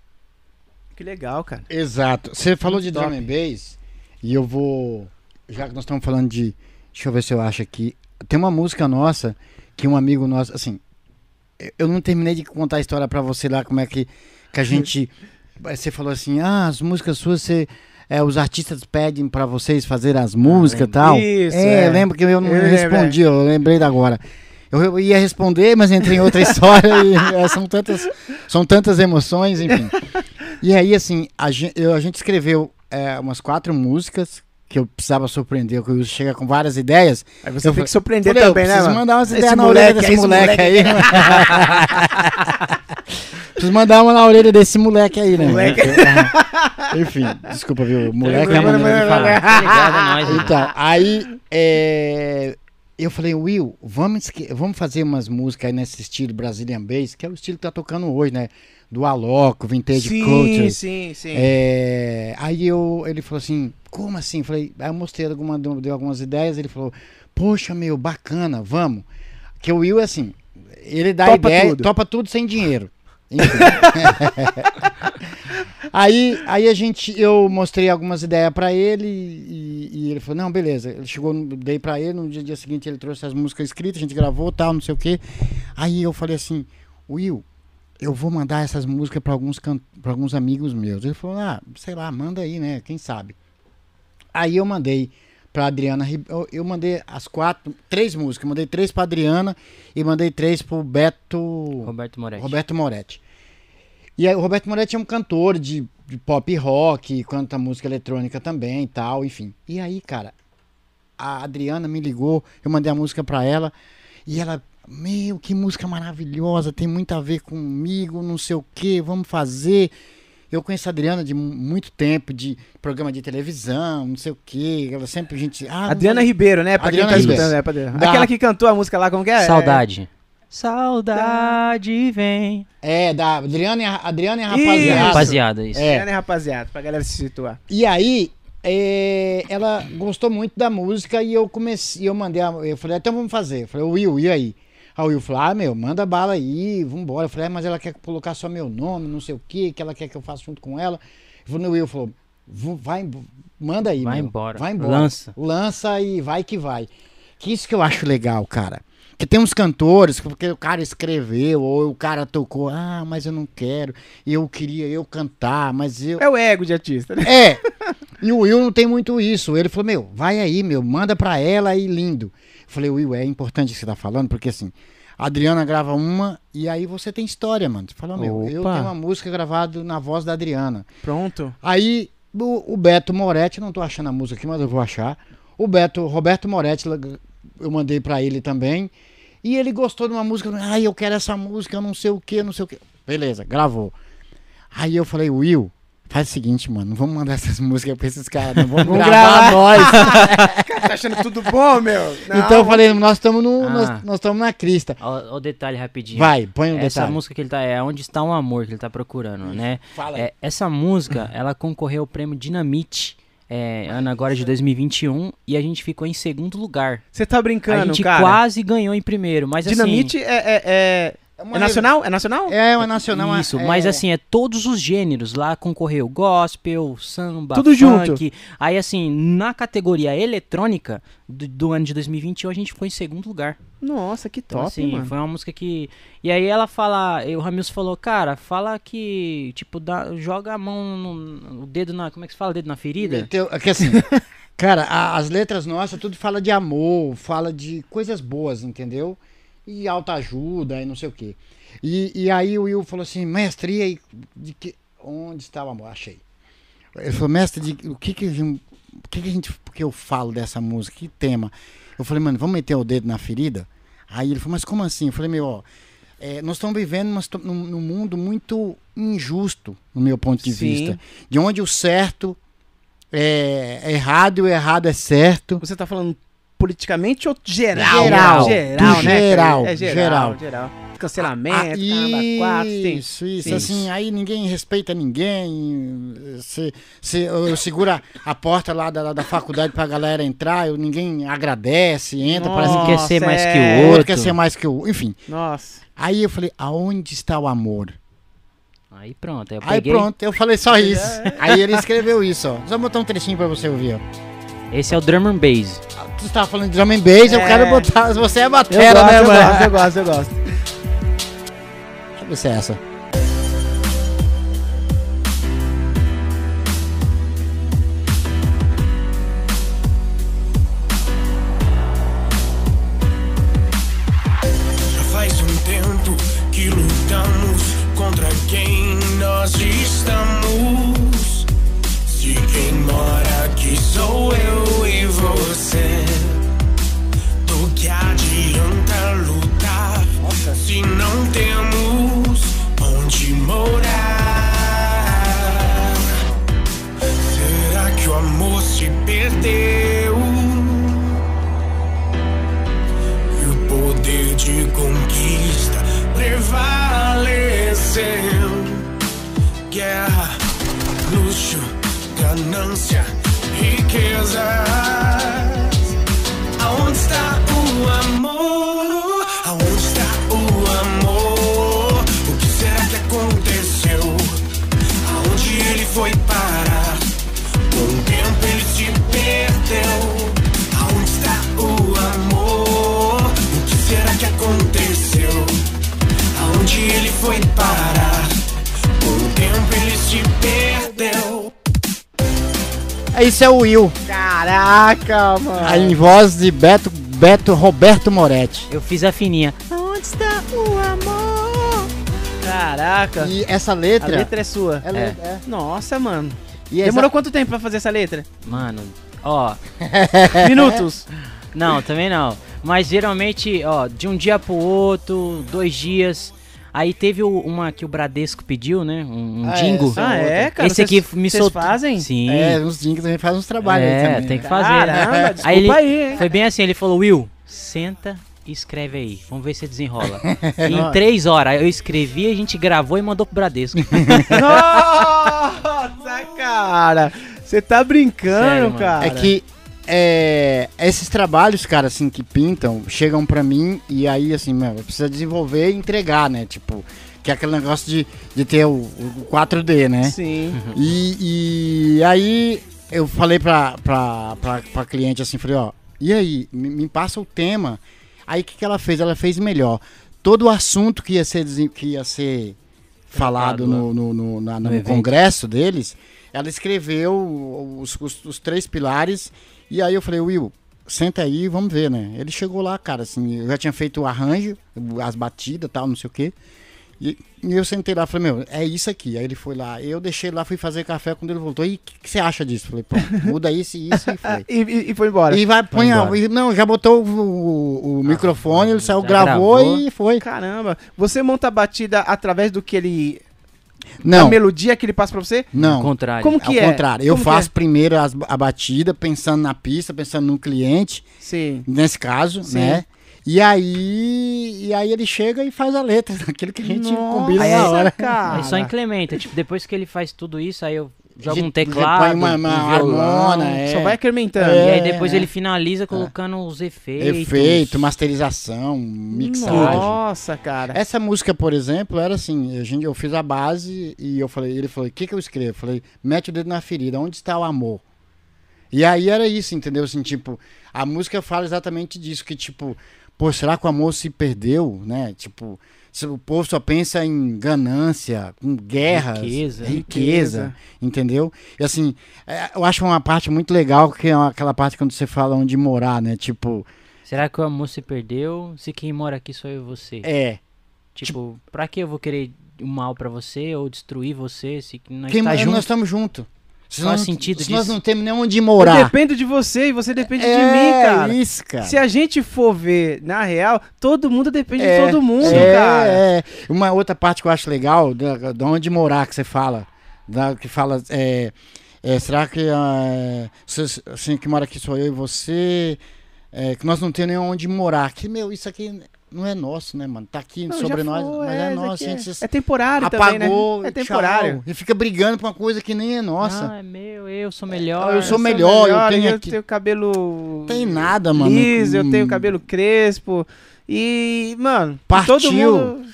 Que legal, cara. Exato. Você falou de Top. drum and bass e eu vou. Já que nós estamos falando de. Deixa eu ver se eu acho aqui. Tem uma música nossa que um amigo nosso. Assim, eu- não terminei de contar a história pra você lá, como é que, que a gente. Você falou assim: ah, as músicas suas, você. É, os artistas pedem pra vocês fazer as músicas e lembro. tal. Isso, é, é. lembro que eu não Eu respondi, eu lembrei da agora. Eu, eu ia responder, mas entrei em outra história e é, são tantas, são tantas emoções, enfim. E aí, assim, a gente, a gente escreveu é, umas quatro músicas que eu precisava surpreender, que eu chega com várias ideias. Aí você Eu tem que surpreender Falei, eu também, né, preciso mano? mandar umas ideias na orelha desse moleque, moleque aí. preciso mandar uma na orelha desse moleque aí, né? Moleque. Enfim, desculpa, viu? Moleque é a Moleque, maneira de falar. Obrigado né? Então, aí é, eu falei, Will, vamos, vamos fazer umas músicas aí nesse estilo Brazilian Bass, que é o estilo que tá tocando hoje, né? Do Aloco, Vintage Sim, Culture. sim, sim. É, aí eu, ele falou assim, como assim? Eu Falei, aí eu mostrei alguma, deu algumas ideias, ele falou, poxa, meu, bacana, vamos. Que o Will é assim, ele dá Topa ideia, tudo. topa tudo sem dinheiro. Aí, aí a gente, eu mostrei algumas ideias pra ele e, e ele falou, não, beleza. Ele chegou, dei pra ele, no dia, dia seguinte ele trouxe as músicas escritas, a gente gravou tal, não sei o quê. Aí eu falei assim, Will, eu vou mandar essas músicas pra alguns, pra alguns amigos meus. Ele falou, ah, sei lá, manda aí, né? Quem sabe. Aí eu mandei pra Adriana, eu, eu mandei as quatro, três músicas, mandei três pra Adriana e mandei três pro Beto... Roberto Moretti. Roberto Moretti. E aí, o Roberto Moretti é um cantor de, de pop rock, canta música eletrônica também e tal, enfim. E aí, cara, a Adriana me ligou, eu mandei a música pra ela e ela, meu, que música maravilhosa, tem muito a ver comigo, não sei o que, vamos fazer. Eu conheço a Adriana de mu- muito tempo, de programa de televisão, não sei o que. Ela sempre a gente. Ah, Adriana Ribeiro, né? Pra Adriana quem tá Ribeiro. escutando, é, pra Adriana. Da- Aquela que cantou a música lá, como que é? Saudade. Saudade vem. É, da Adriana e a, Adriana e a Isso. rapaziada. Rapaziada, isso. É. É, né, rapaziada? Pra galera se situar. E aí, é, ela gostou muito da música e eu comecei, eu mandei, a- eu falei, então vamos fazer. Eu falei, Will, e aí? Aí o Will falou, ah, meu, manda bala aí, vambora. Eu falei, ah, mas ela quer colocar só meu nome, não sei o que, que ela quer que eu faça junto com ela. Eu falei, o Will falou, "Vu- vai, manda aí, Vai meu. embora. Vai embora. Lança. Lança e vai que vai. Que isso que eu acho legal, cara. Que tem uns cantores, que porque o cara escreveu, ou o cara tocou, ah, mas eu não quero, eu queria eu cantar, mas eu. É o ego de artista, né? É. E o Will não tem muito isso. Ele falou, meu, vai aí, meu, manda pra ela e lindo. Eu falei, Will, é importante que você tá falando, porque assim, a Adriana grava uma e aí você tem história, mano. Você fala, meu, eu tenho uma música gravada na voz da Adriana. Pronto. Aí o, o Beto Moretti, não tô achando a música aqui, mas eu vou achar. O Beto, Roberto Moretti, eu mandei pra ele também. E ele gostou de uma música. Ai, eu quero essa música, não sei o que, não sei o que. Beleza, gravou. Aí eu falei, Will, faz o seguinte, mano, não vamos mandar essas músicas pra esses caras, não vamos Vamos gravar, gravar. nós. Tá achando tudo bom, meu? Não. então eu falei, nós estamos no, Ah. nós, nós estamos na crista. Ó, ó o detalhe rapidinho. Vai, põe um Essa detalhe. música que ele tá é Onde está um amor que ele tá procurando, né? Fala aí. É, essa música, ela concorreu ao prêmio Dinamite, é, ano agora de 2021, e a gente ficou em segundo lugar. Você tá a brincando, gente cara? quase ganhou em primeiro, mas Dinamite é, é, é, uma é nacional? É nacional? É uma nacional. é- Isso, é- mas assim, é todos os gêneros. Lá concorreu gospel, samba, Tudo junto. funk. Aí assim, na categoria eletrônica do, do ano de 2021, a gente ficou em segundo lugar. Nossa, que Então, top, assim, mano. foi uma música que. E aí ela fala, e o Ramilson falou, cara, fala que, tipo, dá, joga a mão no, o dedo na. Como é que se fala? Dedo na ferida? Meteu- é que assim, cara, a- as letras nossas tudo fala de amor, fala de coisas boas, entendeu? E autoajuda e não sei o quê. E, e aí o Will falou assim, mestre, e aí, de que, onde está o amor? Achei. Ele falou, mestre, de, o que que, a gente- o que que a gente, que eu falo dessa música? Que tema? Eu falei, mano, vamos meter o dedo na ferida? Aí ele falou, mas como assim? Eu falei, meu, ó, é, nós estamos vivendo num, num mundo muito injusto, no meu ponto de Sim. vista. De onde o certo é, errado e o errado é certo. Você tá falando politicamente ou geral? Geral. Geral, Do né? geral, É geral, geral. geral. Cancelamento, Ah, caramba, quatro, tem... isso, isso, tem assim, aí ninguém respeita ninguém. Você, você, eu segura a porta lá da, da faculdade pra galera entrar, eu, ninguém agradece, entra, parece Nossa, que quer ser mais que é. o outro. quer ser mais que o. Enfim. Nossa. Aí eu falei, aonde está o amor? Aí pronto, aí eu Aí peguei. pronto, eu falei só isso. Aí ele escreveu isso, ó. Só botar um trechinho pra você ouvir, ó. Esse é o drum and bass. Tu estava falando de drum and bass, eu É. quero botar. Você é Eu batera, gosto, né, eu mano? gosto, eu gosto, eu gosto. Deixa eu ver se é essa. Já faz um tempo que lutamos contra quem nós estamos. Se quem mora aqui sou eu Esse é o Will. Caraca, mano. Aí em voz de Beto, Beto Roberto Moretti. Eu fiz a fininha. Onde está o amor? Caraca. E essa A letra. letra é sua. ela É. é. Nossa, mano. E essa- Demorou quanto tempo pra fazer essa letra? Mano, ó. Minutos. Não, também não. Mas geralmente, ó, de um dia pro outro, dois dias. Aí teve o- uma que o Bradesco pediu, né? Um, um Ah, jingle. essa ah, é, cara? Esse aqui Vocês- me vocês soltou. fazem? Sim. É, uns jingles também faz uns trabalhos aí É, também. tem que fazer. Caramba, desculpa Aí aí, ele- hein? Foi bem assim, ele falou, Will, senta e escreve aí. Vamos ver se desenrola. Em três horas eu escrevi, a gente gravou e mandou pro Bradesco. Nossa, cara. Você tá brincando, Sério, cara. É que é, esses trabalhos, cara, assim, que pintam, chegam pra mim e aí, assim, meu, precisa desenvolver e entregar, né? Tipo, que é aquele negócio de, de ter o, o 4D, né? Sim. E, e aí eu falei pra, pra, pra, pra cliente assim, falei, ó, e aí, me, me passa o tema. Aí o que, que ela fez? Ela fez melhor. Todo o assunto que ia ser, que ia ser falado no, no, no, na- no evento. congresso deles, ela escreveu os, os, os três pilares. E aí eu falei, Will, senta aí, vamos ver, né? Ele chegou lá, cara, assim, eu já tinha feito o arranjo, as batidas tal, não sei o quê. E, e eu sentei lá, falei, meu, é isso aqui. Aí ele foi lá, eu deixei lá, fui fazer café quando ele voltou. E o que, que você acha disso? Falei, pô, muda isso e isso e foi. E, e- e foi embora. E vai, põe a, e- Não, já botou o, o- o microfone, ele saiu, gravou, gravou. e foi. Caramba. Você monta a batida através do que ele. Não, A melodia que ele passa pra você? Ao não. contrário. Como Ao que é? contrário, eu Como faço é? primeiro as- a batida, pensando na pista, pensando no cliente, Sim. nesse caso, Sim. né? E aí, e aí ele chega e faz a letra, aquilo que a gente Nossa, combina na hora. cara. Aí só incrementa. Tipo, depois que ele faz tudo isso, aí eu gente um teclado, põe uma- uma um violão. harmona, é. Só vai incrementando. E aí É, depois é. ele finaliza colocando os efeitos. Efeito, masterização, mixagem. Nossa, cara. Essa música, por exemplo, era assim, a gente, eu fiz a base e eu falei, ele falou, o que que eu escrevo? Eu falei, mete o dedo na ferida, onde está o amor? E aí era isso, entendeu? Assim, tipo, a música fala exatamente disso, que tipo, pô, será que o amor se perdeu, né? Tipo, o povo só pensa em ganância, em guerras, Riqueza. riqueza, entendeu? E assim, é, eu acho uma parte muito legal, que é aquela parte quando você fala onde morar, né? Tipo, Será que o amor se perdeu? Se quem mora aqui sou eu e você? é, Tipo, pra que eu vou querer o mal pra você ou destruir você se nós tá nós estamos juntos. Se Qual é o nós- sentido se nós disso? não temos nem onde Eu morar. dependo de você e você depende de é, mim, cara. isso, cara. Se a gente for ver na real, todo mundo depende É, de todo mundo, é, cara. é. Uma outra parte que eu acho legal, da, da onde morar que você fala, da, que fala, é, é, será que ah, se- assim, que mora aqui sou eu e você, é, que nós não temos nem onde morar. Que, meu, isso aqui não é nosso, né, mano? Tá aqui Não, sobre nós, foi, mas é, é, nosso. a gente É temporário apagou, também, né? É tchau. temporário. E fica brigando por uma coisa que nem é nossa. Ah, é meu, eu sou melhor. eu sou melhor, eu tenho eu aqui- tenho cabelo Tem nada, mano. liso, eu Hum. tenho cabelo crespo. E, mano, Partiu. todo mundo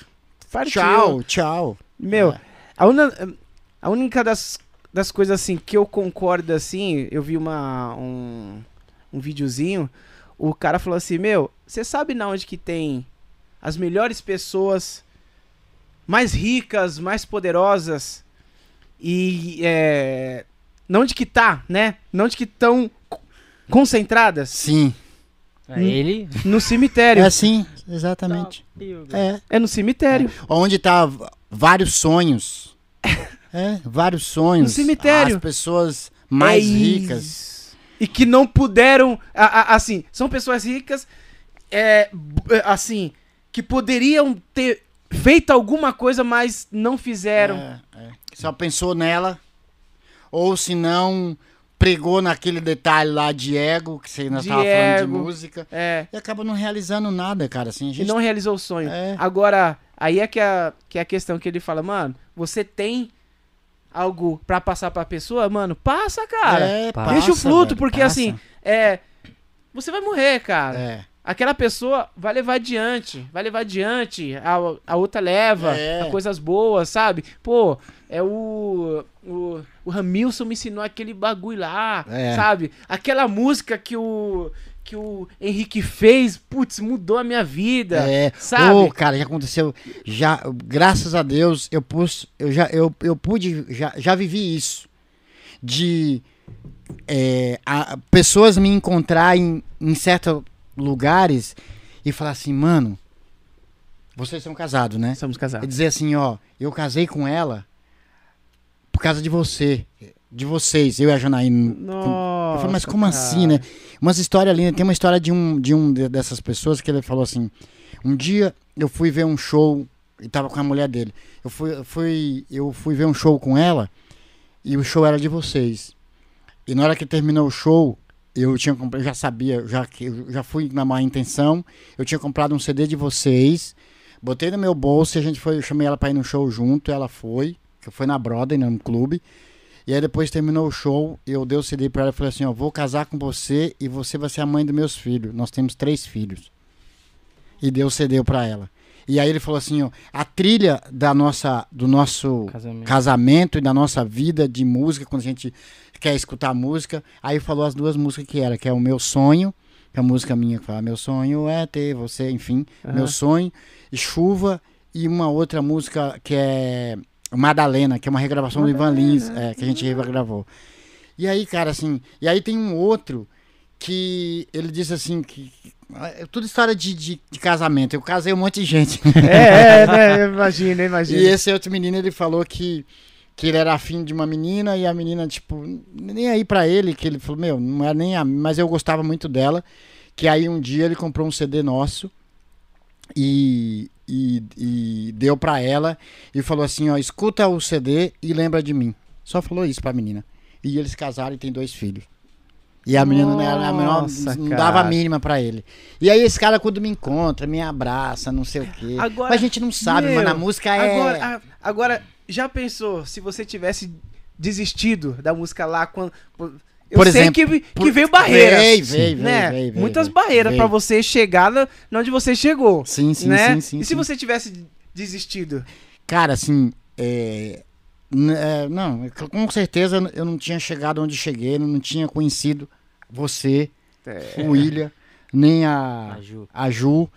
partiu. Tchau, tchau. Meu, É. a, una- a única das, das coisas assim que eu concordo assim, eu vi uma um, um videozinho, o cara falou assim, meu, você sabe na onde que tem as melhores pessoas mais ricas, mais poderosas e é, não onde que tá, né? Não onde que estão concentradas Sim. É ele. no cemitério. É assim, exatamente. É. É no cemitério. Onde tá vários sonhos. É, vários sonhos. No cemitério. As pessoas mais É ricas. E que não puderam. a- a- assim, são pessoas ricas, é, é, assim, que poderiam ter feito alguma coisa, mas não fizeram. É, é. Só pensou nela. Ou se não, pregou naquele detalhe lá de ego, que você nós De tava falando de música. É. E acaba não realizando nada, cara. Assim, a E gente não realizou o sonho. É. Agora, aí é que, a, que é a questão que ele fala, mano, você tem algo pra passar pra pessoa, mano, passa, cara. É, Passa, Deixa o fluto, velho, porque passa. assim, é. Você vai morrer, cara. É. Aquela pessoa vai levar adiante, vai levar adiante, a, a outra leva É. a coisas boas, sabe? Pô, é o, o. O Ramilson me ensinou aquele bagulho lá, É. sabe? Aquela música que o. Que o Henrique fez, putz, mudou a minha vida. É, sabe? Ô, cara, já aconteceu. Já, graças a Deus, eu pus, eu já, eu, eu pude, já, já vivi isso. De é, a- pessoas me encontrar em, em certos lugares e falar assim, mano, vocês são casados, né? Somos E casados. dizer assim, ó, eu casei com ela por causa de você, de vocês, eu e a Janaína. Nossa. Eu falei, mas como assim, né? Umas histórias lindas. Tem uma história de um, de um de- dessas pessoas que ele falou assim: um dia eu fui ver um show e tava com a mulher dele. Eu fui, eu fui, eu fui ver um show com ela e o show era de vocês. E na hora que terminou o show, eu tinha comprado, já sabia, já já fui na má intenção. Eu tinha comprado um CD de vocês, botei no meu bolso e a gente foi, eu chamei ela pra ir no show junto, ela foi, que foi na Broadway, no clube. E aí depois terminou o show, eu dei o CD pra ela e falei assim, ó, vou casar com você e você vai ser a mãe dos meus filhos. Nós temos três filhos. E deu o CD pra ela. E aí ele falou assim, ó, a trilha da nossa, do nosso Casamento. casamento e da nossa vida de música, quando a gente quer escutar música, aí falou as duas músicas que era, que é o meu sonho, que é a música minha que fala, meu sonho é ter você, enfim, Aham. meu sonho, e chuva, e uma outra música que é Madalena, que é uma regravação do Ivan Lins, é, que a gente regravou. E aí, cara, assim, e aí tem um outro que ele disse assim, que é tudo história de, de, de casamento. Eu casei um monte de gente. É, é, né? Imagina, imagina. E esse outro menino, ele falou que, que ele era afim de uma menina e a menina, tipo, nem aí pra ele, que ele falou, meu, não era nem a. Mas eu gostava muito dela. Que aí um dia ele comprou um CD nosso e, e, e deu pra ela e falou assim: ó, escuta o CD e lembra de mim. Só falou isso pra menina. E eles casaram e tem dois filhos. E a menina não, era a menor, Nossa, não dava a mínima pra ele. E aí esse cara, quando me encontra, me abraça, não sei o quê. Agora- Mas a gente não sabe, Meu, mano. A música é. Agora, a- agora, já pensou se você tivesse desistido da música lá quando. Eu Por sei exemplo, que, que por- veio barreiras. Veio, veio, né? veio, veio, veio, Muitas veio, barreiras pra você chegar na, onde você chegou. Sim, sim, né? sim, sim. e se sim. você tivesse desistido? Cara, assim, é, não, é com certeza eu não tinha chegado onde cheguei, não tinha conhecido você, É. o William, nem a, A Ju. a Ju.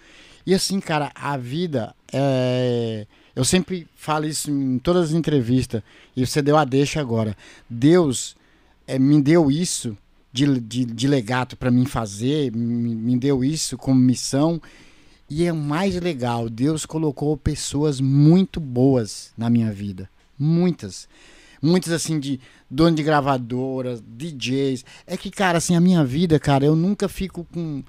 E assim, cara, a vida, é, eu sempre falo isso em todas as entrevistas, e você deu a deixa agora. Deus é, me deu isso de, de, de legato para mim fazer, me, me deu isso como missão. E é o mais legal, Deus colocou pessoas muito boas na minha vida. Muitas. Muitas, assim, de dono de gravadoras, DJs. É que, cara, assim, a minha vida, cara, eu nunca fico com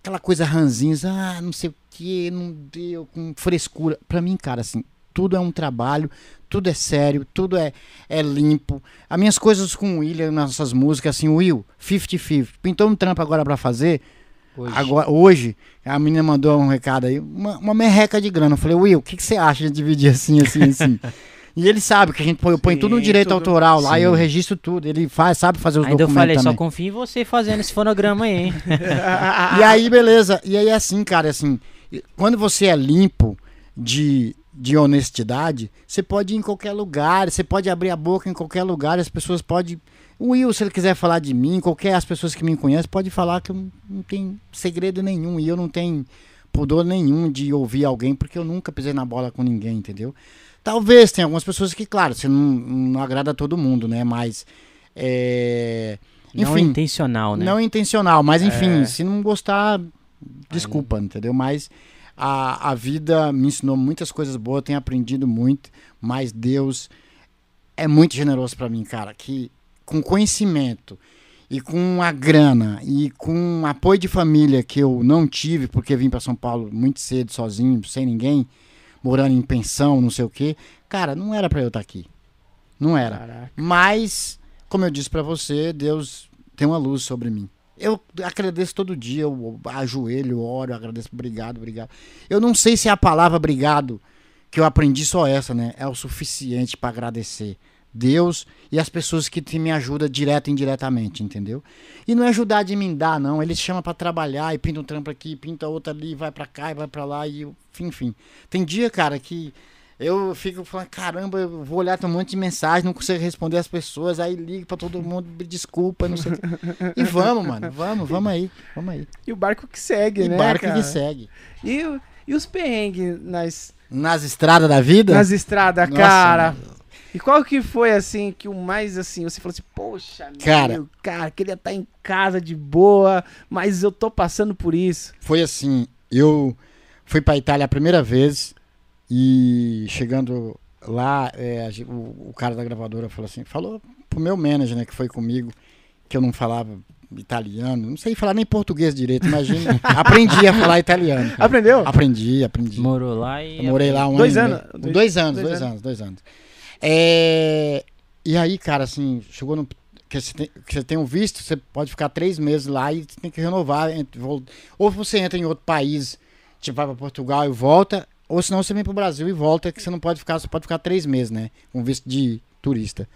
aquela coisa ranzinha, ah, não sei o que, não deu, com frescura. Pra mim, cara, assim, tudo é um trabalho, tudo é sério, tudo é, é limpo. As minhas coisas com o William, nossas músicas, assim, Will, 50-50. Pintou um trampo agora pra fazer, Hoje. Agora, hoje, a menina mandou um recado aí, uma, uma merreca de grana. Eu falei, Will, o que, que você acha de dividir assim, assim, assim? e ele sabe que a gente põe, eu ponho Sim, tudo no direito tudo- autoral lá, sim. eu registro tudo. Ele faz, sabe fazer os Ainda eu documentos falei, só também. confio em você fazendo esse fonograma aí, hein? E aí, beleza. E aí, é assim, cara, assim, quando você é limpo de, de honestidade, você pode ir em qualquer lugar, você pode abrir a boca em qualquer lugar, as pessoas podem. O Will, se ele quiser falar de mim, qualquer as pessoas que me conhecem, pode falar que eu não, não tenho segredo nenhum e eu não tenho pudor nenhum de ouvir alguém, porque eu nunca pisei na bola com ninguém, entendeu? Talvez tenha algumas pessoas que, claro, você não, não agrada a todo mundo, né? Mas. É... Não Enfim, intencional, né? não intencional, mas enfim, É. se não gostar, desculpa, entendeu? Mas a, a vida me ensinou muitas coisas boas, tenho aprendido muito, mas Deus é muito generoso pra mim, cara, que com conhecimento e com a grana e com apoio de família que eu não tive, porque vim pra São Paulo muito cedo, sozinho, sem ninguém, morando em pensão, não sei o quê, cara, não era pra eu estar aqui. Não era. Caraca. Mas, como eu disse pra você, Deus tem uma luz sobre mim. Eu agradeço todo dia, eu ajoelho, oro, agradeço, obrigado, obrigado. Eu não sei se a palavra obrigado que eu aprendi só essa, né, é o suficiente pra agradecer Deus e as pessoas que te- me ajudam direto e indiretamente, entendeu? E não é ajudar de me dar, não. Ele chama pra trabalhar e pinta um trampo aqui, pinta outro ali, vai pra cá e vai pra lá e enfim, enfim. Tem dia, cara, que eu fico falando, caramba, eu vou olhar tem um monte de mensagem, não consigo responder as pessoas, aí ligo pra todo mundo, desculpa, não sei o. E vamos, mano, vamos, vamos aí, vamos aí. E o barco que segue, E né? barco cara? que segue. E, o- e os perrengues nas, Nas estradas da vida? nas estradas, Nossa, cara? E qual que foi, assim, que o mais, assim, você falou assim, poxa, Cara. meu, cara, queria estar em casa de boa, mas eu tô passando por isso. Foi assim, eu fui pra Itália a primeira vez e chegando lá, é, o, o cara da gravadora falou assim, falou pro meu manager, né, que foi comigo, que eu não falava italiano, não sei falar nem português direito, imagina. aprendi a falar italiano. Aprendeu? Aprendi, aprendi. Morou lá e. Eu morei lá um Dois ano. anos? Dois- Dois, anos, dois dois, anos. anos, dois anos. É, E aí, cara, assim, chegou no. Que você, tem, que você tem um visto, você pode ficar três meses lá e tem que renovar. Ou você entra em outro país, tipo, vai pra Portugal e volta, ou senão você vem pro Brasil e volta, que você não pode ficar, você pode ficar três meses, né? Com visto de turista.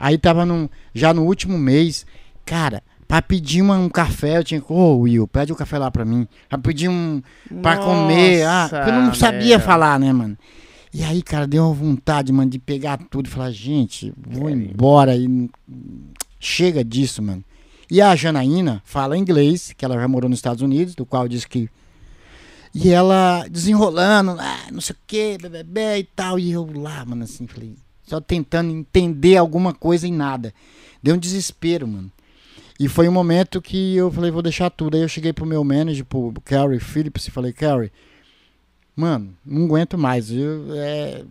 Aí tava num, já no último mês, cara, pra pedir uma- um café, eu tinha que, ô Will, pede um café lá pra mim. Pra pedir um, pra comer. Ah, Nossa, eu não sabia meu. falar, né, mano? E aí, cara, deu uma vontade, mano, de pegar tudo e falar, gente, vou embora e chega disso, mano. E a Janaína fala inglês, que ela já morou nos Estados Unidos, do qual diz que. E ela desenrolando, ah, não sei o que, bebê e tal. E eu lá, mano, assim, falei, só tentando entender alguma coisa e nada. Deu um desespero, mano. E foi um momento que eu falei, vou deixar tudo. Aí eu cheguei pro meu manager, pro Carrie Phillips, e falei, Carrie, mano, não aguento mais. Eu, é,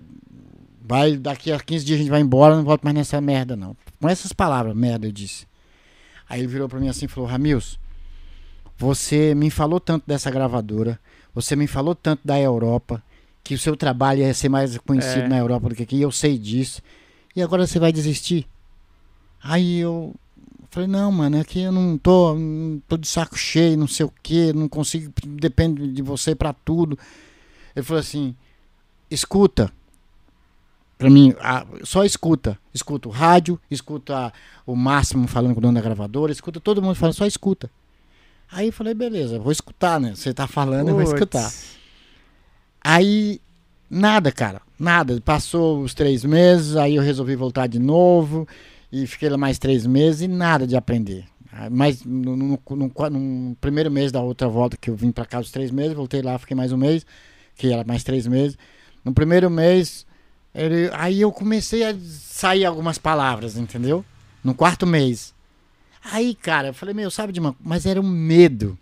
vai, daqui a 15 dias a gente vai embora, não volto mais nessa merda, não. Com essas palavras, merda, eu disse. Aí ele virou pra mim assim e falou, Ramils, você me falou tanto dessa gravadora, você me falou tanto da Europa, que o seu trabalho ia ser mais conhecido É. na Europa do que aqui, eu sei disso. E agora você vai desistir? Aí eu falei, não, mano, é que eu não tô, não tô de saco cheio, não sei o que, não consigo, depende de você pra tudo. Ele falou assim, escuta. Pra mim, a- só escuta. Escuta o rádio, escuta o Máximo falando com o dono da gravadora, escuta todo mundo falando, só escuta. Aí eu falei, beleza, vou escutar, né? Você tá falando, eu vou escutar. Aí, nada, cara, nada. Passou os três meses, aí eu resolvi voltar de novo e fiquei lá mais três meses e nada de aprender. Mas no, no- no no primeiro mês da outra volta que eu vim pra cá os três meses, voltei lá, fiquei mais um mês, que era mais três meses. No primeiro mês, ele- aí eu comecei a sair algumas palavras, entendeu? No quarto mês. Aí, cara, eu falei, meu, sabe de uma. Mas era um medo.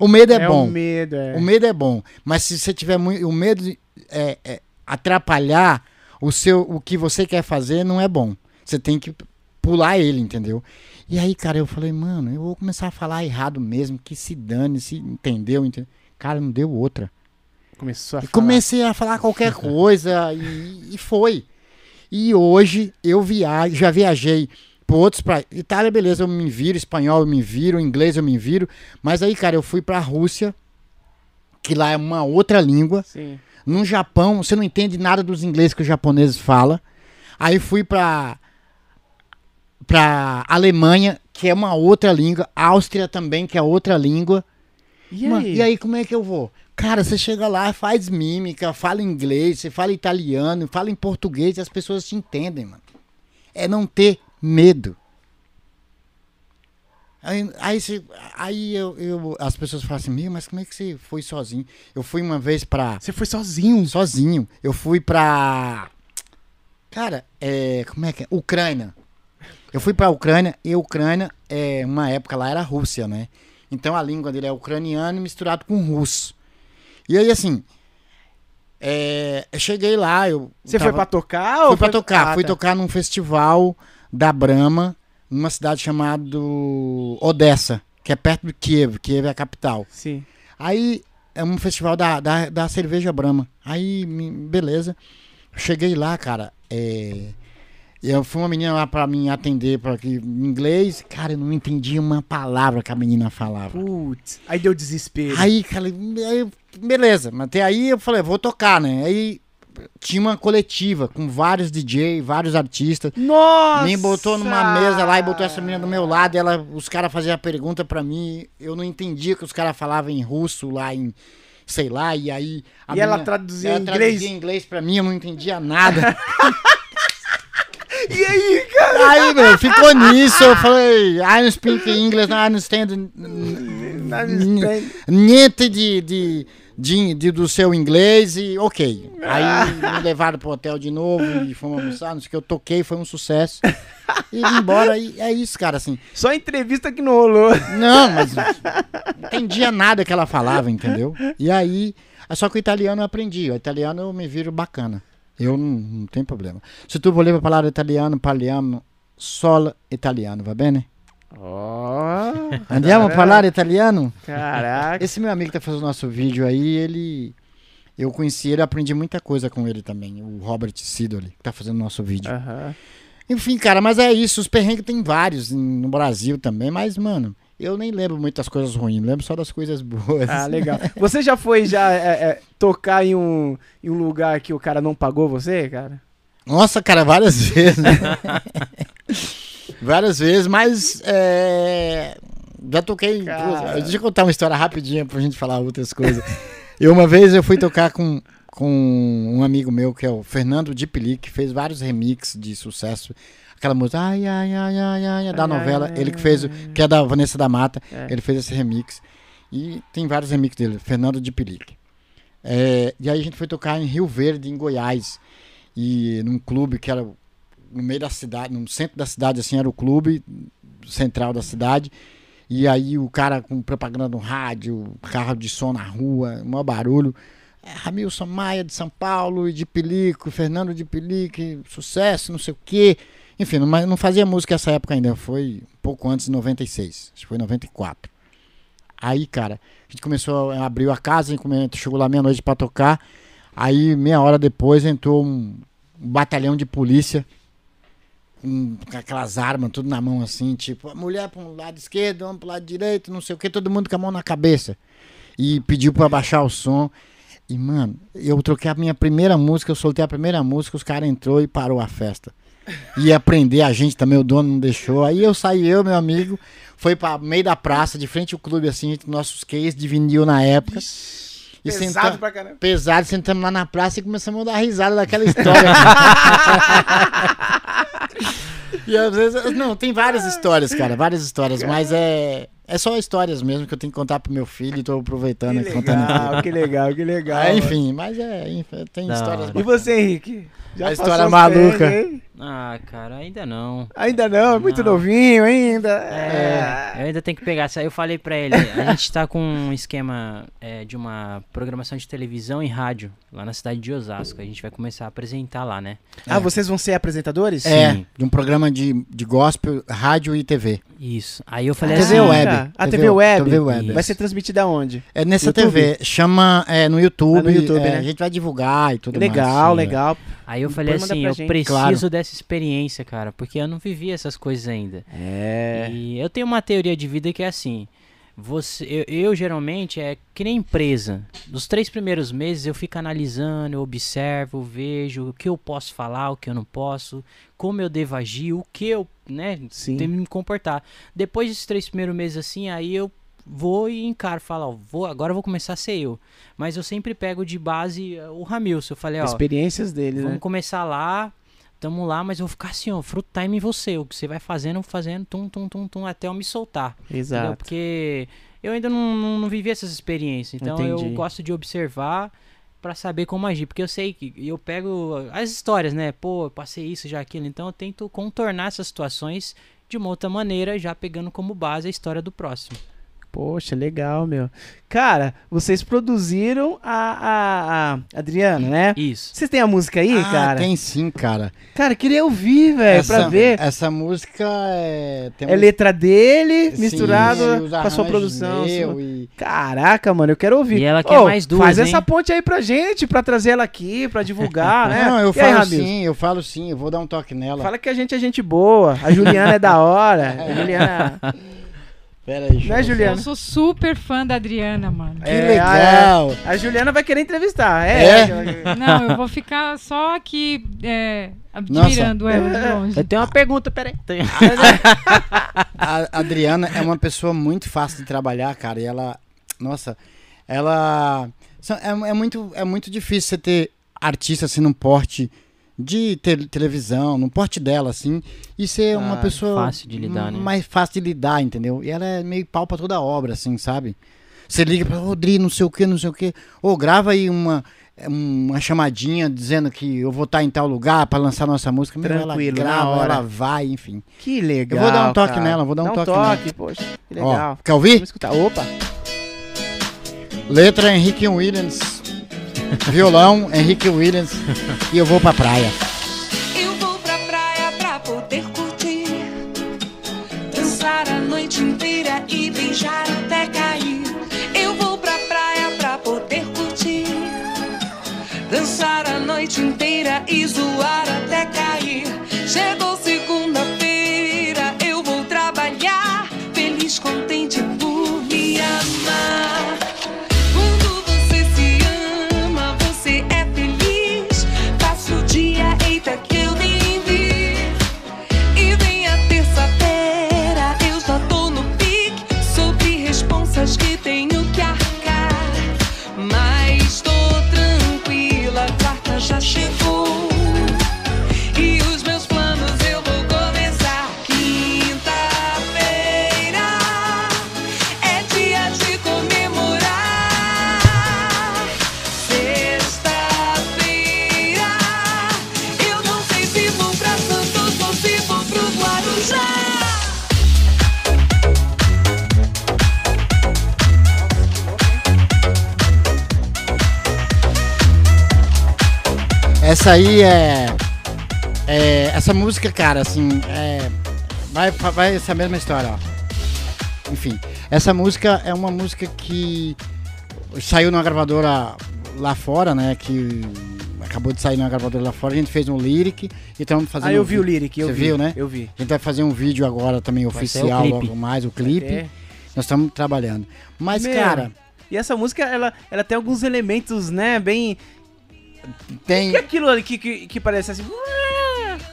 O medo é, bom. o medo, é. O medo é bom, mas se você tiver muito, o medo é, é, atrapalhar o seu, o que você quer fazer não é bom. Você tem que pular ele, entendeu? E aí, cara, eu falei, mano, eu vou começar a falar errado mesmo, que se dane, se entendeu, entendeu? Cara, não deu outra. Começou a E falar. comecei a falar qualquer coisa e, e foi. E hoje eu viajo, já viajei por outros pra Itália, beleza, eu me viro, espanhol eu me viro, inglês eu me viro, mas aí, cara, eu fui pra Rússia, que lá é uma outra língua. Sim. No Japão, você não entende nada dos ingleses que os japoneses falam. Aí fui pra pra Alemanha, que é uma outra língua, Áustria também, que é outra língua. E Mano, aí? e aí, como é que eu vou? Cara, você chega lá, faz mímica, fala inglês, você fala italiano, fala em português e as pessoas te entendem, mano. É não ter medo. Aí, aí, você- aí eu, eu- as pessoas falam assim, meu, mas como é que você foi sozinho? Eu fui uma vez pra. Você foi sozinho. Sozinho. Eu fui pra. Cara, é. Como é que é? Ucrânia. Eu fui pra Ucrânia e Ucrânia, é, uma época lá era Rússia, né? Então a língua dele é ucraniano misturado com russo. E aí, assim. é, eu cheguei lá, eu. Você foi tava- pra tocar? ou Fui pra foi- tocar. Ah, fui tá. tocar num festival da Brahma, numa cidade chamada Odessa, que é perto de Kiev. Kiev é a capital. Sim. Aí é um festival da, da, da cerveja Brahma. Aí, beleza. Cheguei lá, cara. É, eu fui uma menina lá pra me atender pra aqui, em inglês. Cara, eu não entendi uma palavra que a menina falava. Putz. Aí deu desespero. Aí, cara, aí, beleza. Mas até aí eu falei, vou tocar, né? Aí tinha uma coletiva com vários DJ, vários artistas. Nossa! Me botou numa mesa lá e botou essa menina do meu lado. Ela, os caras faziam a pergunta pra mim. Eu não entendia que os caras falavam em russo lá, em sei lá. E aí. E ela menina- traduzia ela em inglês? traduzia em inglês pra mim, eu não entendia nada. E aí, cara? aí, meu, ficou nisso. Eu falei, I don't speak English, I understand. Niente de, de, de, de- do seu inglês e ok. Aí me levaram pro hotel de novo e fomos almoçar, não sei o que. Eu toquei, foi um sucesso. E vim embora, e é isso, cara, assim. Só entrevista que não rolou. Não, mas não entendia nada que ela falava, entendeu? E aí, só que o italiano eu aprendi. O italiano eu me viro bacana. Eu não, não tenho problema. Se tu volevo parlare italiano, parliamo solo italiano, va bene? Ó. Andiamo a parlare italiano? Caraca. Esse meu amigo que tá fazendo nosso vídeo aí, ele. Eu conheci ele, aprendi muita coisa com ele também. O Robert Sidoli, que tá fazendo nosso vídeo. Aham. Enfim, cara, mas é isso. Os perrengues tem vários no Brasil também, mas, mano, eu nem lembro muitas coisas ruins, lembro só das coisas boas. Ah, legal. Você já foi já é, é, tocar em um, em um lugar que o cara não pagou você, cara? Nossa, cara, várias vezes. né? várias vezes, mas é, já toquei. Cara. Deixa eu contar uma história rapidinha pra gente falar outras coisas. eu uma vez eu fui tocar com, com um amigo meu que é o Fernando Dipili, que fez vários remixes de sucesso. Aquela música ai, ai, ai, ai, ai, da Ai, novela. ai, ele que fez, que é da Vanessa da Mata. É. Ele fez esse remix. E tem vários remixes dele, Fernando Dipili. É, e aí a gente foi tocar em Rio Verde, em Goiás e num clube que era no meio da cidade, no centro da cidade, assim, era o clube. central da cidade. E aí o cara com propaganda no rádio, carro de som na rua, um maior barulho. É, Ramilson Maia de São Paulo e de Pelico, Fernando de Pelico, sucesso, não sei o quê. Enfim, não, não fazia música nessa época ainda, foi pouco antes de 96, acho que foi 94. Aí, cara, a gente começou, abriu a casa, a chegou lá meia-noite pra tocar. Aí, meia hora depois, entrou um, um batalhão de polícia com aquelas armas, tudo na mão assim, tipo, mulher para um lado esquerdo, homem pro lado direito, não sei o que, todo mundo com a mão na cabeça. E pediu pra baixar o som. E, mano, eu troquei a minha primeira música, eu soltei a primeira música, os caras entrou e parou a festa. Ia prender a gente também, o dono não deixou. Aí eu saí, eu, meu amigo, foi pra meio da praça, de frente ao clube, assim, entre nossos cases de vinil na época. E Pesado senta- pra caramba. pesado, sentamos lá na praça e começamos a dar risada daquela história. e às vezes, não, tem várias histórias, cara, várias histórias, mas é é só histórias mesmo que eu tenho que contar pro meu filho e tô aproveitando Que e contando legal, que legal, que legal. Ah, enfim, mas é, enfim, tem Da histórias hora. E você, Henrique? A passou história maluca. hein? Ah, cara, ainda não. Ainda não, é muito Não. novinho ainda. É, eu ainda tenho que pegar. Eu falei pra ele, a gente tá com um esquema é, de uma programação de televisão e rádio lá na cidade de Osasco. A gente vai começar a apresentar lá, né? Ah, vocês vão ser apresentadores? É, Sim. de um programa de, de gospel, rádio e TV. Isso. Aí eu falei TV assim. Web. A TV Web. TV Web. Vai ser transmitida onde? É nessa YouTube? TV, chama é, no YouTube, Ah, no YouTube, é, né? a gente vai divulgar e tudo legal, mais. legal. Aí eu falei Depois assim, eu gente. preciso Claro. dessa experiência, cara, porque eu não vivi essas coisas ainda. É. E eu tenho uma teoria de vida que é assim. Você, eu, eu, geralmente é que nem empresa. Nos três primeiros meses eu fico analisando, eu observo, vejo o que eu posso falar, o que eu não posso, como eu devo agir, o que eu, né, Sim. me comportar. Depois desses três primeiros meses assim, aí eu vou e encaro, falo, ó, vou, agora eu vou começar a ser eu. Mas eu sempre pego de base eh, o Ramilson. Eu falei, ó, Experiências deles, Vamos né? começar lá, tamo lá, mas eu vou ficar assim, ó, fruit time em você. O que você vai fazendo, fazendo, tum, tum, tum, tum, até eu me soltar. Entendeu? Exato. Porque eu ainda não, não, não vivi essas experiências. Então Entendi. eu gosto de observar pra saber como agir. Porque eu sei que eu pego as histórias, né? Pô, eu passei isso, já aquilo. Então eu tento contornar essas situações de uma outra maneira, já pegando como base a história do próximo. Poxa, legal, meu. Cara, vocês produziram a, a, a Adriana, né? Isso. Vocês têm a música aí, ah, cara? tem sim, cara. Cara, queria ouvir, velho, pra ver. Essa música é... Tem É letra dele, os com a sua produção. meu sua- e- Caraca, mano, eu quero ouvir. E ela quer Ô, mais duas, Faz hein? essa ponte aí pra gente, pra trazer ela aqui, pra divulgar, né? Não, eu E aí, falo Ramiro? sim, eu falo sim, eu vou dar um toque nela. Fala que a gente é gente boa. A Juliana é da hora. A Juliana. Pera aí, Né, Juliana? Eu sou super fã da Adriana, mano. Que É, legal. A Juliana vai querer entrevistar. É. É? ela- Não, eu vou ficar só aqui é, admirando ela de longe. Eu tenho uma pergunta, peraí. Tenho- A Adriana é uma pessoa muito fácil de trabalhar, cara. E ela. Nossa, ela. são- É, é muito, é muito difícil você ter artista assim num porte de te- televisão, num porte dela, assim, e ser uma Ah, pessoa fácil de lidar, né? mais fácil de lidar, entendeu? E ela é meio pau pra toda obra, assim, sabe? Você liga pra Rodrigo, não sei o que, não sei o que. Ou grava aí uma, uma chamadinha dizendo que eu vou estar em tal lugar pra lançar nossa música. Meu, Tranquilo, ela na grava, hora. ela vai, enfim. Que legal. Eu vou dar um toque cara. nela, vou dar um Dá toque toque, poxa. Que legal. Ó, quer ouvir? Vamos escutar. Opa. Letra Henrique Williams. Violão Henrique Williams. e eu vou pra praia. Eu vou pra praia pra poder curtir. Dançar a noite inteira e beijar até cair. Eu vou pra praia pra poder curtir. Dançar a noite inteira e zoar até cair. Essa aí é, é. Essa música, cara, assim. É, vai, vai essa mesma história, ó. Enfim, essa música é uma música que saiu numa gravadora lá fora, né? Que acabou de sair numa gravadora lá fora. A gente fez um lyric e estamos fazendo. Ah, eu um vi o lyric, eu Você vi. viu, né? Eu vi. A gente vai fazer um vídeo agora também Vai oficial, logo mais, o clipe. É. Nós estamos trabalhando. Mas, Meu, cara, E essa música, ela, ela tem alguns elementos, né, bem... tem. O que é aquilo ali que, que, que parece assim...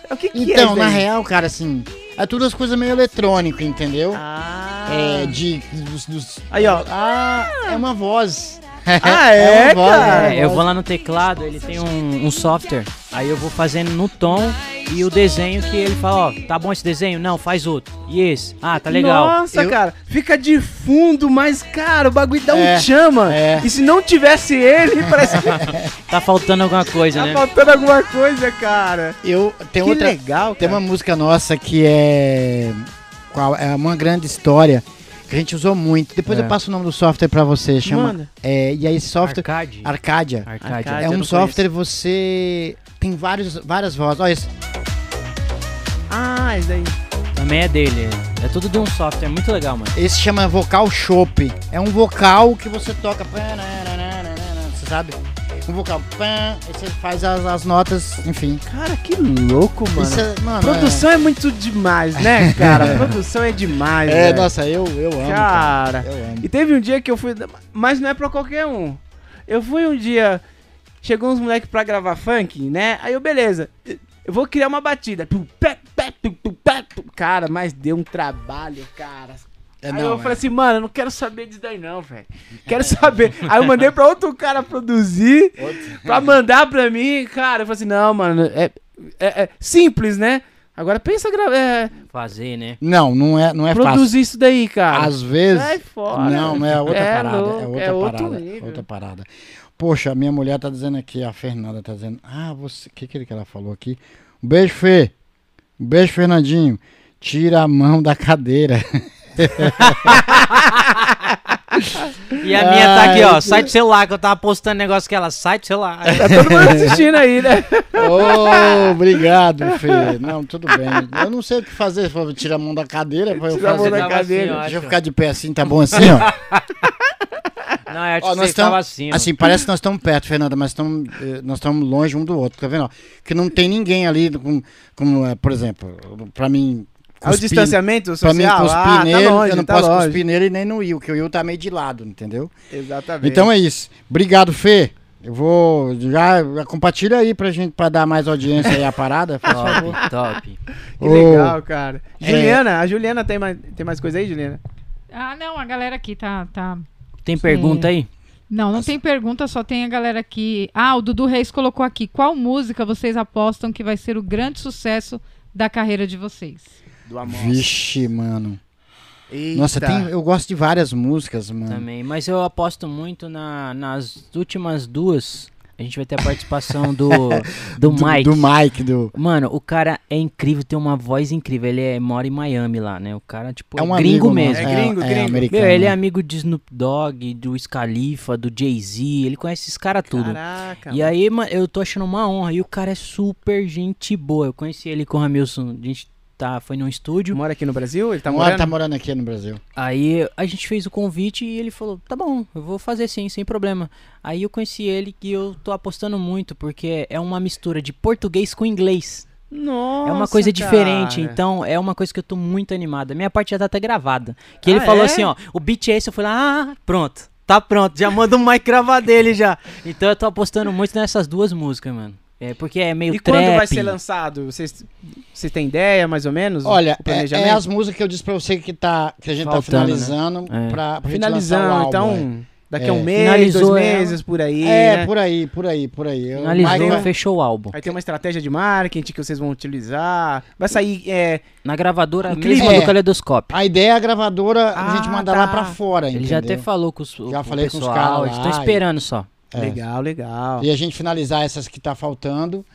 O que, que é Então, isso na real, cara, assim, é tudo as coisas meio eletrônico, entendeu? Ah. É, de. Dos, dos- Aí, ó. Ah, é uma voz. Ah, é, voz, cara? uma É, eu vou lá no teclado, ele tem um, um software, aí eu vou fazendo no tom e o desenho que ele fala, ó, tá bom esse desenho? Não, faz outro. E esse? Ah, tá legal. Nossa, Eu- cara, fica de fundo, mas, cara, o bagulho dá É, um chama. é. E se não tivesse ele, parece que Tá faltando alguma coisa, tá né? faltando alguma coisa, cara. Eu tem que outra. legal, Tem cara. uma música nossa que é. Qual? É uma grande história que a gente usou muito. Depois É. eu passo o nome do software pra você. Chama. Manda. É, e aí esse software. Arcade. Arcadia. Arcade. Arcade. É um software você tem vários, várias vozes. Olha isso. Ah, isso aí. Também é dele. É tudo de um software, muito legal, mano. Esse chama Vocal Shop. É um vocal que você toca. Você sabe? Um vocal. Aí você faz as, as notas, enfim. Cara, que louco, mano. É, mano, Produção é... muito demais, né, cara? Produção é demais, é, é, velho. nossa, eu, eu amo. Cara. Cara, Eu amo. e teve um dia que eu fui. Mas não é pra qualquer um. Eu fui um dia. Chegou uns moleques pra gravar funk, né? Aí eu, beleza. Eu vou criar uma batida. Cara, mas deu um trabalho, cara. É, Aí não, eu é. falei assim, mano, eu não quero saber disso daí não, velho. Quero saber. Aí eu mandei pra outro cara produzir, pra mandar pra mim. Cara, eu falei assim, não, mano, é, é- é simples, né? Agora pensa é, Fazer, né? Não, não é, não é fácil. produzir isso daí, cara. Às vezes. Sai fora. Não, não é outra É parada. louco, é outra é outro parada. nível. Outra parada. Poxa, a minha mulher tá dizendo aqui, a Fernanda tá dizendo. Ah, você. O que, que que ela falou aqui? Um beijo, Fê. Um beijo, Fernandinho. Tira a mão da cadeira. E a minha tá aqui, ó. que- Sai do celular, que eu tava postando negócio que ela sai do celular. Tá todo mundo assistindo aí, né? Ô, obrigado, Fê. Não, tudo bem. Eu não sei o que fazer. Falou, Tira a mão da cadeira. Eu Tira a mão fazer. da cadeira. ó, Deixa eu ficar de pé assim, tá bom assim, ó? Não, eu acho Ó, que nós estamos assim, ó. assim, parece que nós estamos perto, Fernanda, mas estamos, eh, nós estamos longe um do outro, tá vendo? ó? Que não tem ninguém ali, com, como, eh, por exemplo, pra mim. O distanciamento Pra mim, social? cuspir ah, nele, tá longe, eu não tá posso longe. cuspir nele nem no Will, que o Will tá meio de lado, entendeu? Exatamente. Então é isso. Obrigado, Fê. Eu vou. Já, já compartilha aí pra gente, pra dar mais audiência aí à parada. Top, top. Que legal, cara. é- Juliana, a Juliana tem mais, tem mais coisa aí, Juliana? Ah, não, a galera aqui tá. tá... Tem pergunta aí? Não, não tem pergunta, só tem a galera aqui. Ah, o Dudu Reis colocou aqui. Qual música vocês apostam que vai ser o grande sucesso da carreira de vocês? Do amor. Vixe, mano. Eita. Nossa, tem, eu gosto de várias músicas, mano. Também. Mas eu aposto muito na, nas últimas duas. A gente vai ter a participação do, do Mike. Do Mike, do. Mano, o cara é incrível, tem uma voz incrível. Ele é, mora em Miami lá, né? O cara, tipo, é, É um gringo amigo mesmo. nosso, É gringo, gringo. americano. Meu, ele é né? amigo de Snoop Dogg, do Scalifa, do Jay-Z. Ele conhece esses caras tudo. Caraca. E aí, ma- eu tô achando uma honra. E o cara é super gente boa. Eu conheci ele com o Ramilson. A gente tá, foi num estúdio. Mora aqui no Brasil? Ele tá Mora- morando? tá morando aqui no Brasil. Aí a gente fez o convite e ele falou: tá bom, eu vou fazer sim, sem problema. Aí eu conheci ele e eu tô apostando muito, porque é uma mistura de português com inglês. Nossa, é uma coisa diferente, cara. então é uma coisa que eu tô muito animada. Minha parte já tá até gravada. Que ele Ah, falou é? assim: ó, o beat é esse, eu falei: ah, pronto. Tá pronto, já manda o mic gravar dele já. Então eu tô apostando muito nessas duas músicas, mano. É porque é meio E trap. quando vai ser lançado? Vocês, vocês têm ideia, mais ou menos? Olha, o é, planejamento? é as músicas que eu disse pra você que, tá, que a gente Faltando, tá finalizando né? É. pra, pra gente Finalizando, lançar o álbum, então, daqui a É. um mês, Finalizou dois ela. meses, por aí, É, né? por aí, por aí, por aí. Eu- Finalizou Mike vai- fechou o álbum. Aí tem uma estratégia de marketing que vocês vão utilizar. Vai sair, é... Na gravadora mesmo clipe? do Caleidoscópio. A ideia é a gravadora a Ah, gente mandar tá. lá pra fora, Ele já até entendeu? falou com os Já com o falei com os pessoal, caras eles estão esperando só. É. Legal, legal. E a gente finalizar essas que tá faltando.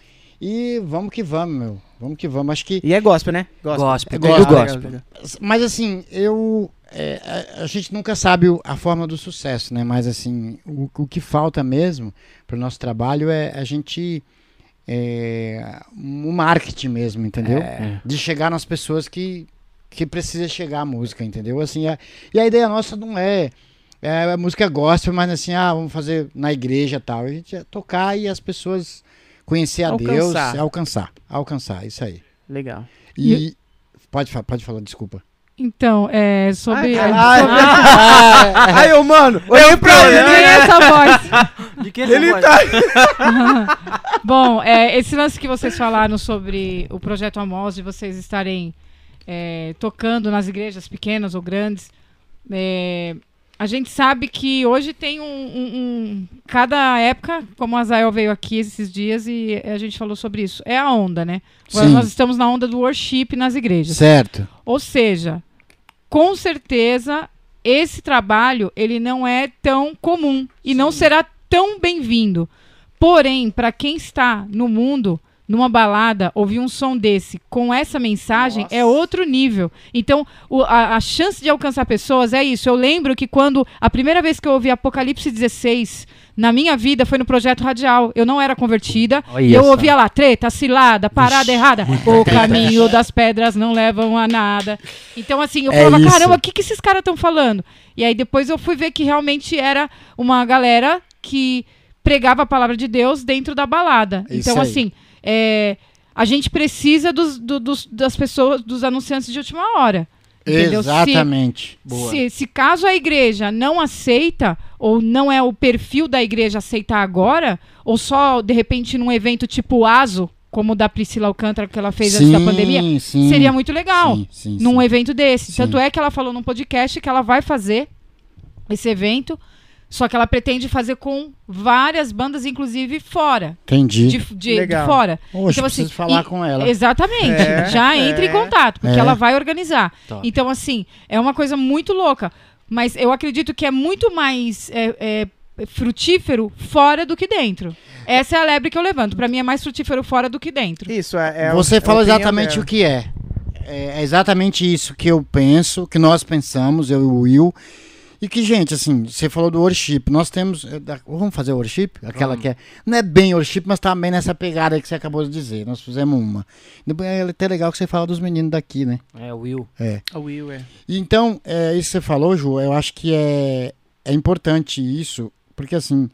E vamos que vamos, meu. Vamos que vamos. Acho que. E é gospel, né? Gospel. Gospel, É gospel. gospel. Mas assim, eu. é, a, gente nunca sabe o- a forma do sucesso, né? Mas assim, o, o que falta mesmo pro nosso trabalho é a gente é, o marketing mesmo, entendeu? É. De chegar nas pessoas que, que precisa chegar a música, entendeu? Assim, é- e a ideia nossa não é, é a música gospel, mas assim, ah, vamos fazer na igreja e tal. A gente é tocar e as pessoas conhecer a Deus, Alcançar. alcançar, alcançar, isso aí. Legal. E, pode, fa- pode falar, desculpa. Então, é sobre. Ai, sobre- Aí, ô, mano, olhei pra Quem ele. é essa voz? De que Ele voz? tá. Bom, é, esse lance que vocês falaram sobre o projeto Amos, de vocês estarem é, tocando nas igrejas pequenas ou grandes, é, a gente sabe que hoje tem um, um- um- Cada época, como o Azael veio aqui esses dias e a gente falou sobre isso, é a onda, né? Agora Sim. nós estamos na onda do worship nas igrejas. Certo. Ou seja, com certeza esse trabalho ele não é tão comum e não será tão bem-vindo. Porém, para quem está no mundo, numa balada, ouvir um som desse com essa mensagem Nossa. é outro nível. Então, o- a, a chance de alcançar pessoas é isso. Eu lembro que quando a primeira vez que eu ouvi Apocalipse 16 na minha vida foi no projeto radial. Eu não era convertida. Olha e eu só. ouvia lá, treta, cilada, parada errada. O caminho das pedras não levam a nada. Então, assim, eu É falava, isso. caramba, o que, que esses caras estão falando? E aí depois eu fui ver que realmente era uma galera que pregava a palavra de Deus dentro da balada. É isso então, aí. assim, é, a gente precisa dos, do- dos- das pessoas, dos anunciantes de última hora. Entendeu? Se- Exatamente. Boa. se, se caso a igreja não aceita, ou não é o perfil da igreja aceitar agora, ou só de repente num evento tipo ASO, como o da Priscila Alcântara que ela fez antes da pandemia, sim, seria muito legal Sim, sim, num sim. evento desse. Sim. Tanto é que ela falou num podcast que ela vai fazer esse evento, só que ela pretende fazer com várias bandas, inclusive fora. Entendi. De, de- de fora. Poxa, preciso falar e- com ela. Exatamente. É, Já é. entre em contato, porque É. ela vai organizar. Top. Então, assim, é uma coisa muito louca. Mas eu acredito que é muito mais é, é, frutífero fora do que dentro. Essa é a lebre que eu levanto. Pra mim é mais frutífero fora do que dentro. Isso, é. é Você fala opinião exatamente o que é. é exatamente isso que eu penso, que nós pensamos, eu e o Will. E que, gente, assim, você falou do worship. Nós temos. da- Vamos fazer o worship? Aquela que é. Não é bem worship, mas tá bem nessa pegada aí que você acabou de dizer. Nós fizemos uma. Depois É até legal que você fala dos meninos daqui, né? É, o Will. É. A Will, é. Então, é, isso que você falou, Ju, eu acho que é, é importante isso, porque assim,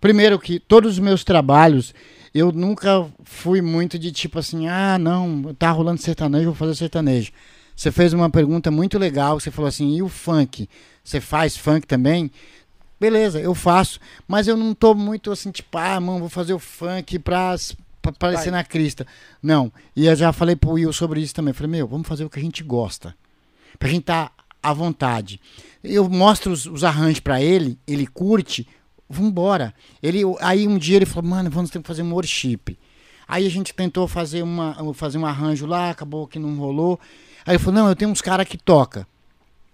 primeiro que todos os meus trabalhos, eu nunca fui muito de tipo assim, ah, não, tá rolando sertanejo, vou fazer sertanejo. Você fez uma pergunta muito legal, você falou assim, e o funk? Você faz funk também? Beleza, eu faço, mas eu não tô muito assim, tipo, ah, mano, vou fazer o funk pra, pra aparecer na crista. Não, e eu já falei pro Will sobre isso também. Falei, meu, vamos fazer o que a gente gosta pra gente estar à vontade. Eu mostro os, os arranjos pra ele, ele curte, vambora. Ele, aí um dia ele falou, mano, vamos ter que fazer um worship. Aí a gente tentou fazer, uma, fazer um arranjo lá, acabou que não rolou. Aí ele falou, não, eu tenho uns caras que toca.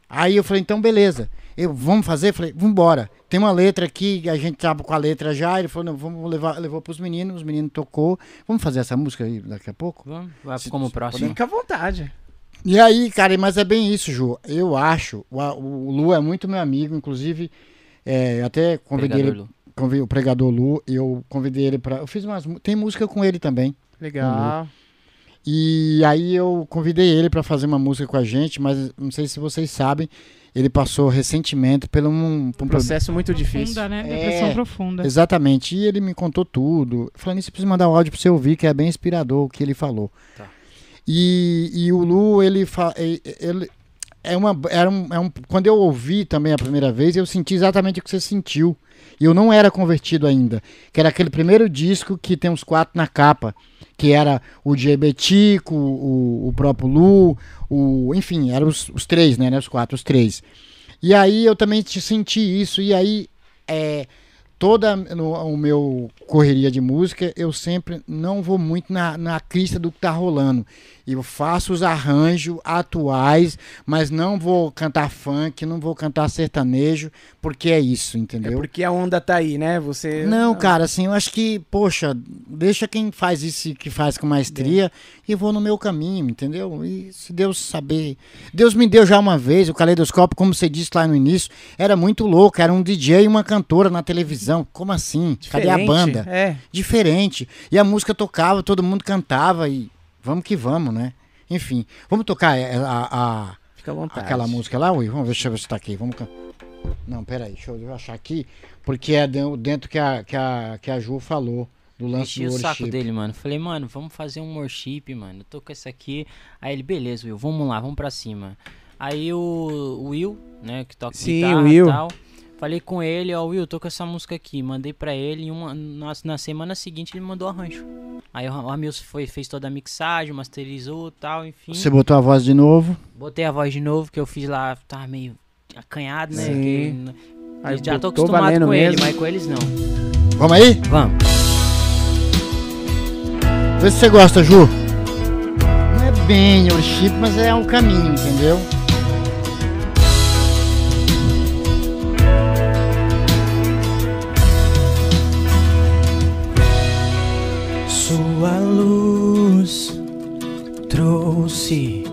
Aí eu falei, então beleza. Eu, vamos fazer? Eu falei, vambora. Tem uma letra aqui, a gente tava com a letra já. Ele falou, não, vamos levar, levou pros meninos, os meninos tocou. Vamos fazer essa música aí daqui a pouco? Vamos, vai Se- como se próximo. Fica à vontade. E aí, cara, mas é bem isso, Ju. Eu acho, o, o Lu é muito meu amigo, inclusive, é, até convidei Pregador ele, Lu. convi- o pregador Lu, eu convidei ele pra. Eu fiz umas. Tem música com ele também. Legal. E aí eu convidei ele pra fazer uma música com a gente, mas não sei se vocês sabem, ele passou recentemente por um, por Um um processo muito difícil. Profunda, né? É. Depressão profunda. Exatamente. E ele me contou tudo. Falando nisso, eu preciso mandar o áudio pra você ouvir, que é bem inspirador o que ele falou. Tá. E, e o Lu, ele, fa- ele é uma era um, é um quando eu ouvi também a primeira vez, eu senti exatamente o que você sentiu. E eu não era convertido ainda, que era aquele primeiro disco que tem os quatro na capa, que era o Diabetico, o, o próprio Lu, o, enfim, eram os, os três, né, né, os quatro, os três. E aí eu também senti isso, e aí é, toda no, o meu correria de música, eu sempre não vou muito na, na crista do que tá rolando. Eu faço os arranjos atuais, mas não vou cantar funk, não vou cantar sertanejo, porque é isso, É entendeu? porque a onda tá aí, né? Você. Não, cara, assim, eu acho que, poxa, deixa quem faz isso e que faz com maestria e vou no meu caminho, entendeu? E se Deus saber. Deus me deu já uma vez o caleidoscópio, como você disse lá no início, era muito louco, era um DJ e uma cantora na televisão. Televisão. Como assim? Cadê a Diferente. banda? É. Diferente. E a música tocava, todo mundo cantava e vamos que vamos, né? Enfim, vamos tocar é, a, a- Fica à vontade. aquela música lá, Will? Vamos ver, deixa eu ver se tá aqui. Vamos can- Não, peraí, deixa eu achar aqui, porque é dentro, que, a, que, a, que a Ju falou do lance Enchi do o saco dele, mano. Falei, mano, vamos fazer um worship, mano. Eu tô com essa aqui. Aí ele, beleza, Will, vamos lá, vamos pra cima. Aí o, o Will, né, que toca Sim, guitarra Will. e tal. Falei com ele, ó, Will, tô com essa música aqui. Mandei pra ele e uma, na, na semana seguinte ele mandou arranjo. Aí o Ramilson foi, fez toda a mixagem, masterizou e tal, enfim. Você botou a voz de novo. Botei a voz de novo, que eu fiz lá, tava meio acanhado, né? Sim. que- Aí já tô acostumado com ele, mesmo. mas com eles não. Vamos aí? Vamos. Vê se você gosta, Ju. Não é bem worship, mas é o caminho, entendeu? Sua luz trouxe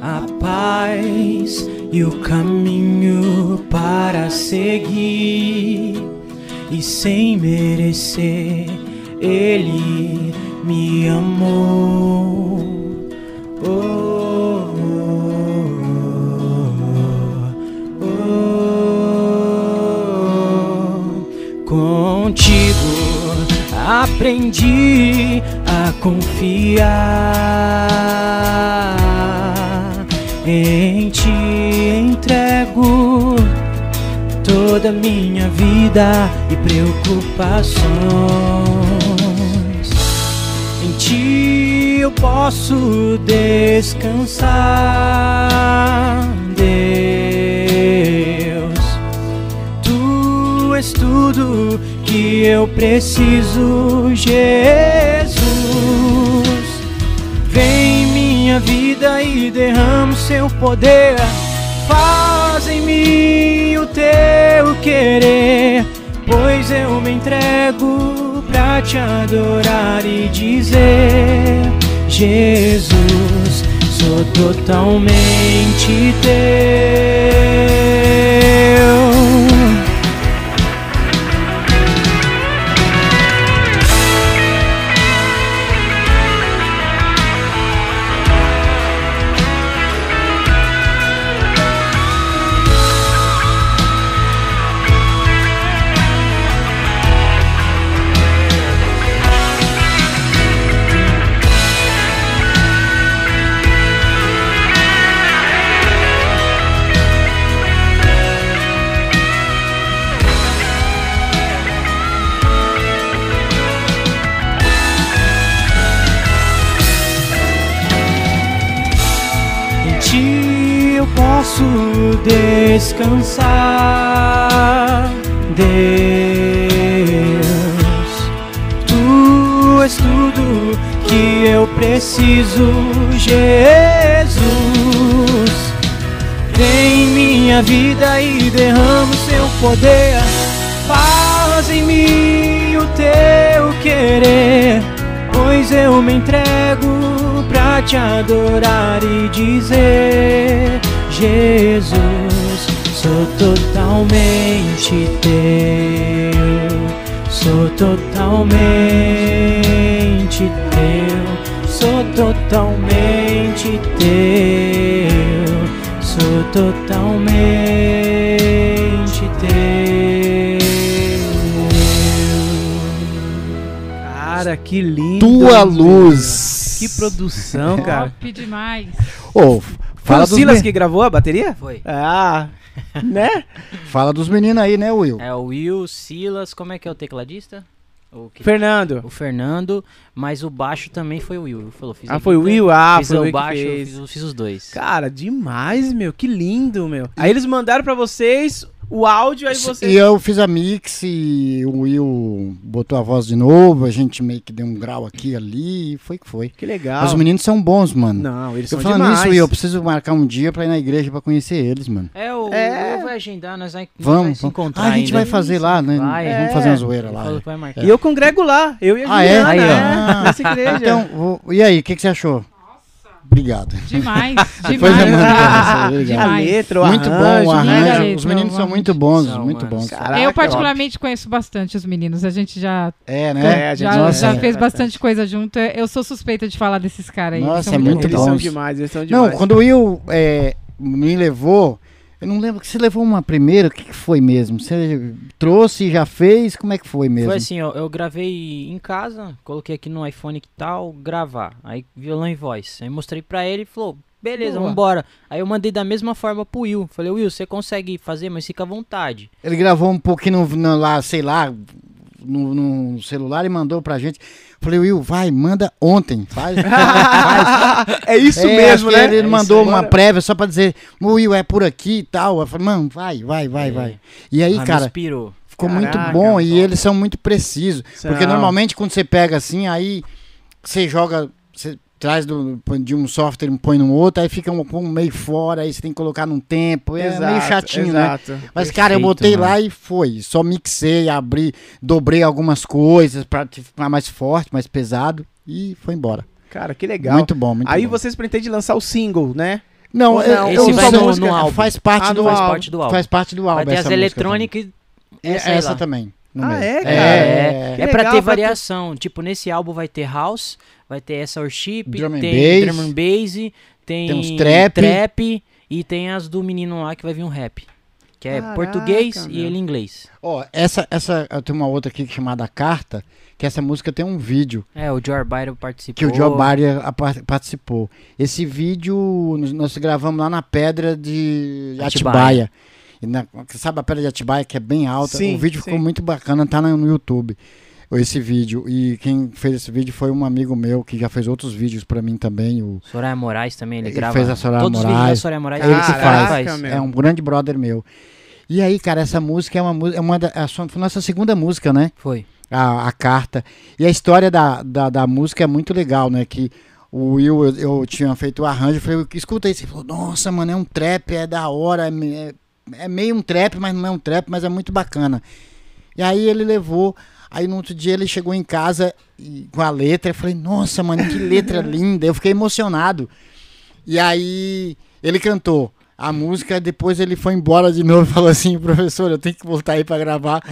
a paz e o caminho para seguir, e sem merecer, Ele me amou. Oh, oh, oh, oh. Contigo aprendi confiar. Em ti entrego toda minha vida e preocupações. Em ti eu posso descansar, Deus. Tu és tudo que eu preciso, Jesus. Minha vida e derrama o seu poder. Faz em mim o teu querer, pois eu me entrego pra te adorar e dizer: Jesus, sou totalmente teu. Posso descansar, Deus. Tu és tudo que eu preciso, Jesus. Vem em minha vida e derrama o seu poder. Faz em mim o teu querer, pois eu me entrego pra te adorar e dizer: Jesus, sou totalmente teu, sou totalmente teu, sou totalmente teu, sou totalmente teu. Cara, que lindo. Tua luz. Que produção, cara. Top demais. Foi fala o Silas me- que gravou a bateria? Foi. Ah, né? fala dos meninos aí, né, Will? É o Will, Silas, como é que é o tecladista? O, que- Fernando. o Fernando, mas o baixo também foi o Will. Falou, fiz Ah, foi o Will? Ah, fiz foi o Will que baixo, fiz, eu fiz os dois. Cara, demais, meu. Que lindo, meu. Aí eles mandaram pra vocês o áudio, aí vocês... E eu fiz a mix e o Will botou a voz de novo, a gente meio que deu um grau aqui e ali, e foi que foi. Que legal. Mas os meninos são bons, mano. Não, eles eu são falando demais. isso, Will, eu preciso marcar um dia pra ir na igreja pra conhecer eles, mano. É, o É. Will vai agendar, nós vai, Vamos, se vamos. encontrar Ah, a gente ainda. vai fazer lá, né? Vai. Vamos É. fazer uma zoeira lá. é. E eu congrego lá, eu e a Ah, é? Juliana, Aí, ó. né? Nessa igreja. Então, e aí, o que, que você achou? Obrigado. Demais, demais. pra você, A demais. letra, o Muito bom arranjo, o linda arranjo. letra, Os meninos o são muito bons, São, muito bons. Caraca, Eu particularmente conheço bastante os meninos. A gente já, É, É, né? a gente já, nossa, já é. fez bastante coisa junto. Eu sou suspeita de falar desses caras aí. Nossa, São é muito Eles bons. são demais, eles são Não, demais. quando o Will é, me levou, eu não lembro que você levou uma primeira, o que, que foi mesmo? Você trouxe, já fez, como é que foi mesmo? Foi assim, ó, eu gravei em casa, coloquei aqui no iPhone que tal, gravar. Aí violão e voz. Aí mostrei pra ele e falou, beleza, Boa. vambora. Aí eu mandei da mesma forma pro Will. Falei, Will, você consegue fazer, mas fica à vontade. Ele gravou um pouquinho no- no- lá, sei lá, no, no celular e mandou pra gente. Falei, Will, vai, manda ontem, faz. faz. é isso É, mesmo, né? Ele É mandou uma Bora. prévia só pra dizer, Will, é por aqui e tal. Eu falei, mano, vai, vai, vai, É. vai. E aí, Ah, cara, inspirou. ficou muito Caraca, bom e eles são muito precisos. Porque normalmente quando você pega assim, aí você joga, você traz do, de um software e põe no outro, aí fica um, um meio fora, aí você tem que colocar num tempo, é meio Exato, chatinho, né? exato. Mas, cara, eu Perfeito, botei mano. lá e foi. Só mixei, abri, dobrei algumas coisas pra ficar mais forte, mais pesado e foi embora. Cara, que legal. Muito bom, muito Aí bom. vocês pretendem lançar o single, né? Não, Ou eu, não, eu esse vai no- no álbum. faz parte Ah, do Faz álbum. parte do álbum. Faz parte do álbum. Vai ter essa as eletrônicas essa, É, aí essa lá. também. No Ah, meio. é, cara? É, Que É pra legal, ter pra ter- variação. Tipo, nesse álbum vai ter house, vai ter essa worship, Drum tem bass. drum and bass, tem, Tem uns trap. trap e tem as do menino lá que vai vir um rap. Que é Caraca, português e meu. ele inglês. Ó, essa, essa, eu tenho uma outra aqui chamada Carta, que essa música tem um vídeo É, o Joe Byron participou. que o Joe par- participou. Esse vídeo nós, nós gravamos lá na pedra de Atibaia. Atibaia. Na- sabe a pedra de Atibaia que é bem alta? Sim, o vídeo sim. ficou muito bacana, tá no YouTube. Esse vídeo. E quem fez esse vídeo foi um amigo meu que já fez outros vídeos pra mim também. O, Soraya Moraes também, ele, Ele grava. fez a Soraya Todos os vídeos da Moraes. Soraya Moraes Ele que faz. meu. É um grande brother meu. E aí, cara, essa música é uma música. É uma da, a sua- foi nossa segunda música, né? Foi. a, a carta. E a história da, da, da música é muito legal, né? Que o Will, eu, eu tinha feito o arranjo, eu falei, escuta isso. Ele falou, nossa, mano, é um trap, é da hora, é, me- é, meio um trap, mas não é um trap, mas é muito bacana. E aí ele levou, aí no outro dia ele chegou em casa e- com a letra, eu falei, nossa, mano, que letra linda. Eu fiquei emocionado. E aí ele cantou. A música, depois ele foi embora de novo e falou assim, professor, eu tenho que voltar aí pra gravar,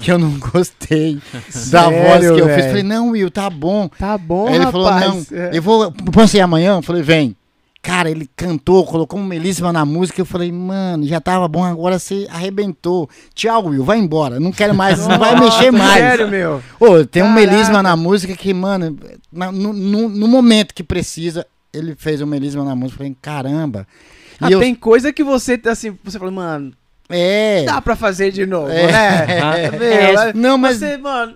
que eu não gostei da Sério, voz que eu fiz. velho? Falei, não, Will, tá bom. Tá bom, Aí ele rapaz. falou, não, É. eu vou, posso ir amanhã? Eu falei, vem. Cara, ele cantou, colocou um melisma na música. Eu falei, mano, já tava bom, agora você arrebentou. Tchau, Will, vai embora. Não quero mais, não vai mexer mais. Sério, meu. Ô, tem um melisma na música que, mano, no, no- no momento que precisa, ele fez um melisma na música. Eu falei, caramba. E Ah, eu, tem coisa que você, assim, você fala, mano, é. dá pra fazer de novo, É. né? Ah, Meu, é, Não, mas Você, mano,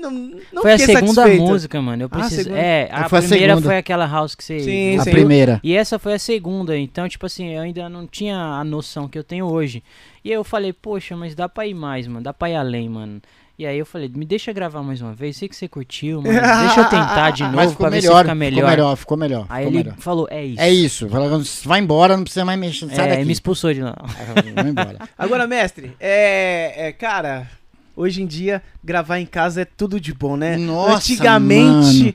não, não foi a segunda satisfeito. música, mano. Eu Ah, preciso. segunda. É, a Foi a primeira segunda. foi aquela house que você. Sim, a sim. primeira. E essa foi a segunda, então, tipo assim, eu ainda não tinha a noção que eu tenho hoje. E aí eu falei, poxa, mas dá pra ir mais, mano, dá pra ir além, mano. E aí eu falei, me deixa gravar mais uma vez, sei que você curtiu, mano, deixa eu tentar de novo Mas ficou pra ver melhor, se fica melhor. ficou melhor, ficou melhor. Aí ficou ele melhor. falou, é isso. É isso. Falou, Vai embora, não precisa mais mexer. Sai É, daqui. me expulsou de lá. Vai embora. Agora, mestre, é, é, cara, hoje em dia gravar em casa é tudo de bom, né? Nossa, Antigamente, mano.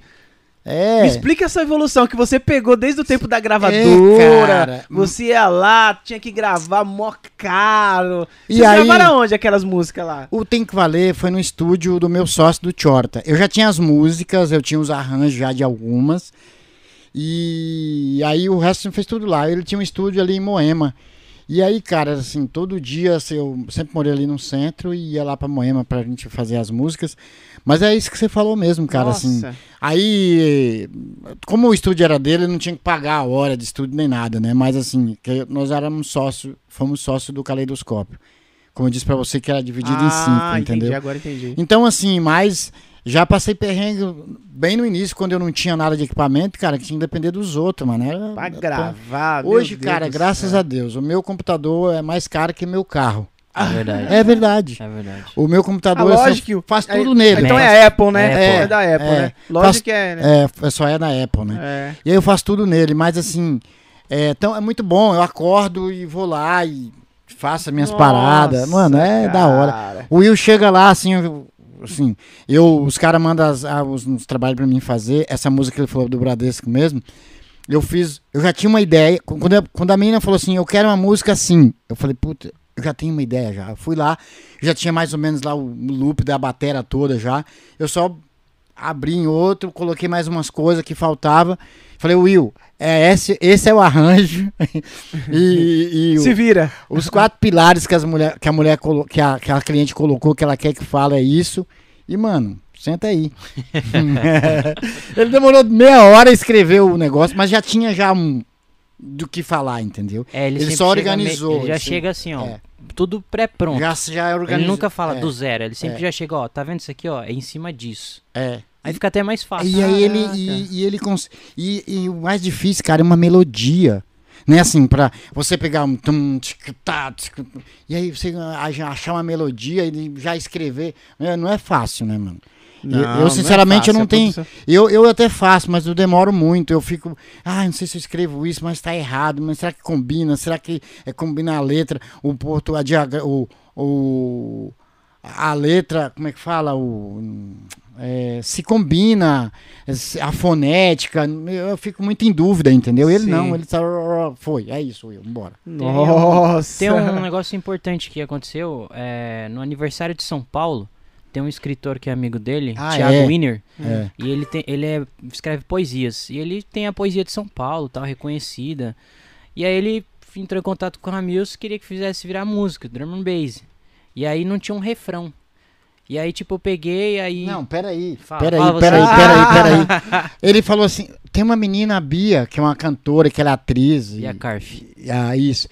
É. me explica essa evolução que você pegou desde o tempo da gravadora. É. Você ia lá, tinha que gravar mó caro. E aí- gravaram onde aquelas músicas lá? O Tem Que Valer foi no estúdio do meu sócio do Chorta. Eu já tinha as músicas, eu tinha os arranjos já de algumas. E aí o resto fez tudo lá. Ele tinha um estúdio ali em Moema. E aí, cara, assim, todo dia assim, eu sempre morei ali no centro e ia lá pra Moema pra gente fazer as músicas. Mas é isso que você falou mesmo, cara, assim. Nossa. Aí, como o estúdio era dele, eu não tinha que pagar a hora de estúdio nem nada, né? Mas assim, que nós éramos sócio, fomos sócio do Caleidoscópio. Como eu disse pra você que era dividido em cinco, Ah, entendi, entendeu? agora entendi. Então, assim, mas já passei perrengue bem no início, quando eu não tinha nada de equipamento, cara, que tinha que depender dos outros, mano. Era, Pra gravar, Hoje, Deus cara, graças céu. a Deus, o meu computador é mais caro que meu carro. É verdade. É verdade. É verdade. O meu Ah, computador lógico eu que faz aí- tudo nele. Então é Apple, né? Apple. É, da Apple, É. né? Lógico Faz- que é, né? É, só é da Apple, né? É. E aí eu faço tudo nele, mas assim, é, então é muito bom. Eu acordo e vou lá e faço as minhas Nossa, paradas. Mano, é da hora. cara. O Will chega lá, assim, eu- assim, eu, os caras mandam as- ah, os, os trabalhos pra mim fazer. Essa música que ele falou do Bradesco mesmo. eu fiz, eu já tinha uma ideia. Quando a, quando a menina falou assim, eu quero uma música assim, eu falei, puta, eu já tenho uma ideia já. Eu fui lá, já tinha mais ou menos lá o loop da bateria toda já. Eu só abri em outro, coloquei mais umas coisas que faltava. Falei, Will, é esse, esse é o arranjo. e, e o- Se vira. os quatro pilares que, as mulher, que a mulher colo- que, a, que a cliente colocou, que ela quer que fale é isso. E, mano, senta aí. Ele demorou meia hora a escrever o negócio, mas já tinha já um do que falar, entendeu? É, ele, Ele só organizou, Ele já assim, chega assim, ó. é. Tudo pré-pronto. Já, já organizou. Ele nunca fala é, do zero, ele sempre é. já chega, ó, tá vendo isso aqui, ó? É em cima disso. É. Aí fica até mais fácil. E aí ele, e, e ele cons... e, e o mais difícil, cara, é uma melodia. Né, assim, pra você pegar um tum, tic, tá, tic, e aí você ah, achar uma melodia e já escrever, né, não é fácil, né, mano? Eu- Não, eu, não é sinceramente, eu fácil, não a tenho. produção- Eu, eu até faço, mas eu demoro muito. Eu fico, ah, não sei se eu escrevo isso, mas tá errado. Mas será que combina? Será que é, combina a letra? O porto, a diagra, o, o a letra, como é que fala? O é, se combina se- a fonética. Eu fico muito em dúvida, entendeu? Ele Sim. não, ele tá, foi, é isso, eu, bora. Nossa. Tem um negócio importante que aconteceu é, no aniversário de São Paulo. Tem um escritor que é amigo dele, Ah, Thiago é? Wiener, É. e ele, tem, ele é- escreve poesias. E ele tem a poesia de São Paulo, tal, reconhecida. E aí ele entrou em contato com o Ramils, queria que fizesse virar música, drum and bass. E aí não tinha um refrão. E aí, tipo, eu peguei, aí... Não, peraí. Fala, peraí, fala você. peraí, peraí, peraí. Ele falou assim: tem uma menina, a Bia, que é uma cantora, que ela é atriz. E a Carf. E- Ah, isso.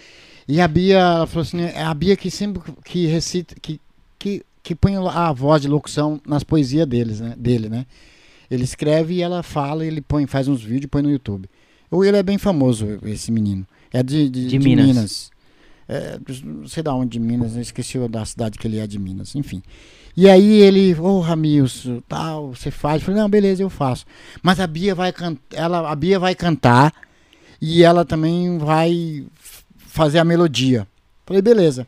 E a Bia, ela falou assim, é a Bia que sempre que recita, que, que, que põe a voz de locução nas poesias deles, né, dele, né? Ele escreve e ela fala, e ele põe, faz uns vídeos e põe no YouTube. Ou ele é bem famoso, esse menino. É de, de, De de Minas. Minas. É, não sei da onde de Minas, eu esqueci da cidade que ele é de Minas, enfim. E aí ele, ô Ramilson, tal, você faz? Eu falei, não, beleza, eu faço. Mas a Bia vai cantar, ela, a Bia vai cantar e ela também vai fazer a melodia. Falei, beleza.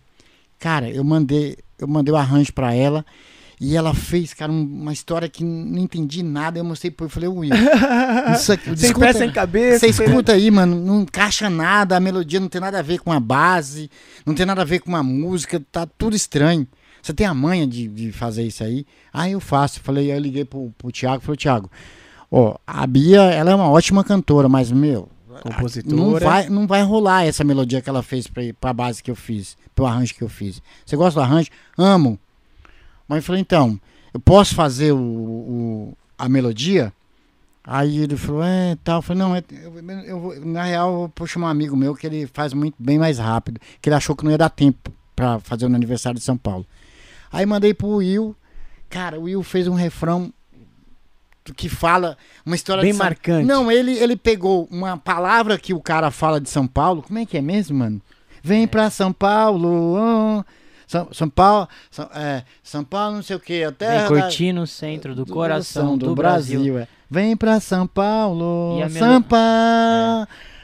Cara, eu mandei, eu mandei o arranjo pra ela e ela fez, cara, um- uma história que não entendi nada. Eu mostrei pro eu falei, Will, isso aqui, Sem escuta- pé, sem cabeça. você escuta aí, mano, não encaixa nada, a melodia não tem nada a ver com a base, não tem nada a ver com a música, tá tudo estranho. Você tem a manha de, de fazer isso aí? Ah, eu faço. Falei, eu liguei pro, pro Thiago, falei, Thiago, ó, a Bia, ela é uma ótima cantora, mas, meu, Compositora. não vai, não vai rolar essa melodia que ela fez pra, pra base que eu fiz, pro arranjo que eu fiz. Você gosta do arranjo? Amo. Mas eu falei, então, eu posso fazer o, o- a melodia? Aí ele falou, é, tal. Eu falei, não, é- eu, eu vou- na real, eu vou chamar um amigo meu que ele faz muito bem mais rápido, que ele achou que não ia dar tempo pra fazer no aniversário de São Paulo. Aí mandei pro Will, cara, o Will fez um refrão que fala uma história Bem de São- marcante. Não, ele, ele pegou uma palavra que o cara fala de São Paulo, como é que é mesmo, mano? Vem pra São Paulo, ah, São, São Paulo, São, é, São Paulo não sei o que, até Vem curtir no centro do, coração do, Brasil. é. Vem pra São Paulo, melo- Sampa,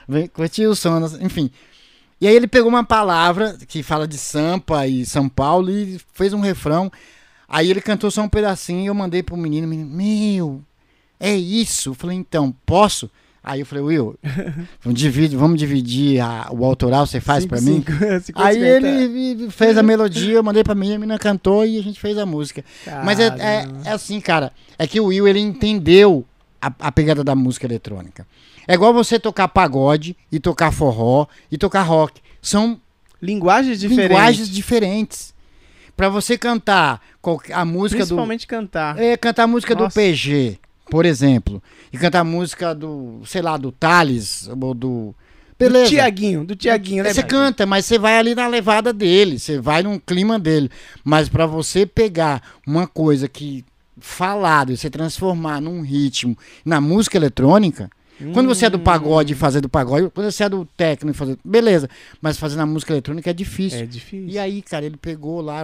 vem curtir o som, enfim. E aí ele pegou uma palavra que fala de Sampa e São Paulo e fez um refrão. Aí ele cantou só um pedacinho e eu mandei pro menino, menino, meu, é isso. Eu falei, então, posso? Aí eu falei, Will, vamos dividir, vamos dividir a- o autoral, você faz pra mim? cinco, Aí ele fez a melodia, eu mandei pra mim, a menina cantou e a gente fez a música. Mas é, é, Caramba. é assim, cara, é que o Will, ele entendeu a, a pegada da música eletrônica. É igual você tocar pagode e tocar forró e tocar rock. São Linguagens diferentes. linguagens diferentes. Pra você cantar a música do... Principalmente cantar. É, cantar a música Nossa. do PG, por exemplo. E cantar a música do, sei lá, do Thales, ou do... Beleza. Do Tiaguinho, do Tiaguinho, né? Você canta, mas você vai ali na levada dele, você vai num clima dele. Mas pra você pegar uma coisa que falado e você transformar num ritmo na música eletrônica, quando você é do pagode e fazer do pagode, quando você é do técnico e fazer, beleza, mas fazer na música eletrônica é difícil. É difícil. E aí, cara, ele pegou lá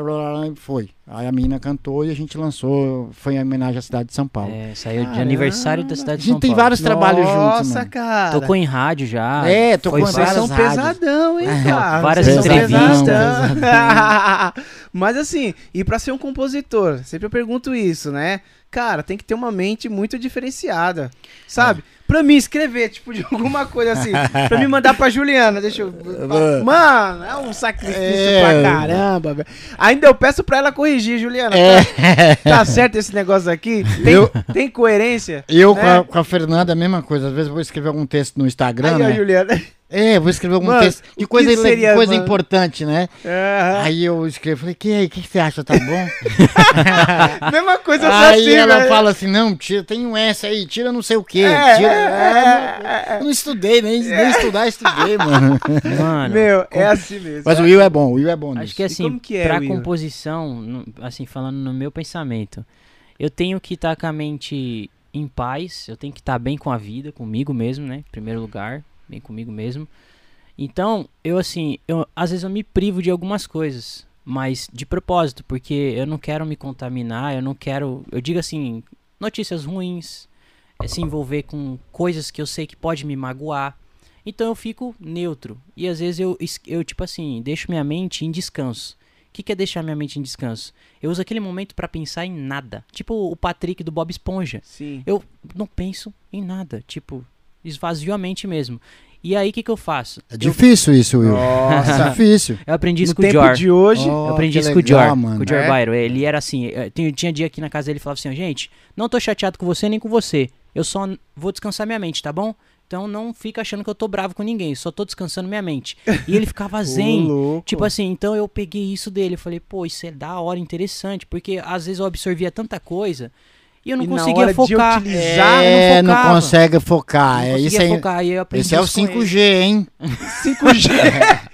e foi. Aí a menina cantou e a gente lançou, foi em homenagem à cidade de São Paulo. É, saiu de Caramba. aniversário da a cidade de gente São tem Paulo. vários trabalhos juntos, Nossa, cara. Tocou em rádio já. É, tocou foi em Vocês várias são rádios. pesadão, hein, É, cara? várias Vocês entrevistas. Mas assim, e pra ser um compositor, sempre eu pergunto isso, né? Cara, tem que ter uma mente muito diferenciada, sabe? Pra mim escrever, tipo, de alguma coisa assim. pra me mandar pra Juliana. Deixa eu. Mano, é um sacrifício É. pra caramba, velho. Ainda eu peço pra ela corrigir, Juliana. É. Tá, tá certo esse negócio aqui? Tem, Eu- tem coerência? Eu né? com, a, com a Fernanda, a mesma coisa. Às vezes eu vou escrever algum texto no Instagram, Aí, né? Juliana. É, vou escrever algum Mano, texto. Que coisa, que seria, coisa mano? importante, né? Aí eu escrevo, falei, que aí, o que, que você acha, tá bom? Mesma coisa aí assim, ela velho. fala assim, não, tira, tem um S aí, tira não sei o quê. É, tira... é, É, é, não, eu não estudei, nem, nem estudar estudei, mano. Mano, Meu, é assim mesmo. Mas o Will é bom, o Will é bom nisso. acho que assim, que é, pra Will? composição, assim, falando no meu pensamento, eu tenho que estar com a mente em paz, eu tenho que estar bem com a vida, comigo mesmo, né? Em primeiro lugar, bem comigo mesmo. Então, eu assim, eu, às vezes eu me privo de algumas coisas, mas de propósito, porque eu não quero me contaminar, eu não quero, eu digo assim, notícias ruins, é, se envolver com coisas que eu sei que pode me magoar. Então eu fico neutro. E às vezes eu, eu tipo assim, deixo minha mente em descanso. O que, que é deixar minha mente em descanso? Eu uso aquele momento pra pensar em nada. Tipo o Patrick do Bob Esponja. Sim. Eu não penso em nada. Tipo, esvazio a mente mesmo. E aí o que, que eu faço? É difícil isso, Will. Nossa. É difícil. Eu aprendi isso No com o tempo Jor. de hoje. Oh, Eu aprendi isso com o legal, Jor, mano. com o Jor É? Byron. Ele era assim, eh, tinha, tinha dia aqui na casa dele ele falava assim, ó, gente, não tô chateado com você nem com você. Eu só vou descansar minha mente, tá bom? Então não fica achando que eu tô bravo com ninguém, só tô descansando minha mente. E ele ficava zen. Tipo assim, então eu peguei isso dele. Eu falei, pô, isso é da hora, interessante. Porque às vezes eu absorvia tanta coisa e eu não E na conseguia focar. utilizar, É, eu não, focava. consegue focar. Não É, isso aí, focar. Eu aprendi esse é o isso com ele. 5G, hein? 5G.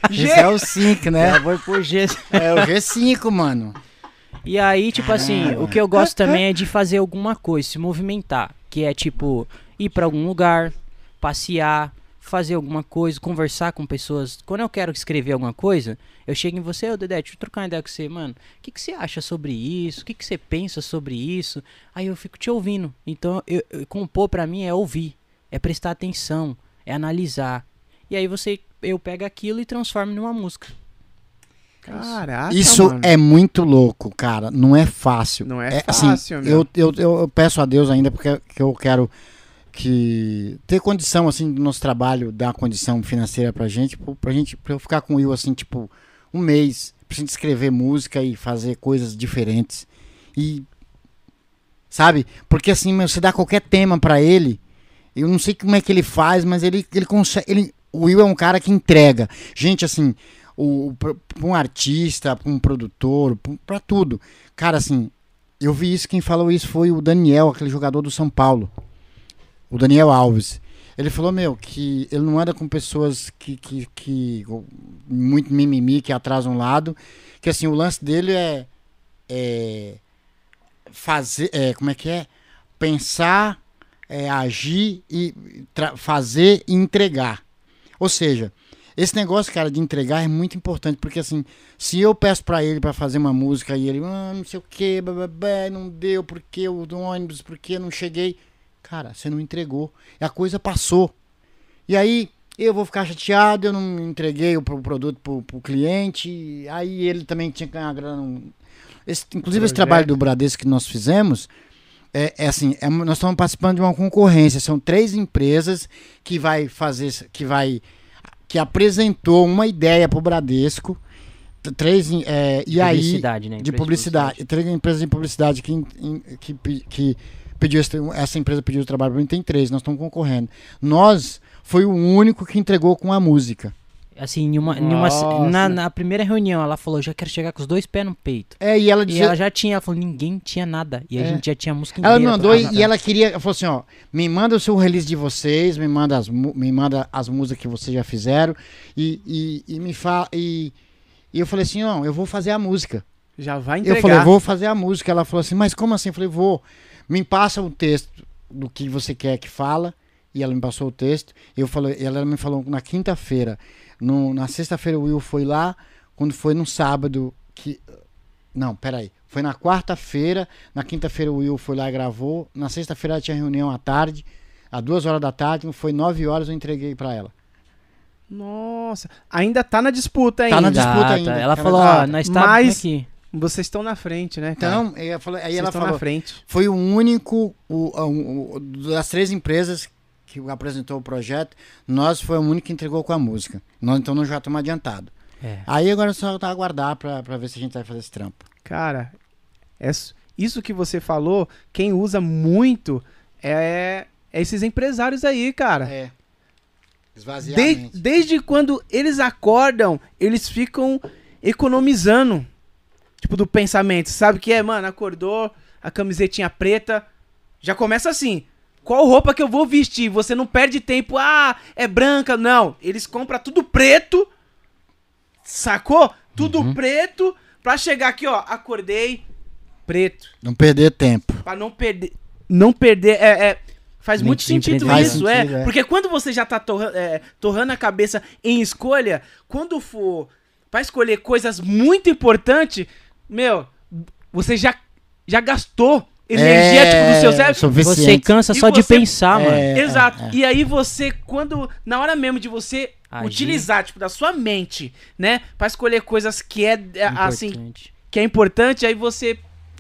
G. Esse é o 5, né? Já foi por G. É o G5, mano. E aí, tipo assim, o que eu gosto também é de fazer alguma coisa, se movimentar. Que é tipo, ir pra algum lugar, passear, fazer alguma coisa, conversar com pessoas. Quando eu quero escrever alguma coisa, eu chego em você, ô Dedé, deixa eu trocar uma ideia com você, mano. O que, que você acha sobre isso? O que, que você pensa sobre isso? Aí eu fico te ouvindo. Então, eu, eu- compor pra mim é ouvir, é prestar atenção, é analisar. E aí você, eu pego aquilo e transformo numa música. Caraca, Isso mano. é muito louco, cara. Não é fácil. Não é assim, fácil, meu. eu, eu, eu, eu peço a Deus ainda porque que eu quero que ter condição assim do nosso trabalho, dar condição financeira pra gente, pra gente pra eu ficar com o Will assim, tipo, um mês, pra gente escrever música e fazer coisas diferentes. E sabe? Porque assim, meu, você dá qualquer tema pra ele, eu não sei como é que ele faz, mas ele ele consegue, ele o Will é um cara que entrega. Gente, assim, o, pra um artista, pra um produtor, pra tudo. Cara, assim, eu vi isso, quem falou isso foi o Daniel, aquele jogador do São Paulo. O Daniel Alves. Ele falou, meu, que ele não anda com pessoas que, que, que muito mimimi, que atrasam um lado. Que assim, o lance dele é, é fazer, é, como é que é? Pensar, é, agir e fazer e entregar. Ou seja, esse negócio, cara, de entregar é muito importante, porque assim, se eu peço pra ele pra fazer uma música e ele, ah, não sei o que, não deu, porque o do ônibus, porque não cheguei. Cara, você não entregou. E a coisa passou. E aí, eu vou ficar chateado, eu não entreguei o pro- produto pro, pro cliente, aí ele também tinha que ganhar grana. Esse, inclusive, esse trabalho do Bradesco que nós fizemos, é, é assim, é nós estamos participando de uma concorrência. São três empresas que vai fazer, que vai, que apresentou uma ideia para o Bradesco. Três, é, e aí Publicidade, né? de Empresa publicidade, três empresas de publicidade que, que, que pediu esse- essa empresa pediu o trabalho para mim tem três, nós estamos concorrendo. Nós foi o único que entregou com a música. Assim, em uma, em uma- na, na primeira reunião, ela falou: já quero chegar com os dois pés no peito. É, e ela E dizia, ela já tinha, ela falou: ninguém tinha nada. E a É. gente já tinha a música Ela me mandou e, e ela queria, ela falou assim, ó, me manda o seu release de vocês, me manda as, me manda as músicas que vocês já fizeram e, e, e me fala e, e eu falei assim, não, eu vou fazer a música. Já vai entregar. Eu falei, vou fazer a música. Ela falou assim, mas como assim? Eu falei, vou. Me passa o texto do que você quer que fala. E ela me passou o texto. Eu falei, ela me falou na quinta-feira. Na sexta-feira o Will foi lá. Quando foi no sábado que. Não, peraí. Foi na quarta-feira. Na quinta-feira o Will foi lá e gravou. Na sexta-feira ela tinha reunião à tarde. Às duas horas da tarde. Foi nove horas eu entreguei pra ela. Nossa, ainda tá na disputa ainda. Tá na disputa Tá, ainda. tá. Ela Tá falou: ó, nós estamos Mas- aqui. Vocês estão na frente, né, cara? Então, aí ela falou, aí ela falou, na frente. foi o único o, o- o- das três empresas que apresentou o projeto, nós foi o único que entregou com a música. Nós então nós já estamos adiantado. É. Aí agora só tá aguardar pra ver se a gente vai fazer esse trampo. Cara, é isso que você falou, quem usa muito é, é esses empresários aí, cara. É. Esvaziar De- desde quando eles acordam, eles ficam economizando. Tipo, do pensamento. Sabe o que é, mano? Acordou, a camisetinha preta. Já começa assim. Qual roupa que eu vou vestir? Você não perde tempo. Ah, é branca. Não. Eles compram tudo preto. Sacou? Tudo Uhum. preto. Pra chegar aqui, ó. Acordei. Preto. Não perder tempo. Pra não perder. Não perder. É, é, faz muito sentido isso, é. sentido, é. Porque quando você já tá torra- é, torrando a cabeça em escolha, quando for pra escolher coisas muito importantes, meu, você já, já gastou energia tipo, do seu cérebro. Você cansa E só de você- pensar, mano. É, Exato. é, é. E aí você, quando. Na hora mesmo de você Agir. utilizar, tipo, da sua mente, né? Pra escolher coisas que é, é, assim, Importante. que é importante, aí você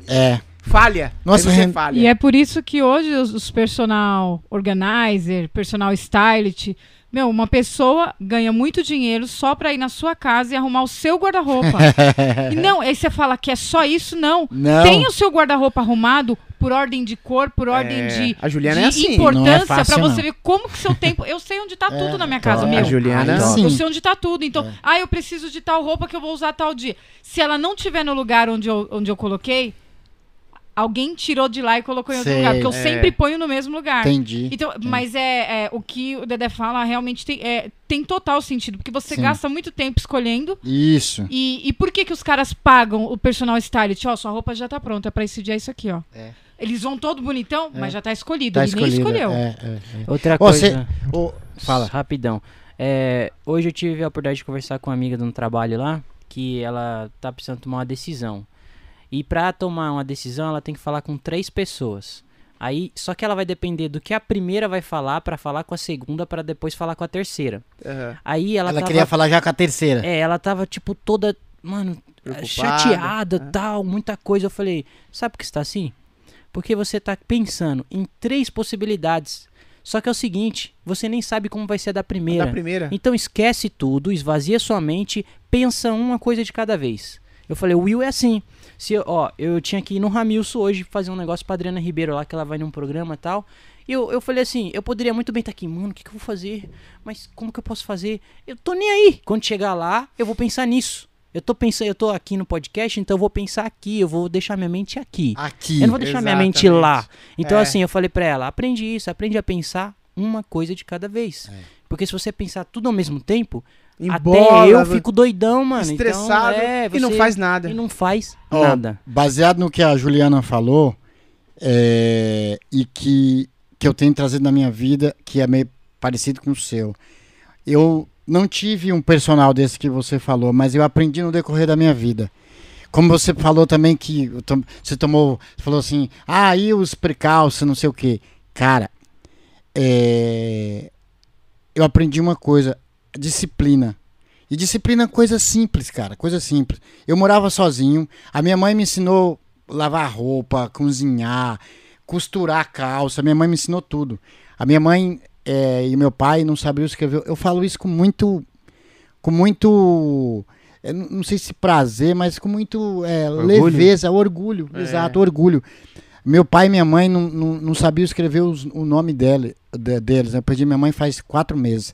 É. falha. Nossa, aí você falha. E é por isso que hoje os, os personal organizer, personal stylist, meu, uma pessoa ganha muito dinheiro só pra ir na sua casa e arrumar o seu guarda-roupa. e não, aí você fala que é só isso, não. Não. Tem o seu guarda-roupa arrumado por ordem de cor, por ordem É, de, a Juliana de é assim. importância é pra você não. ver como que seu tempo. Eu sei onde tá tudo na minha casa, meu. A Juliana- Aí Top. sim. Eu sei onde tá tudo. Então, ah, eu preciso de tal roupa que eu vou usar tal dia. Se ela não tiver no lugar onde eu, onde eu coloquei, alguém tirou de lá e colocou em outro Sei. lugar. Porque eu É. sempre ponho no mesmo lugar. Entendi. Então, mas é, é, o que o Dedé fala realmente tem, é, tem total sentido, porque você Sim. gasta muito tempo escolhendo. Isso. E, e por que que os caras pagam o personal stylist? Ó, sua roupa já tá pronta, pra esse dia é isso aqui, ó. É. Eles vão todo bonitão, mas já tá escolhido. Tá Ele escolhido. nem escolheu. É, é, é. Outra coisa. cê- ô, fala. Rapidão. É, hoje eu tive a oportunidade de conversar com uma amiga de um trabalho lá, que ela tá precisando tomar uma decisão. E pra tomar uma decisão, ela tem que falar com três pessoas. Aí, só que ela vai depender do que a primeira vai falar pra falar com a segunda pra depois falar com a terceira. Aham. Aí ela, Ela, tava, queria falar já com a terceira. é, ela tava tipo toda, mano, Preocupada, chateada, né? tal, muita coisa. Eu falei, sabe por que você tá assim? Porque você tá pensando em três possibilidades. Só que é o seguinte, você nem sabe como vai ser a da primeira. Da primeira? Então esquece tudo, esvazia sua mente, pensa uma coisa de cada vez. Eu falei, o Will é assim. Se, eu- ó, eu tinha que ir no Ramilson hoje fazer um negócio pra Adriana Ribeiro lá, que ela vai num programa e tal. E eu, eu falei assim, eu poderia muito bem estar aqui, mano, o que, que eu vou fazer? Mas como que eu posso fazer? Eu tô nem aí. Quando chegar lá, eu vou pensar nisso. Eu tô pensando, eu tô aqui no podcast, então eu vou pensar aqui, eu vou deixar minha mente aqui. Aqui. Eu não vou deixar minha mente Exatamente. lá. Então, É. assim, eu falei pra ela: aprende isso, aprende a pensar uma coisa de cada vez. Porque se você pensar tudo ao mesmo tempo, Embola, até eu fico doidão, mano. estressado então, é, e não você- faz nada. E não faz Ó, nada. Baseado no que a Juliana falou, é, e que, que eu tenho trazido na minha vida, que é meio parecido com o seu. Eu não tive um personal desse que você falou, mas eu aprendi no decorrer da minha vida. Como você falou também que você tomou, você falou assim, ah, aí os precalços, não sei o quê. Cara, é, eu aprendi uma coisa, disciplina. E disciplina é coisa simples, cara, coisa simples. Eu morava sozinho, a minha mãe me ensinou lavar roupa, cozinhar, costurar calça, minha mãe me ensinou tudo. A minha mãe é, e meu pai não sabiam escrever. Eu falo isso com muito, com muito, não não sei se prazer, mas com muito é, Orgulho? leveza, orgulho, É. exato, orgulho. Meu pai e minha mãe não, não, não sabiam escrever os- o nome dele, de- deles. né? Eu perdi minha mãe faz quatro meses.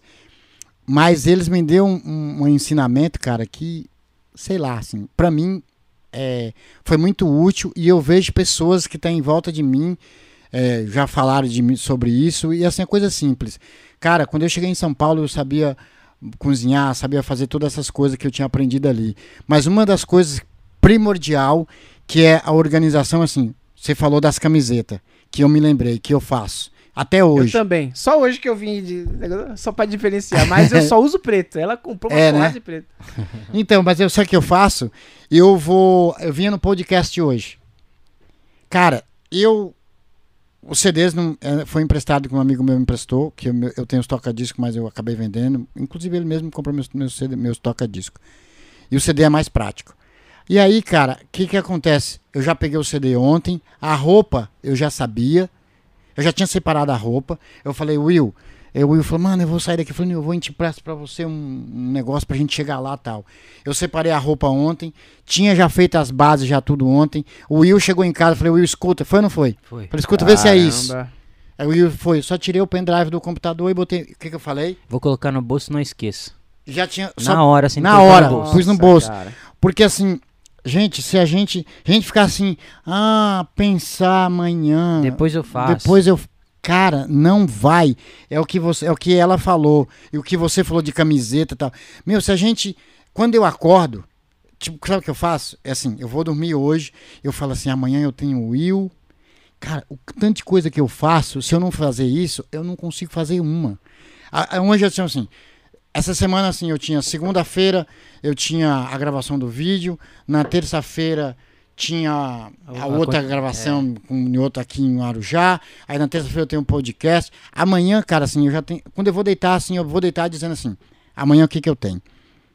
Mas eles me deu um, um- um ensinamento, cara, que, sei lá, assim, pra mim é, foi muito útil e eu vejo pessoas que estão em volta de mim, é, já falaram de mim sobre isso, e assim, é coisa simples. Cara, quando eu cheguei em São Paulo, eu sabia cozinhar, sabia fazer todas essas coisas que eu tinha aprendido ali. Mas uma das coisas primordial, que é a organização, assim, você falou das camisetas, que eu me lembrei, que eu faço. Até Eu hoje. também. Só hoje que eu vim de. Só pra diferenciar. Mas eu só uso preto. Ela comprou uma É, né? de preto. Então, mas eu sei o que eu faço. Eu vou. Eu vinha no podcast hoje. Cara, eu. Os CDs não, é, foi emprestado que um amigo meu me emprestou, que eu, eu tenho os toca-disco, mas eu acabei vendendo. Inclusive ele mesmo comprou meus, meus, CD, meus toca-disco. E o CD é mais prático. E aí, cara, o que que acontece? Eu já peguei o CD ontem, a roupa eu já sabia. Eu já tinha separado a roupa. Eu falei, Will. Eu, o Will falou, mano, eu vou sair daqui. Eu falei, eu vou emprestar pra você um, um negócio pra gente chegar lá tal. Eu separei a roupa ontem. Tinha já feito as bases, já tudo ontem. O Will chegou em casa. eu Falei, Will, escuta. Foi ou não foi? Foi. Falei, escuta, vê se é isso. Caramba. Aí o Will foi. Só tirei o pendrive do computador e botei. O que, que eu falei? Vou colocar no bolso, não esqueça. Já tinha. Só Na hora, sem na hora. no bolso. Pus no bolso. cara. Porque assim, gente, se a gente, a gente ficar assim, ah, pensar amanhã, Depois eu faço. depois eu, cara, não vai. É o que você, é o que ela falou e o que você falou de camiseta e tal. Meu, se a gente, quando eu acordo, tipo, sabe o que eu faço? É assim, eu vou dormir hoje, eu falo assim, amanhã eu tenho Will. Cara, o tanto de coisa que eu faço, se eu não fazer isso, eu não consigo fazer uma. Hoje eu assim, essa semana assim, eu tinha segunda-feira, eu tinha a gravação do vídeo, na terça-feira tinha a A outra coisa- gravação com outra aqui em Arujá, aí na terça-feira eu tenho um podcast. Amanhã, cara, assim, eu já tenho, quando eu vou deitar assim, eu vou deitar dizendo assim, amanhã o que que eu tenho?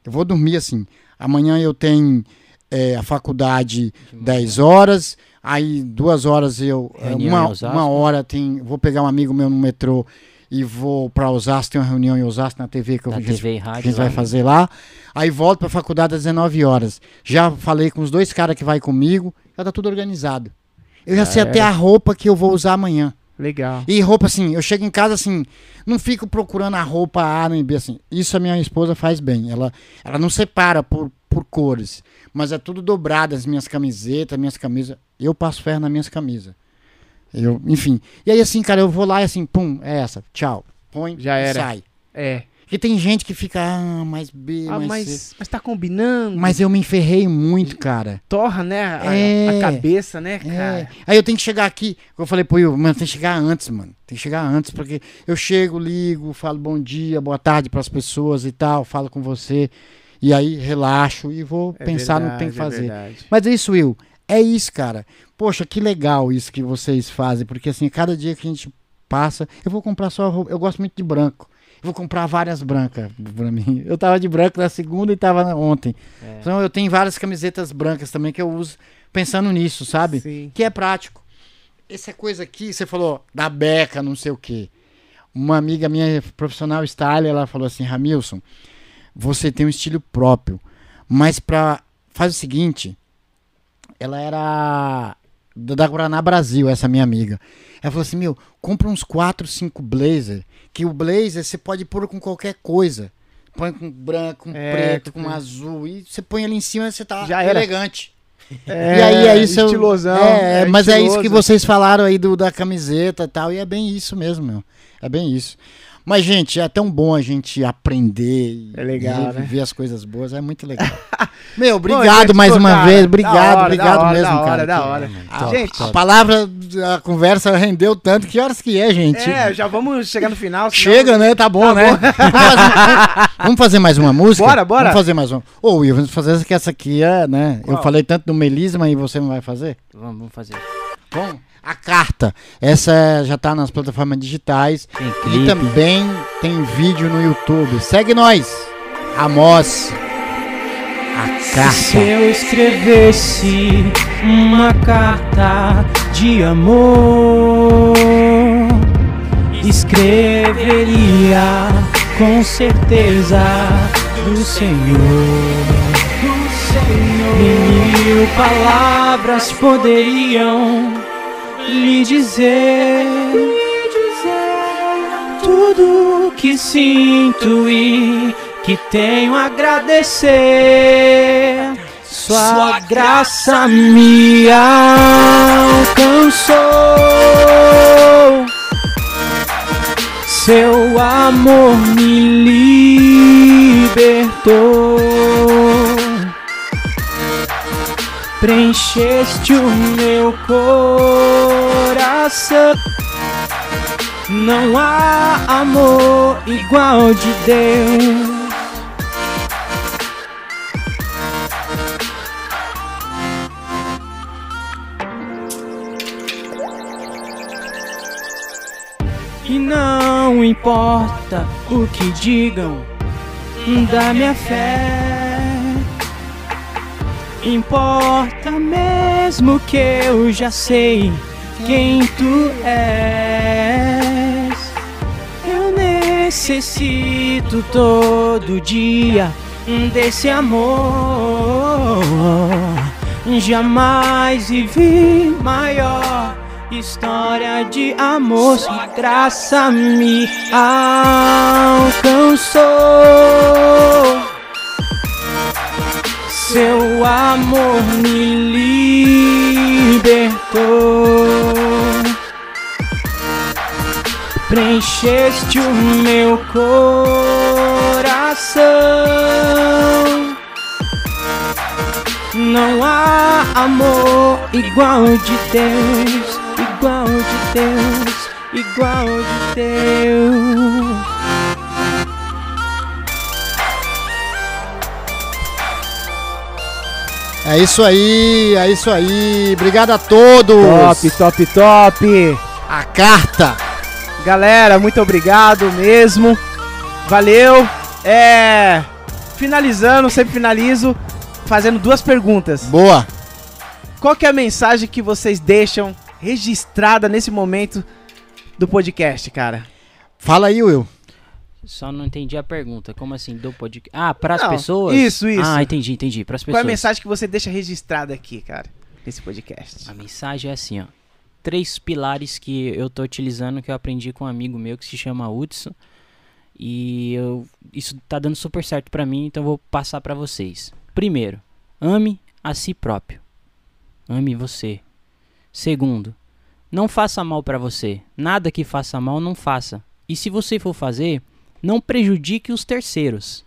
Eu vou dormir assim, amanhã eu tenho é, a faculdade 10 horas, aí duas horas eu, é, Reunião uma, uma hora tem, vou pegar um amigo meu no metrô e vou pra Osasco, tem uma reunião em Osasco na TV que eu Na a gente- TV que a rádio. gente vai lá. fazer lá. Aí volto pra faculdade às 19 horas. Já falei com os dois caras que vai comigo, já tá tudo organizado. Eu já sei Já até a roupa que eu vou usar amanhã. Legal. E roupa assim, eu chego em casa assim, não fico procurando a roupa A nem B assim. Isso a minha esposa faz bem. Ela, ela não separa por, por cores, mas é tudo dobrado as minhas camisetas, minhas camisas. Eu passo ferro nas minhas camisas. Eu, enfim. E aí assim, cara, eu vou lá e assim, pum, é essa. Tchau. Põe Já e era. sai. É. Porque tem gente que fica, ah, mais B, Ah, mais C. mas, mas tá combinando. Mas eu me enferrei muito, cara. torra, né? A, É. a cabeça, né, É. cara? Aí eu tenho que chegar aqui. Eu falei pro Will, mano, tem que chegar antes, mano. Tem que chegar antes, porque eu chego, ligo, falo bom dia, boa tarde pras pessoas e tal, falo com você. E aí relaxo e vou É pensar no que tem que verdade, é fazer. verdade. Mas é isso, Will. É isso, cara. Poxa, que legal isso que vocês fazem, porque assim, cada dia que a gente passa, eu vou comprar só roupa. Eu gosto muito de branco. Eu vou comprar várias brancas pra mim. Eu tava de branco na segunda e tava ontem. É. Então eu tenho várias camisetas brancas também que eu uso pensando nisso, sabe? Sim. Que é prático. Essa coisa aqui, você falou da beca, não sei o quê. Uma amiga minha, profissional style, ela falou assim: Ramilson, você tem um estilo próprio, mas pra. Faz o seguinte. Ela era da Guaraná Brasil, essa minha amiga. Ela falou assim: Meu, compra uns 4, 5 blazer, que o blazer você pode pôr com qualquer coisa. Põe com branco, com É, preto, com- com azul. E você põe ali em cima e você tá Já elegante. É, e aí é isso. Estilosão. É, mas é isso que estiloso. vocês falaram aí do, da camiseta e tal. E é bem isso mesmo, meu. É bem isso. Mas, gente, é tão bom a gente aprender e É legal, né? viver as coisas boas. É muito legal. meu, Bom, obrigado gente, mais pô, uma cara, vez. da Obrigado, hora, obrigado da hora, mesmo, da hora, cara. da Que- hora. A, Gente, a palavra, a conversa rendeu tanto. Que horas que é, gente? É, já vamos chegar no final. senão- Chega, né? Tá bom, né? Vamos, fazer, vamos fazer mais uma música? Bora, bora. Vamos fazer mais uma. Ô, Will, vamos fazer essa que essa aqui é, né? Eu Qual? falei tanto do melisma e você não vai fazer? Vamos, vamos fazer. Bom, a carta. Essa é- já tá nas plataformas digitais. Tem E clipe. também tem vídeo no YouTube. Segue nós. Amos. A Se carta. eu escrevesse uma carta de amor, escreveria com certeza do Senhor. Mil palavras poderiam lhe dizer tudo que sinto e que tenho a agradecer. Sua graça me alcançou. Seu amor me libertou. Preencheste o meu coração. Não há amor igual de Deus. E não importa o que digam da minha fé importa mesmo que eu já sei quem tu és. Eu necessito todo dia desse amor. Jamais vivi maior história de amor. Sua graça me alcançou. Seu amor me libertou. Preencheste o meu coração. Não há amor igual de Deus, igual de Deus, igual de Deus. É isso aí, é isso aí. Obrigado a todos. Top, top, top. A carta. Galera, muito obrigado mesmo. Valeu. É. Finalizando, sempre finalizo fazendo duas perguntas. Boa. Qual que é a mensagem que vocês deixam registrada nesse momento do podcast, cara? Fala aí, Will. Só não entendi a pergunta. Como assim, do podcast? Ah, pras Não, pessoas? isso, isso. Ah, entendi, entendi. Pras Qual é pessoas. a mensagem que você deixa registrada aqui, cara, nesse podcast? A mensagem é assim, ó. Três pilares que eu tô utilizando que eu aprendi com um amigo meu que se chama Hudson. E eu, isso tá dando super certo pra mim, então eu vou passar pra vocês. Primeiro, ame a si próprio. Ame você. Segundo, não faça mal pra você. Nada que faça mal, não faça. E se você for fazer, não prejudique os terceiros.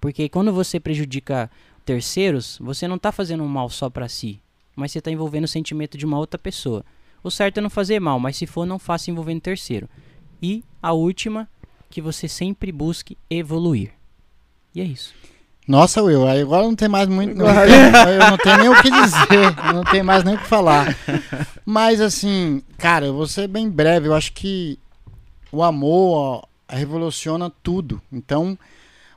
Porque quando você prejudica terceiros, você não tá fazendo um mal só pra si, mas você tá envolvendo o sentimento de uma outra pessoa. O certo é não fazer mal, mas se for, não faça envolvendo terceiro. E a última, que você sempre busque evoluir. E é isso. Nossa, Will, aí agora não tem mais muito. Não tem- eu não tenho nem o que dizer. Não tenho mais nem o que falar. Mas assim, cara, eu vou ser bem breve. Eu acho que o amor ó, revoluciona tudo. Então,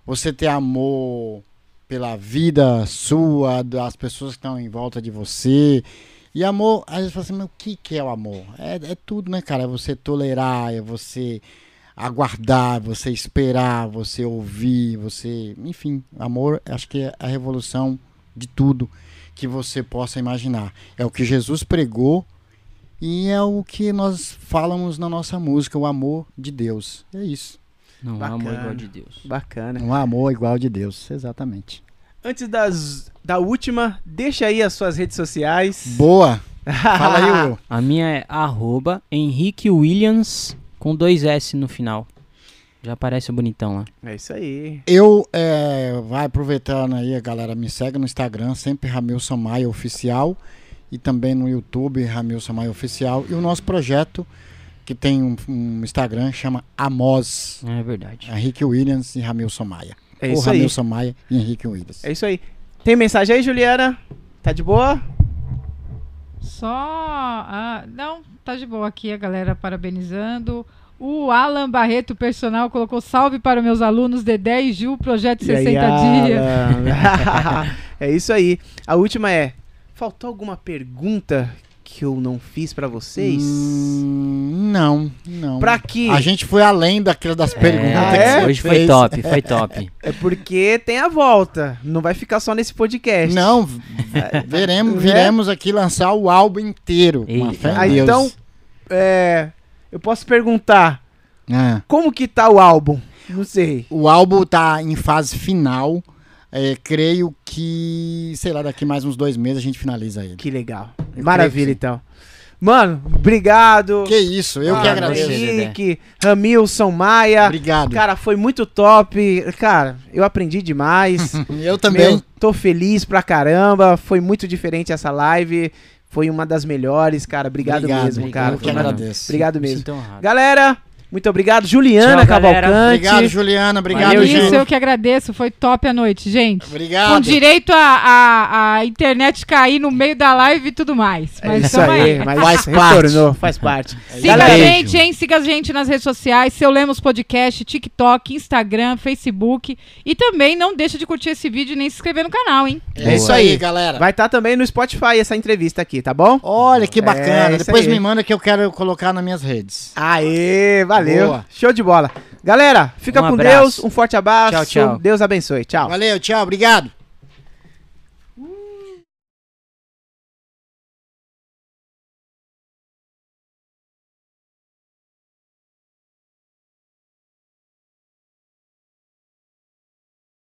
você ter amor pela vida sua, das pessoas que estão em volta de você. E amor, às vezes fala assim, mas o que, que é o amor? É, é tudo, né, cara? É você tolerar, é você aguardar, você esperar, você ouvir, você. Enfim, amor, acho que é a revolução de tudo que você possa imaginar. É o que Jesus pregou e é o que nós falamos na nossa música, o amor de Deus. É isso. Não há amor igual de Deus. Bacana. Um amor igual de Deus, exatamente. Antes das, da última, deixa aí as suas redes sociais. Boa! Fala aí, Will. A minha é arroba Henrique Williams com dois S no final. Já aparece o bonitão lá. É isso aí. Eu, é, vai aproveitando aí, a galera me segue no Instagram, sempre Ramilson Maia Oficial. E também no YouTube, Ramilson Maia Oficial. E o nosso projeto, que tem um, um Instagram, chama Amos. É verdade. Henrique Williams e Ramilson Maia. É Ou isso aí. Ramilson Maia e Henrique Williams. É isso aí. Tem mensagem aí, Juliana? Tá de boa? Só. ah, não, tá de boa aqui a galera parabenizando. O Alan Barreto, personal, colocou salve para meus alunos Dedé e Ju, projeto 60 E aí, dias. É isso aí. A última é: faltou alguma pergunta que eu não fiz pra vocês? Hum, não, não. Pra quê? A gente foi além daquelas das perguntas Ah, que é? Hoje foi top, foi top. É porque tem a volta. Não vai ficar só nesse podcast. Não, v- veremos, Né? viremos aqui lançar o álbum inteiro. Ah, Deus. então, é, eu posso perguntar: Ah. como que tá o álbum? Não sei. O álbum tá em fase final. É, creio que, sei lá, daqui mais uns dois meses a gente finaliza ele. Que legal. Eu Maravilha, que então. Mano, obrigado. Que isso, eu que Ah, agradeço. você, Henrique, Ramilson Maia. Obrigado. Cara, foi muito top. Cara, eu aprendi demais. eu também. Meu, tô feliz pra caramba. Foi muito diferente essa live. Foi uma das melhores, cara. Obrigado, mesmo, obrigado, cara. Eu que agradeço. Obrigado Me mesmo. Galera, muito obrigado. Juliana Tchau, galera. Cavalcante. Obrigado, Juliana. Obrigado, Valeu, Isso, gente. eu que agradeço. Foi top a noite, gente. Obrigado. Com direito a, a, a internet cair no meio da live e tudo mais. É Mas isso tamo aí, aí. mas Faz retornou, faz parte. Siga Galera, a gente, hein? Siga a gente nas redes sociais, Seu Lemos Podcast, TikTok, Instagram, Facebook. E também não deixa de curtir esse vídeo e nem se inscrever no canal, hein? É isso aí, galera. Vai estar também no Spotify essa entrevista aqui, tá bom? Olha que bacana. É, isso Depois aí. me manda que eu quero colocar nas minhas redes. Aê, valeu. Boa. Show de bola. Galera, fica Um com abraço. Deus. Um forte abraço. Tchau, tchau. Deus abençoe. Tchau. Valeu, tchau, obrigado.